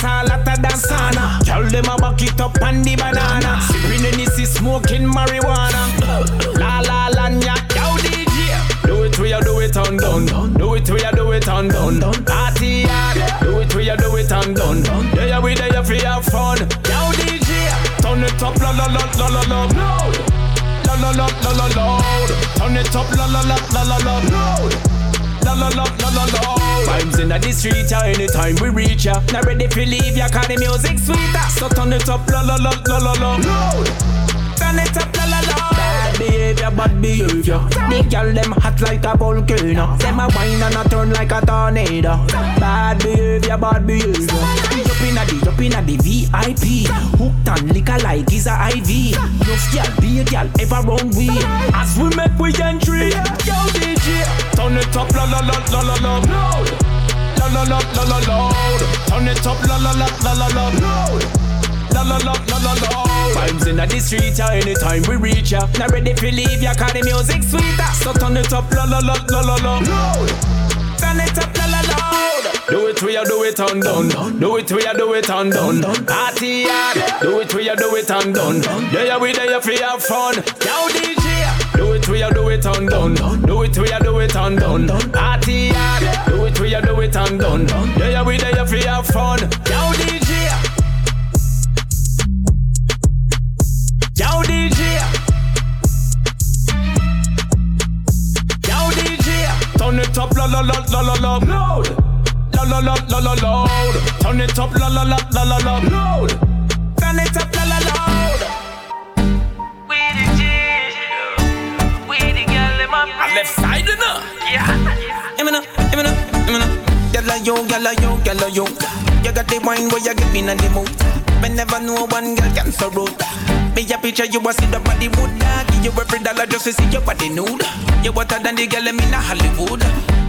Speaker 49: this. Lot of dance sauna. Tell them a back it up on the banana. Sipping Hennessy, smoking marijuana. La la la, nya, yo DJ. Do it we a do it and done. Do it we a do it and done. Party hard. Do it we a do it and done. Yeah we there for have fun. Yo DJ, turn it up la la la la la la. Loud. La la la la la loud. Turn it up la la la la la la. Loud. La la la la la la. Vibes in the street, yeah, anytime we reach ya. Not ready for leave ya, cause the music sweeter. So turn it up, la la la la la la. Loud. Turn it up, la la la. Bad behavior, bad behavior. The girl them hot like a volcano. Them a wine and a turn like a tornado. Bad behavior, bad behavior. Inna the, up inna the VIP. Hooked on liquor like is a IV. No girl, be a girl ever run we. As we make we entry, yo it up, la la la la la la. Loud. La la la la la. Turn it up, la la la la la la. La la la la la la. Vibes in the street, yeah, anytime we reach ya. Not ready for leave ya, cause the music sweeter. So turn it up, la la la la la la. Turn it up, la la loud. Do it we a do it and done. Do it we a do it and done. Party hard. Do it we a do it and done. Yeah yeah we there for have fun. Yo DJ. We a do it and done. Do it we a do it and done. Hard. Do it we a do it and done. Yeah yeah we there for have fun. Yo DJ. Yo DJ. Yo DJ. Turn it up la la la la la la. Loud. La la la la la loud. Turn it up la la la la la la. Loud. Turn it up
Speaker 48: Give me no. Gyal a yo, gyal a yo, gyal a yo. You got the wine where you get me in the mood. Me never know one girl can so rude. Me a picture you a see the body wood Give you every dollar just to see your body nude You hotter than the girl in a Hollywood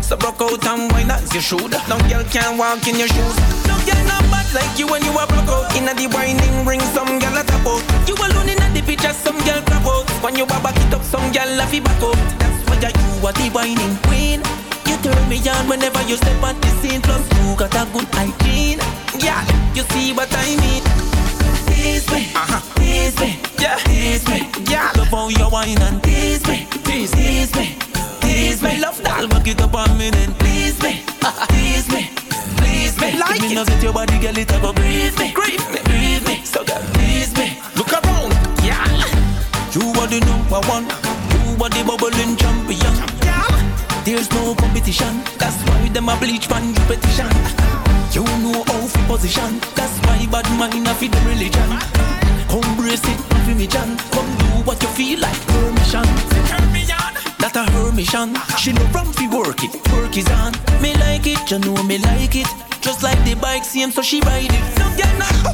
Speaker 48: So broke out and wine as you should No girl can walk in your shoes No girl no bad
Speaker 50: like you when you are broke out. Inna the winding ring, some gal a tap out. You alone inna the picture, some gal grab out. When you a back it up, some gal laugh it back out. That's why you are the whining queen. You turn me on whenever you step on the scene. Plus you got a good hygiene. Yeah, you see what I mean. Tease me, uh-huh. tease me, yeah, tease me, yeah. Love how you whine and tease me, tease, tease me, tease me. Love that. Back it up on me then please me, tease me, please me. Like Give me it. Give your body, girl, it a go breathe me, breathe me, breathe me. So girl, please me. Look around, yeah. You are the number one. You are the bubbling champion. There's no competition. That's why them a bleach man you petition. You know how fi position. That's why bad mind a fi the religion. Come brace it, fi me John. Come do what you feel like. Permission. That a her mission. She no run fi work it. Work is on. Me like it, you know me like it. Just like the bike, same, so she ride it.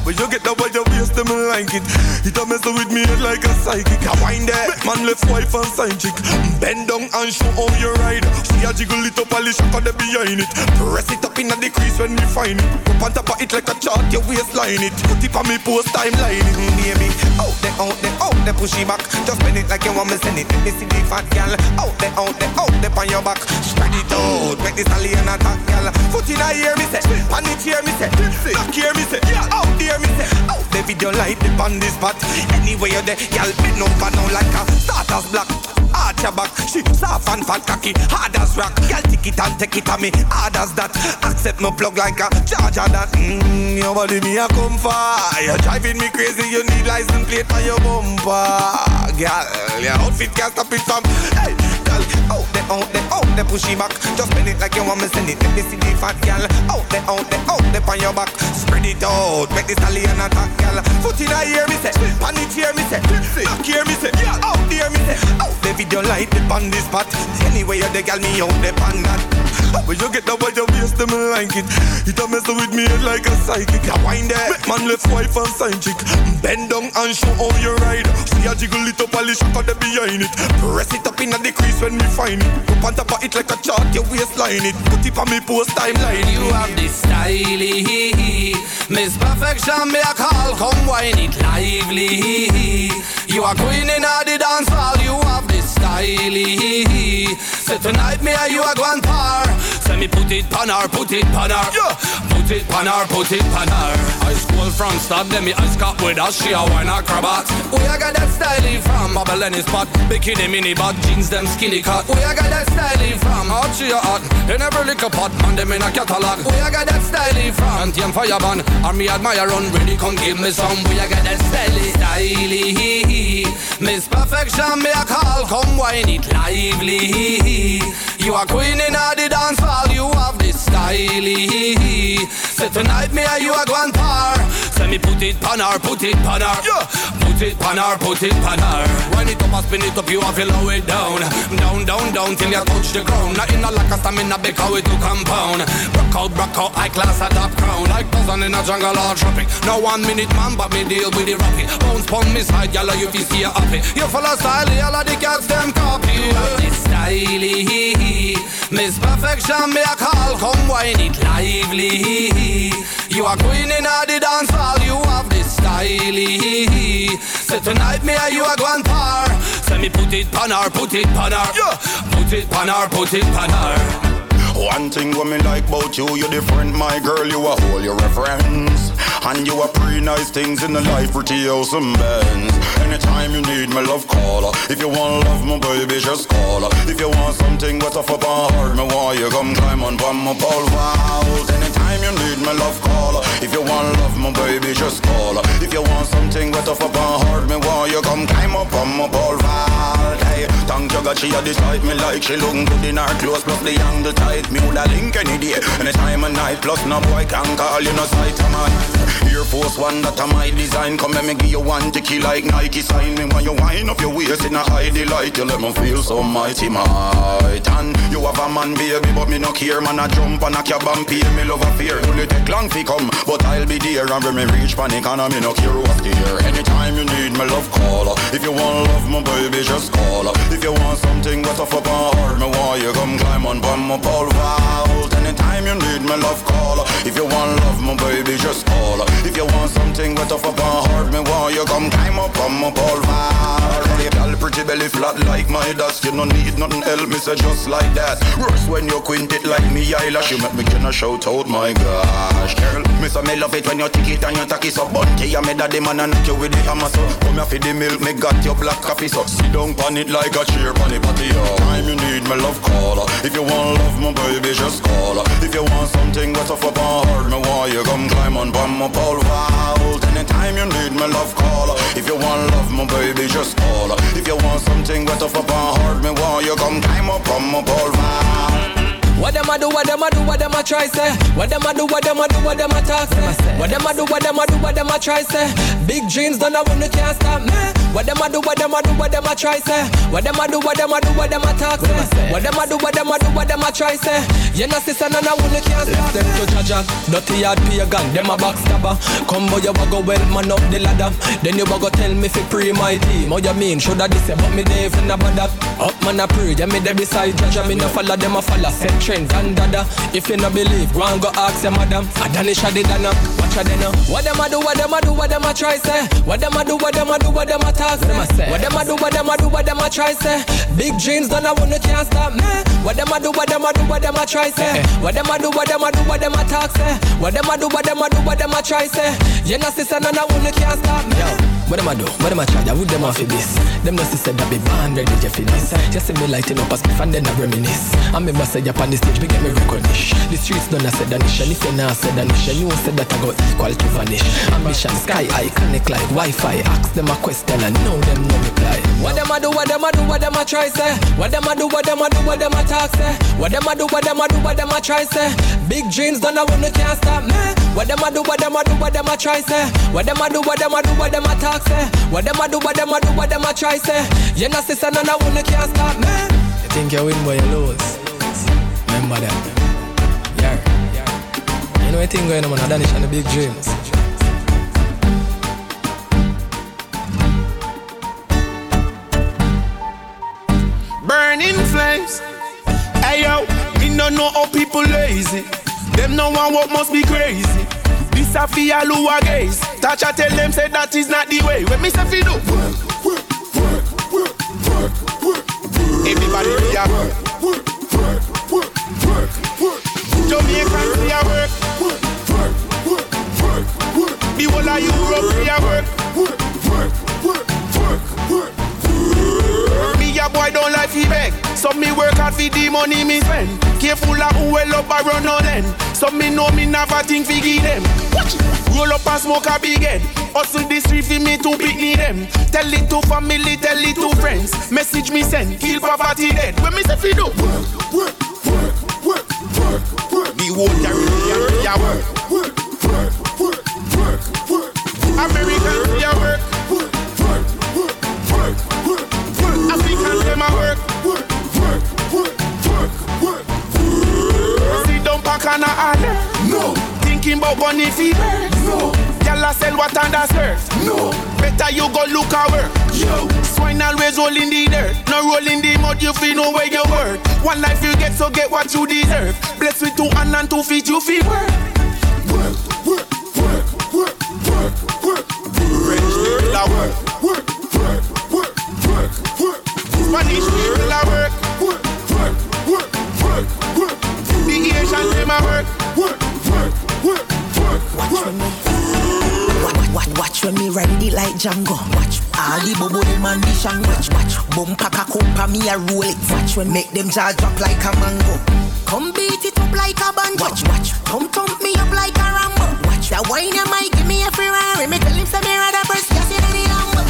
Speaker 19: But you get the way you waste them like it. It a mess with me like a psychic. I wind there, man left wife and side chick. Bend down and show how you ride. See a jiggle polish up on the behind it. Press it up in the crease when we find it. Up on top of it like a chart, your waistline it. Put it on me post timeline it, baby. Out there, out there, out there, push it back. Just bend it like you want me send it. Let see the fat gal. Out there, out there, out there, on your back. Spread it out, make this alien attack gal. Foot in the ear, me say. Pan it here, me say. Back here, me say. Out there, me say. Out the video light dip on this spot. Anyway, you're there, gal. Bend over now like a starter's block. Arch your back, she soft and fat cocky, hard as rock. Girl, take it and take it on me, hard as that. Accept my plug like a charger that. Mmm, your body me a come far. You're driving me crazy, you need license plate for your bumper. Girl, your outfit can't stop it from. Hey, girl, out there, out there, out there, push it back. Just bend it like you want me send it. Let me see the fat girl. Out there, out there, out there, on your back. Spread it out, make the stallion attack, girl. Foot in the ear, me say. Pan it here, me say. Back here, me say. Out there, me say. Out the video light dip on this spot. Anyway, you the girl me out the pan that. When you get the way you waste them like it. It a mess with me like a psychic. I wind there, man left wife and side chick. Bend down and show how you ride. See a jiggle it up, polish up on the behind it. Press it up in the crease when we find it. Up on top of it like a chart, your waistline it. Put it on me post timeline.
Speaker 51: You have this style, Miss Perfection, me a call, come wine it lively. You are queen in the dance hall, you have this style. So tonight me and you are going par. Say me put it pan her, put it pan her. Yeah. Put it pan her, put it pan her. I school from start, then me I got with us, she a wine acrobat. We a got that style from Bubble and spot. Bikini mini bag, jeans them skinny cut. We a got that style from Hot she a hot. In every liquor pot, man them in a catalog. We a got that style from Anti and Fire Ban. And me admire run ready, come give me some. We a got that style, style. Miss Perfection, me a call, come wine it lively. You are queen in all the dance hall, you have this style. Say tonight me and you are going par. Say me put it pan her, put it pan her. Yeah. Put it pan her, put it pan her. Wind it up and spin it up, you have to low it down. Down, down, down till you touch the ground. Not in a lack of stamina, big how it to compound. Rock out, rock out, high class at top crown. Like buzzing in a jungle or tropic. No one minute man, but me deal with the rocket. Bounce pon me side, y'all you fi see you happy. You full of style, y'all the cats them copy. This style, Miss Perfection, me a call, come wine it lively. You are queen in all the dance hall, you have this style. Say tonight me and you are going par. Say me put it pan her, put it pan her. Yeah. Put it pan her, put it pan her.
Speaker 6: One thing what me like about you, you different, my girl, you a whole your reference. And you are pretty nice things in the life, pretty awesome bands. Anytime you need my love, call If you want love, my baby, just call her. If you want something what's off up on heart, me want you come climb on on my pole vault. Anytime you need my love, call If you want love, my baby, just call If you want something off up on heart, me want you come climb up on my pole vault. Hey, thank you God, she a the type me like. She looking good in her clothes, plus the angle tight. Me woulda link any day, anytime of night. Plus no boy can call you no sight of mine. Air Force One that a my design. Come let me give you one ticky like Nike sign. Me when you wind up your waist in a high delight, you let me feel so mighty might. And you have a man baby, but me no care. Man I jump and a cab and pay me love a fear. Only take long fi come, but I'll be there. And when me reach panic and me no care what's there. Anytime you need my love, call. If you want love, my baby, just call. If you want something wet off up on heart, me want you come climb on on my pole vault. Anytime you need me, love call. If you want love, my baby, just call. If you want something wet off up on heart, me want you come climb up on my pole vault. Girl, pretty belly flat like my dust. You no need nothing else, me say just like that. Worse when you quint it like me eyelash. You make me gonna shout out, my gosh, girl. Me say me love it when you tick it and you tack it so bunty. I made that the man and knock you with the hammer so. Come here for the milk, me got your black coffee so. Sit down pon it like a chair pon the patio. Time you need me love call. If you want love, my baby, just call. If you want something what's up on heart, me want you come climb on pon my pole vault. Anytime you need me love call. If you want love, my baby, just call. If you want something off up on heart, me want you come climb up on my pole vault.
Speaker 51: What them a do, what them a do, what them a try say What them a do, what them a do, what them a talk say What them a do, what them a do, what them a try say Big dreams done a one you can't stop me What them a do, what them a do, what them a try say What them a do, what them a do, what them a talk say What them a do, what them a do, what them a try say You know sister none one you can't stop them to Jaja Dirty hard pagan, them a backstabber Come boy you a go well man up the ladder Then you a go tell me fi pre my team How you mean, shoulda this but me there for no bother Up man a pray, yeah me there beside Jaja Me no follow them a follow set trends and dada. If you no believe, go and go ask your madam. I done it, shadi dana. Watch her then. What them a do? What them a do? What them a try say? What them a do? What them a do? What them a talk say? What them a do? What them a do? What them a try say? Big dreams done. I wanna can't stop me. What them a do? What them a do? What them a try say? What them a do? What them a do? What them a talk say? What them a do? What them a do? What them a try say? You know sister, none I wanna can't stop me. What them a do? What them a try? I would them off of this. Them no sister that be band ready to finish. Just see me lighting up a spliff and then I reminisce. I remember say up on the stage, big get me recognition. The streets done a said danish, and if you not said danish, you know said that I go equal to vanish. Ambition sky connect like Wi-Fi. Ask them a question and know them no reply. What them a do? What them a do? What them a try say? What them a do? What them a do? What them a talk say? What them a do? What them a do? What them a try say? Big dreams done a one you can't stop me. What them a do? What them a do? What them a try say? What them a do? What them a do? What them a talk say? What them a do? What them a do? What them a try say? You know sister, none a one you can't stop me. You think you win, but you lose. Remember that. Yeah. You know anything going on, man. Danish and the big dreams.
Speaker 11: burning flames. Hey yo, me no know how people lazy. Them no one what must be crazy. A fi all a gaze. Touch tell them say that is not the way. When me say fi do. Everybody be a work. work, work, work. Jamaican be a work. Work, work, work, work. The whole of Europe be a work. Me a boy don't like fi beg. So me work hard fi the money me spend. Careful of who well up a run on end. So me know me never think fi give them. Roll up and smoke a big head. Hustle the street fi me to pick me them. Tell it to family, tell it to friends. Message me send, kill poverty dead. When me say fi do. Work, work, work, work, work, work. The whole Caribbean a work. Work, work, work, work, work. American fi a work. Work, work, them a work. Work, work, work, work, work, work. Sit down back on a alley. No. Thinking about money fi No. Y'all a sell what under surf. No. Better you go look at work. Yo. Swine always roll in the dirt. No roll in the mud, you feel know where you work. One life you get, so get what you deserve. Blessed with two hand and two feet, you feel. Work, Spanish people a work. Work, work, work, work, work. The Asian them a work. Work, work, work, work, work.
Speaker 52: Watch, watch, watch when me ride it like Django. Watch all the bubble them and the shango. Watch, watch, bumper cock up me a roll it. Watch when make them jaw drop like a mango. Come beat it up like a banjo. Watch, watch, come thump me up like a rambo. Watch that wine you might give me a Ferrari. Me tell him say me rather burst gas in any Lambo.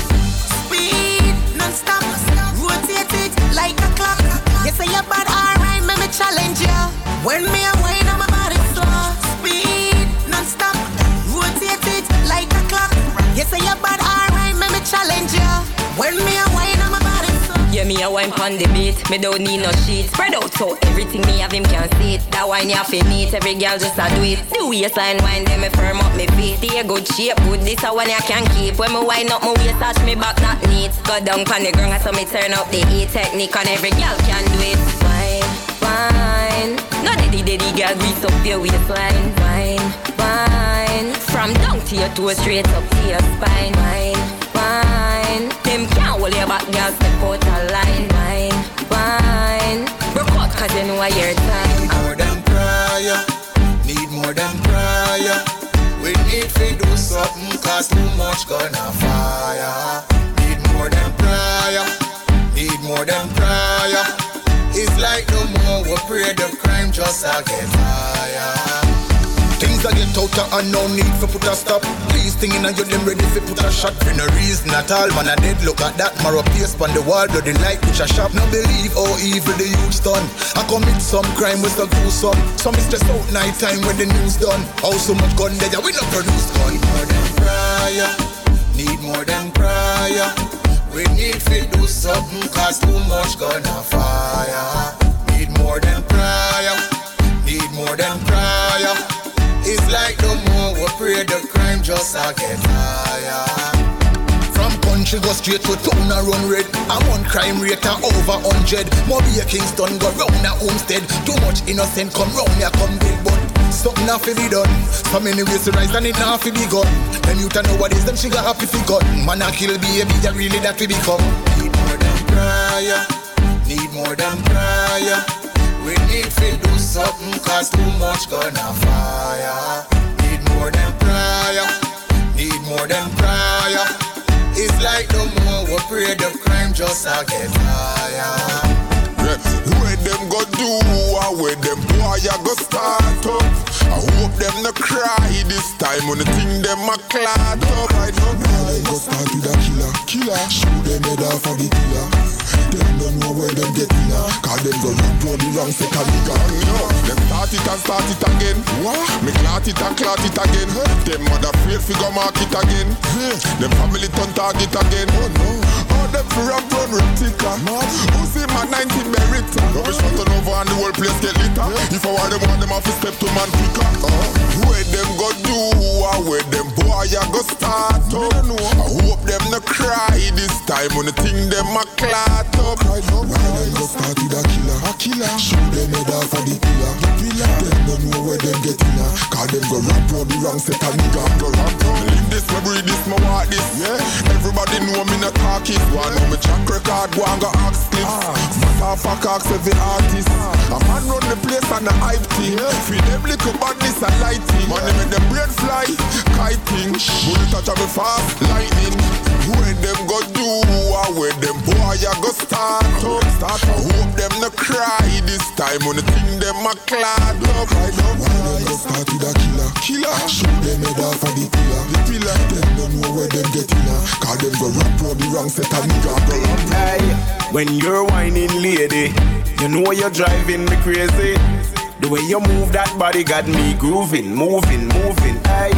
Speaker 52: Speed non-stop, rotate it like a clock. You say you're bad, alright, me me challenge you. When me a I'm a body slow. Speed non-stop, rotate it like a clock. You say you're bad, alright, me me challenge you. When me a a
Speaker 53: When me a wine pon the beat, me don't need no sheet. Spread out so everything me have him can see it. That wine you to neat, every girl just a do it. The waistline wine, then me firm up me feet. Stay good shape, good this a one you can keep. When me wine up my waist, touch me back not neat. Go down pon the ground, so me turn up the E technique, and every girl can do it. Wine, wine. No daddy, daddy girl, grease up your waistline. Wine, wine. From down to your toe, straight up to your spine. Wine, wine. Them can't hold your back, girl, step out a line. Wine, wine. Out, cause you know your time.
Speaker 16: Need More than prior, need more than prior. We need to do something, cause too much gonna fire. Need more than prior, need more than prior. It's like no more, we pray the crime just a get higher. Things I get out of and no need for put a stop. Please thinking of you them ready for put a shot for no reason at all. Man, I dead look at that marrow paste on the wall, bloody light which a shop. No believe how evil the youth done. I commit some crime with the gruesome. Some is stress out night time when the news done. How so much gun there, we not produce gun. Need More than prior, need more than prior. We need to do something cause too much gonna fire. Need more than prior, need more than prior. It's like no more, we pray the crime just a get higher. From country go straight to town a run red. I'm on crime rate a over hundred. Mobile Kingston go round a homestead. Too much innocent come round ya come dead, but something have to be done. So many ways to rise and it not to be gone. Them youth is them sugar happy fi gun. Man a kill baby, that really that we become. Need more than prior, need more than prior. We need to do something cause too much gonna fire. Need more than prior, need more than prior. It's like no more, we pray the crime just a get higher.
Speaker 54: Where them go do, or where them boy a go start up. I hope them no cry this time when the thing them a clot up. I don't know. Them go start with a killer, killer. Shoot them head off of the killer. Them don't know where them get in ah. Cause them go run round the wrong second nigga no. Them start it and start it again. What? Me clot it and clot it again. Them mother afraid fi go mark it again. Them family turn target again. Oh no. Oh them fi run run replica Who see my 90 Beretta ah? Rubbish front turn over and the whole place get litter If I want them want them have to step to man quicker uh, Where them go do where them boy a go start up I hope them no cry this time when the thing them a clot up Right now, them go start with a killer A killer. Shoot them head off of the pillar The pillar Them don't know where them get in Cause them go rap round the wrong set of nigga Go rap round. Live this, me breathe this, me walk this. Yeah. Everybody know me not talk it. One know me track record, go and go ask clips Matter of fact, ask every artist. Ah. A man run the place and the hype team Feed them little badness and lighting. Money make them brain fly, kiting Bullet touch me fast, lightning Where them go do, or where them boy a go start up. Start up, hope them no cry this time When the thing them a clad up. Right now, why them go start with a killer? Killer, shoot them head off of the pillar. The pillar, them don't know where them get in. Cause them go rap round the wrong set of nigga go
Speaker 20: Hey, when you're whining lady, you know you're driving me crazy. The way you move that body got me grooving, moving, moving. Hey,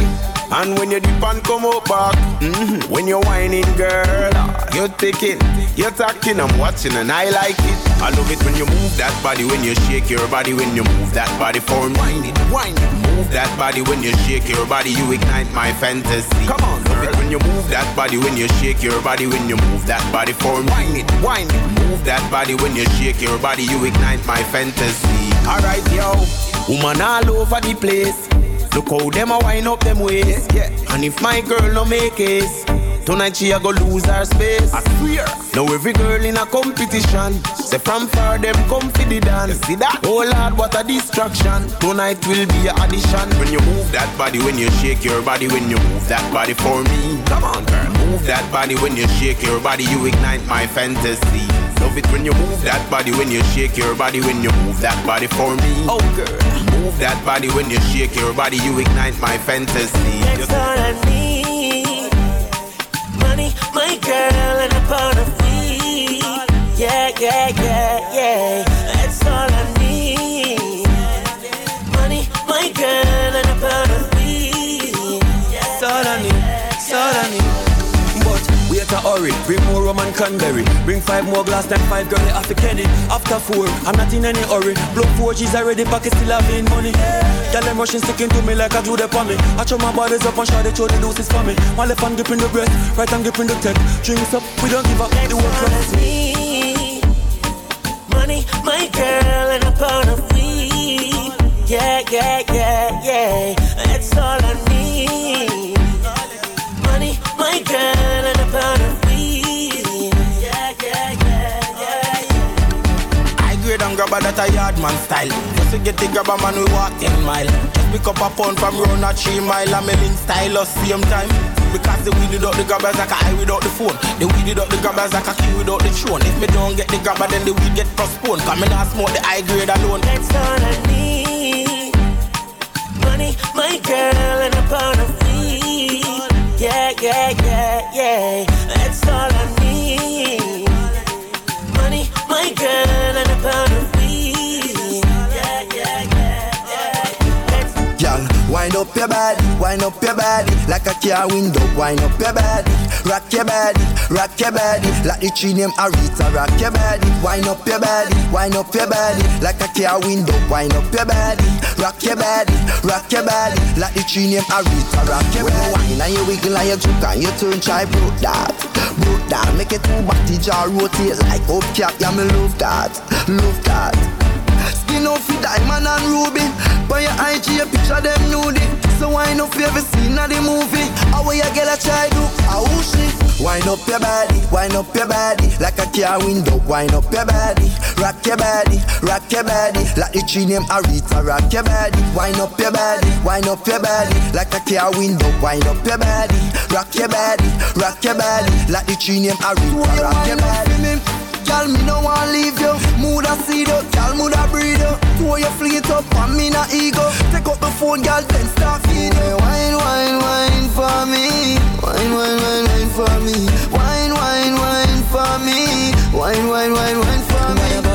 Speaker 20: and when you dip and come up back, mm-hmm. when you're whining, girl, you're taking, you're talking, I'm watching and I like it. I love it when you move that body, when you shake your body, when you move that body for me. Whine it, whine it. Move that body when you shake your body, you ignite my fantasy. Come on, love it when you move that body, when you shake your body, when you move that body for me. Whine it, whine it. Move that body when you shake your body, you ignite my fantasy. Alright, yo, woman all over the place. Look how them a wind up them waist. Yeah. And if my girl no make it, tonight she a go lose her space. I swear. Now every girl in a competition, say from far them come for the dance. See that? Oh Lord, what a distraction. Tonight will be a addition. When you move that body, when you shake your body, when you move that body for me. Come on, girl. Move that body when you shake your body, you ignite my fantasy. Love it when you move that body, when you shake your body, when you move that body for me. Oh girl, move that body when you shake your body, you ignite my fantasy.
Speaker 30: That's all I need. Money, my girl, and a part of me. Yeah, yeah, yeah, yeah. That's all I
Speaker 38: hurry. Bring more rum and cranberry. Bring five more glass, then five girl they after Kenny. After four, I'm not in any hurry. Blow four G's already, pocket still having money. Girl, them rushing, sticking to me like a glue they on me. I show my bodies up and show they show the doses for me. One left hand gripping the breast, right hand gripping the tech. Drinks up, we don't give up. The work
Speaker 30: That's me. Money, my girl, and a pound of weed. Yeah, yeah, yeah, yeah. That's all I need. Money, my girl, and a pound
Speaker 38: grabber that a yard man style. Just to get the grabber man we walk 10 mile. Just pick up a pound from round a 3 mile and me link style us same time. Because the weed without the grabbers like a eye without the phone. The weed without the grabbers like a key without the throne. If me don't get the grabber then the weed get postponed. Cause me not smoke the high grade alone.
Speaker 30: That's all I need. Money, my girl, and a pound of weed. Yeah, yeah, yeah, yeah. That's all I need. Money, my girl, and a pound
Speaker 1: wind up your body, wind up your body like a car window. Wind up your body, rock your body, rock your body like the tree name. Rock your body, wind up your body, wind up your body like a car window. Wind up your body, rock your body, rock your body like the tree name. Rock your body, When you wine and you wiggle and you juke and you turn try broke that, broke that. Make it two body jar rotate like up cap. Yeah, me love that, love that. Skin off with diamond and ruby. By your IG a picture them nudie. So wine up every scene of the movie? How will you get a try do? How she? Wind up your body, wind up your body. Like a car window, wind up your body. Rock your body, rock your body. Like the tree name Arita Rock your body, wind up your body Wind up your body. Like a car window, wind up your body. Rock your body, rock your body. Like the tree name Arita Rock your body Girl, me no want leave you. Mood a seed up, girl, mood a breed up. Throw your fleet up, and me not ego. Take up the phone, girl, then start feed you. Wine, wine, wine for me. Wine, wine, wine, wine for me. Wine, wine, wine for me. Wine, wine, wine, wine for.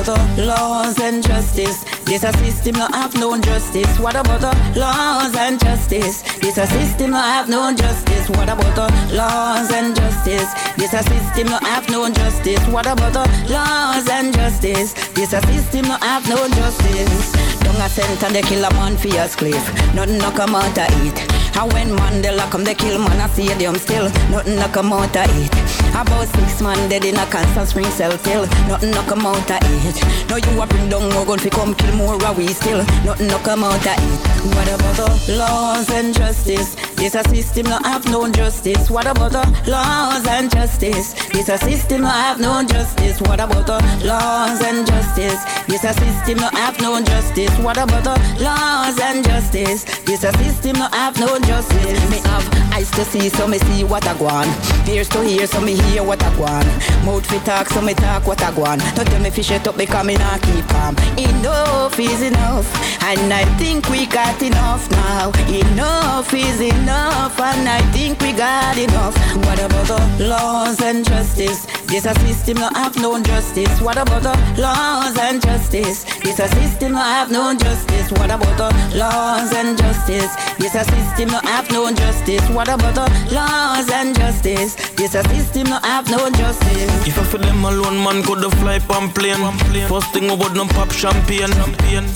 Speaker 55: About laws and justice? This a system not have no justice. What about the laws and justice? This a system not have no justice. What about the laws and justice? This a system not have no justice. What about the laws and justice? This a system not have no justice. Don't a and they kill a man for your cliff. Nothing no come out of it. And when Mandela come, they kill man a stadium still. Nothing no come out of it. About six man dead in a cancer spring cell till. Nothing no come out of it. Now you a bring down more gun fi come kill more of we still. Nothing no come out of it. What about the laws and justice? This a system no have no justice. What about the laws and justice? This a system no have no justice. What about the laws and justice? This a system no have no justice. What about the laws and justice? This a system no have no justice. Me have eyes to see, so me see what I want. Ears to hear, so me hear what I want. Mouth fi talk, so me talk what I want. Don't tell me fish it up because me not keep calm. Enough is enough, and I think we got enough now. Enough is enough, and I think we got enough. What about the laws and justice? This a system no have no justice. What about the laws and justice? This a system no have no justice. What about the laws and justice? This a system no have no justice. What about the laws and justice? This a system no have no justice.
Speaker 38: If I for them alone, man could have fly on plane. First thing we would not pop champagne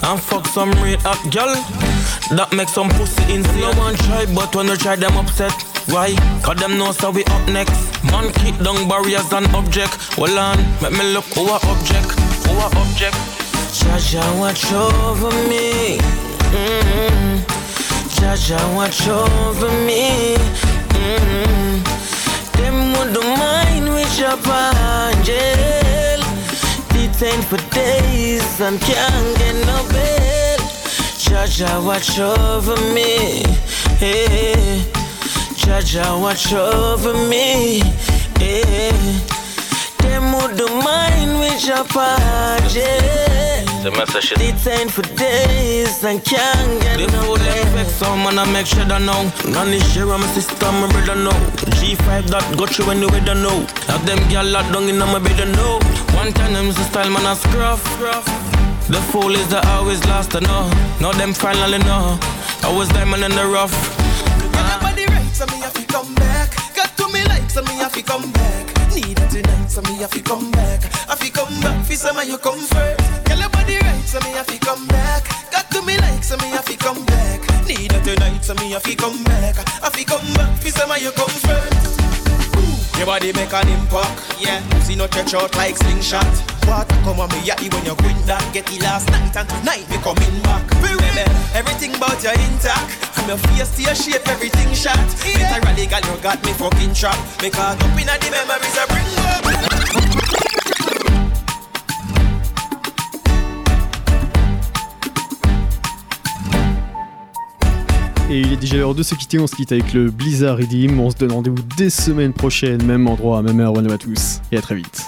Speaker 38: and fuck some red hot girl. That make some pussy insane. No one try, but when you try them upset. Why? Cause them know so we up next. Man kick down barriers and object. Well on, make me look who a object. Who a object. Jaja watch over me. Mm-hmm. Jaja watch over me. Mm-hmm. Them wouldn't mind we drop on jail. Detained for days and can't get no bail. Jaja watch over me. Hey. Jaja watch over me. Hey. Them wouldn't mind we drop on jail.
Speaker 56: The message is
Speaker 38: Detained for days and can't get no bail. Some man I make sure that know. None is share my system, my brother know. G5 that got you when you weather know. Have them gyal locked down in my bed know. One time them the style man I scruff. scruff. The fool is that always last to know. Now them finally know. I was diamond in the rough.
Speaker 11: Everybody right, so me have to come back. Got to me like, so me have to come back. Need it tonight, so me have to come back. I fi come back, fi some you come first. Girl, your body right, so me have to come back. Got to me like, so me have to come back. Need it tonight, so me have to come back. I fi come back, fi some you come first. Your body make an impact, yeah. See no stretch out like slingshot. Water come on me yatty when you quit that. Get the last night and tonight me coming back. Baby, everything about you intact. From your face to your shape, everything shot. Yeah. Literally, girl, you got me fucking trapped. Me caught up in the memories I bring back.
Speaker 2: Et il est déjà l'heure de se quitter. On se quitte avec le Blizzard Redeem. On se donne rendez-vous dès semaine prochaine, même endroit, même heure. Bonne à tous et à très vite.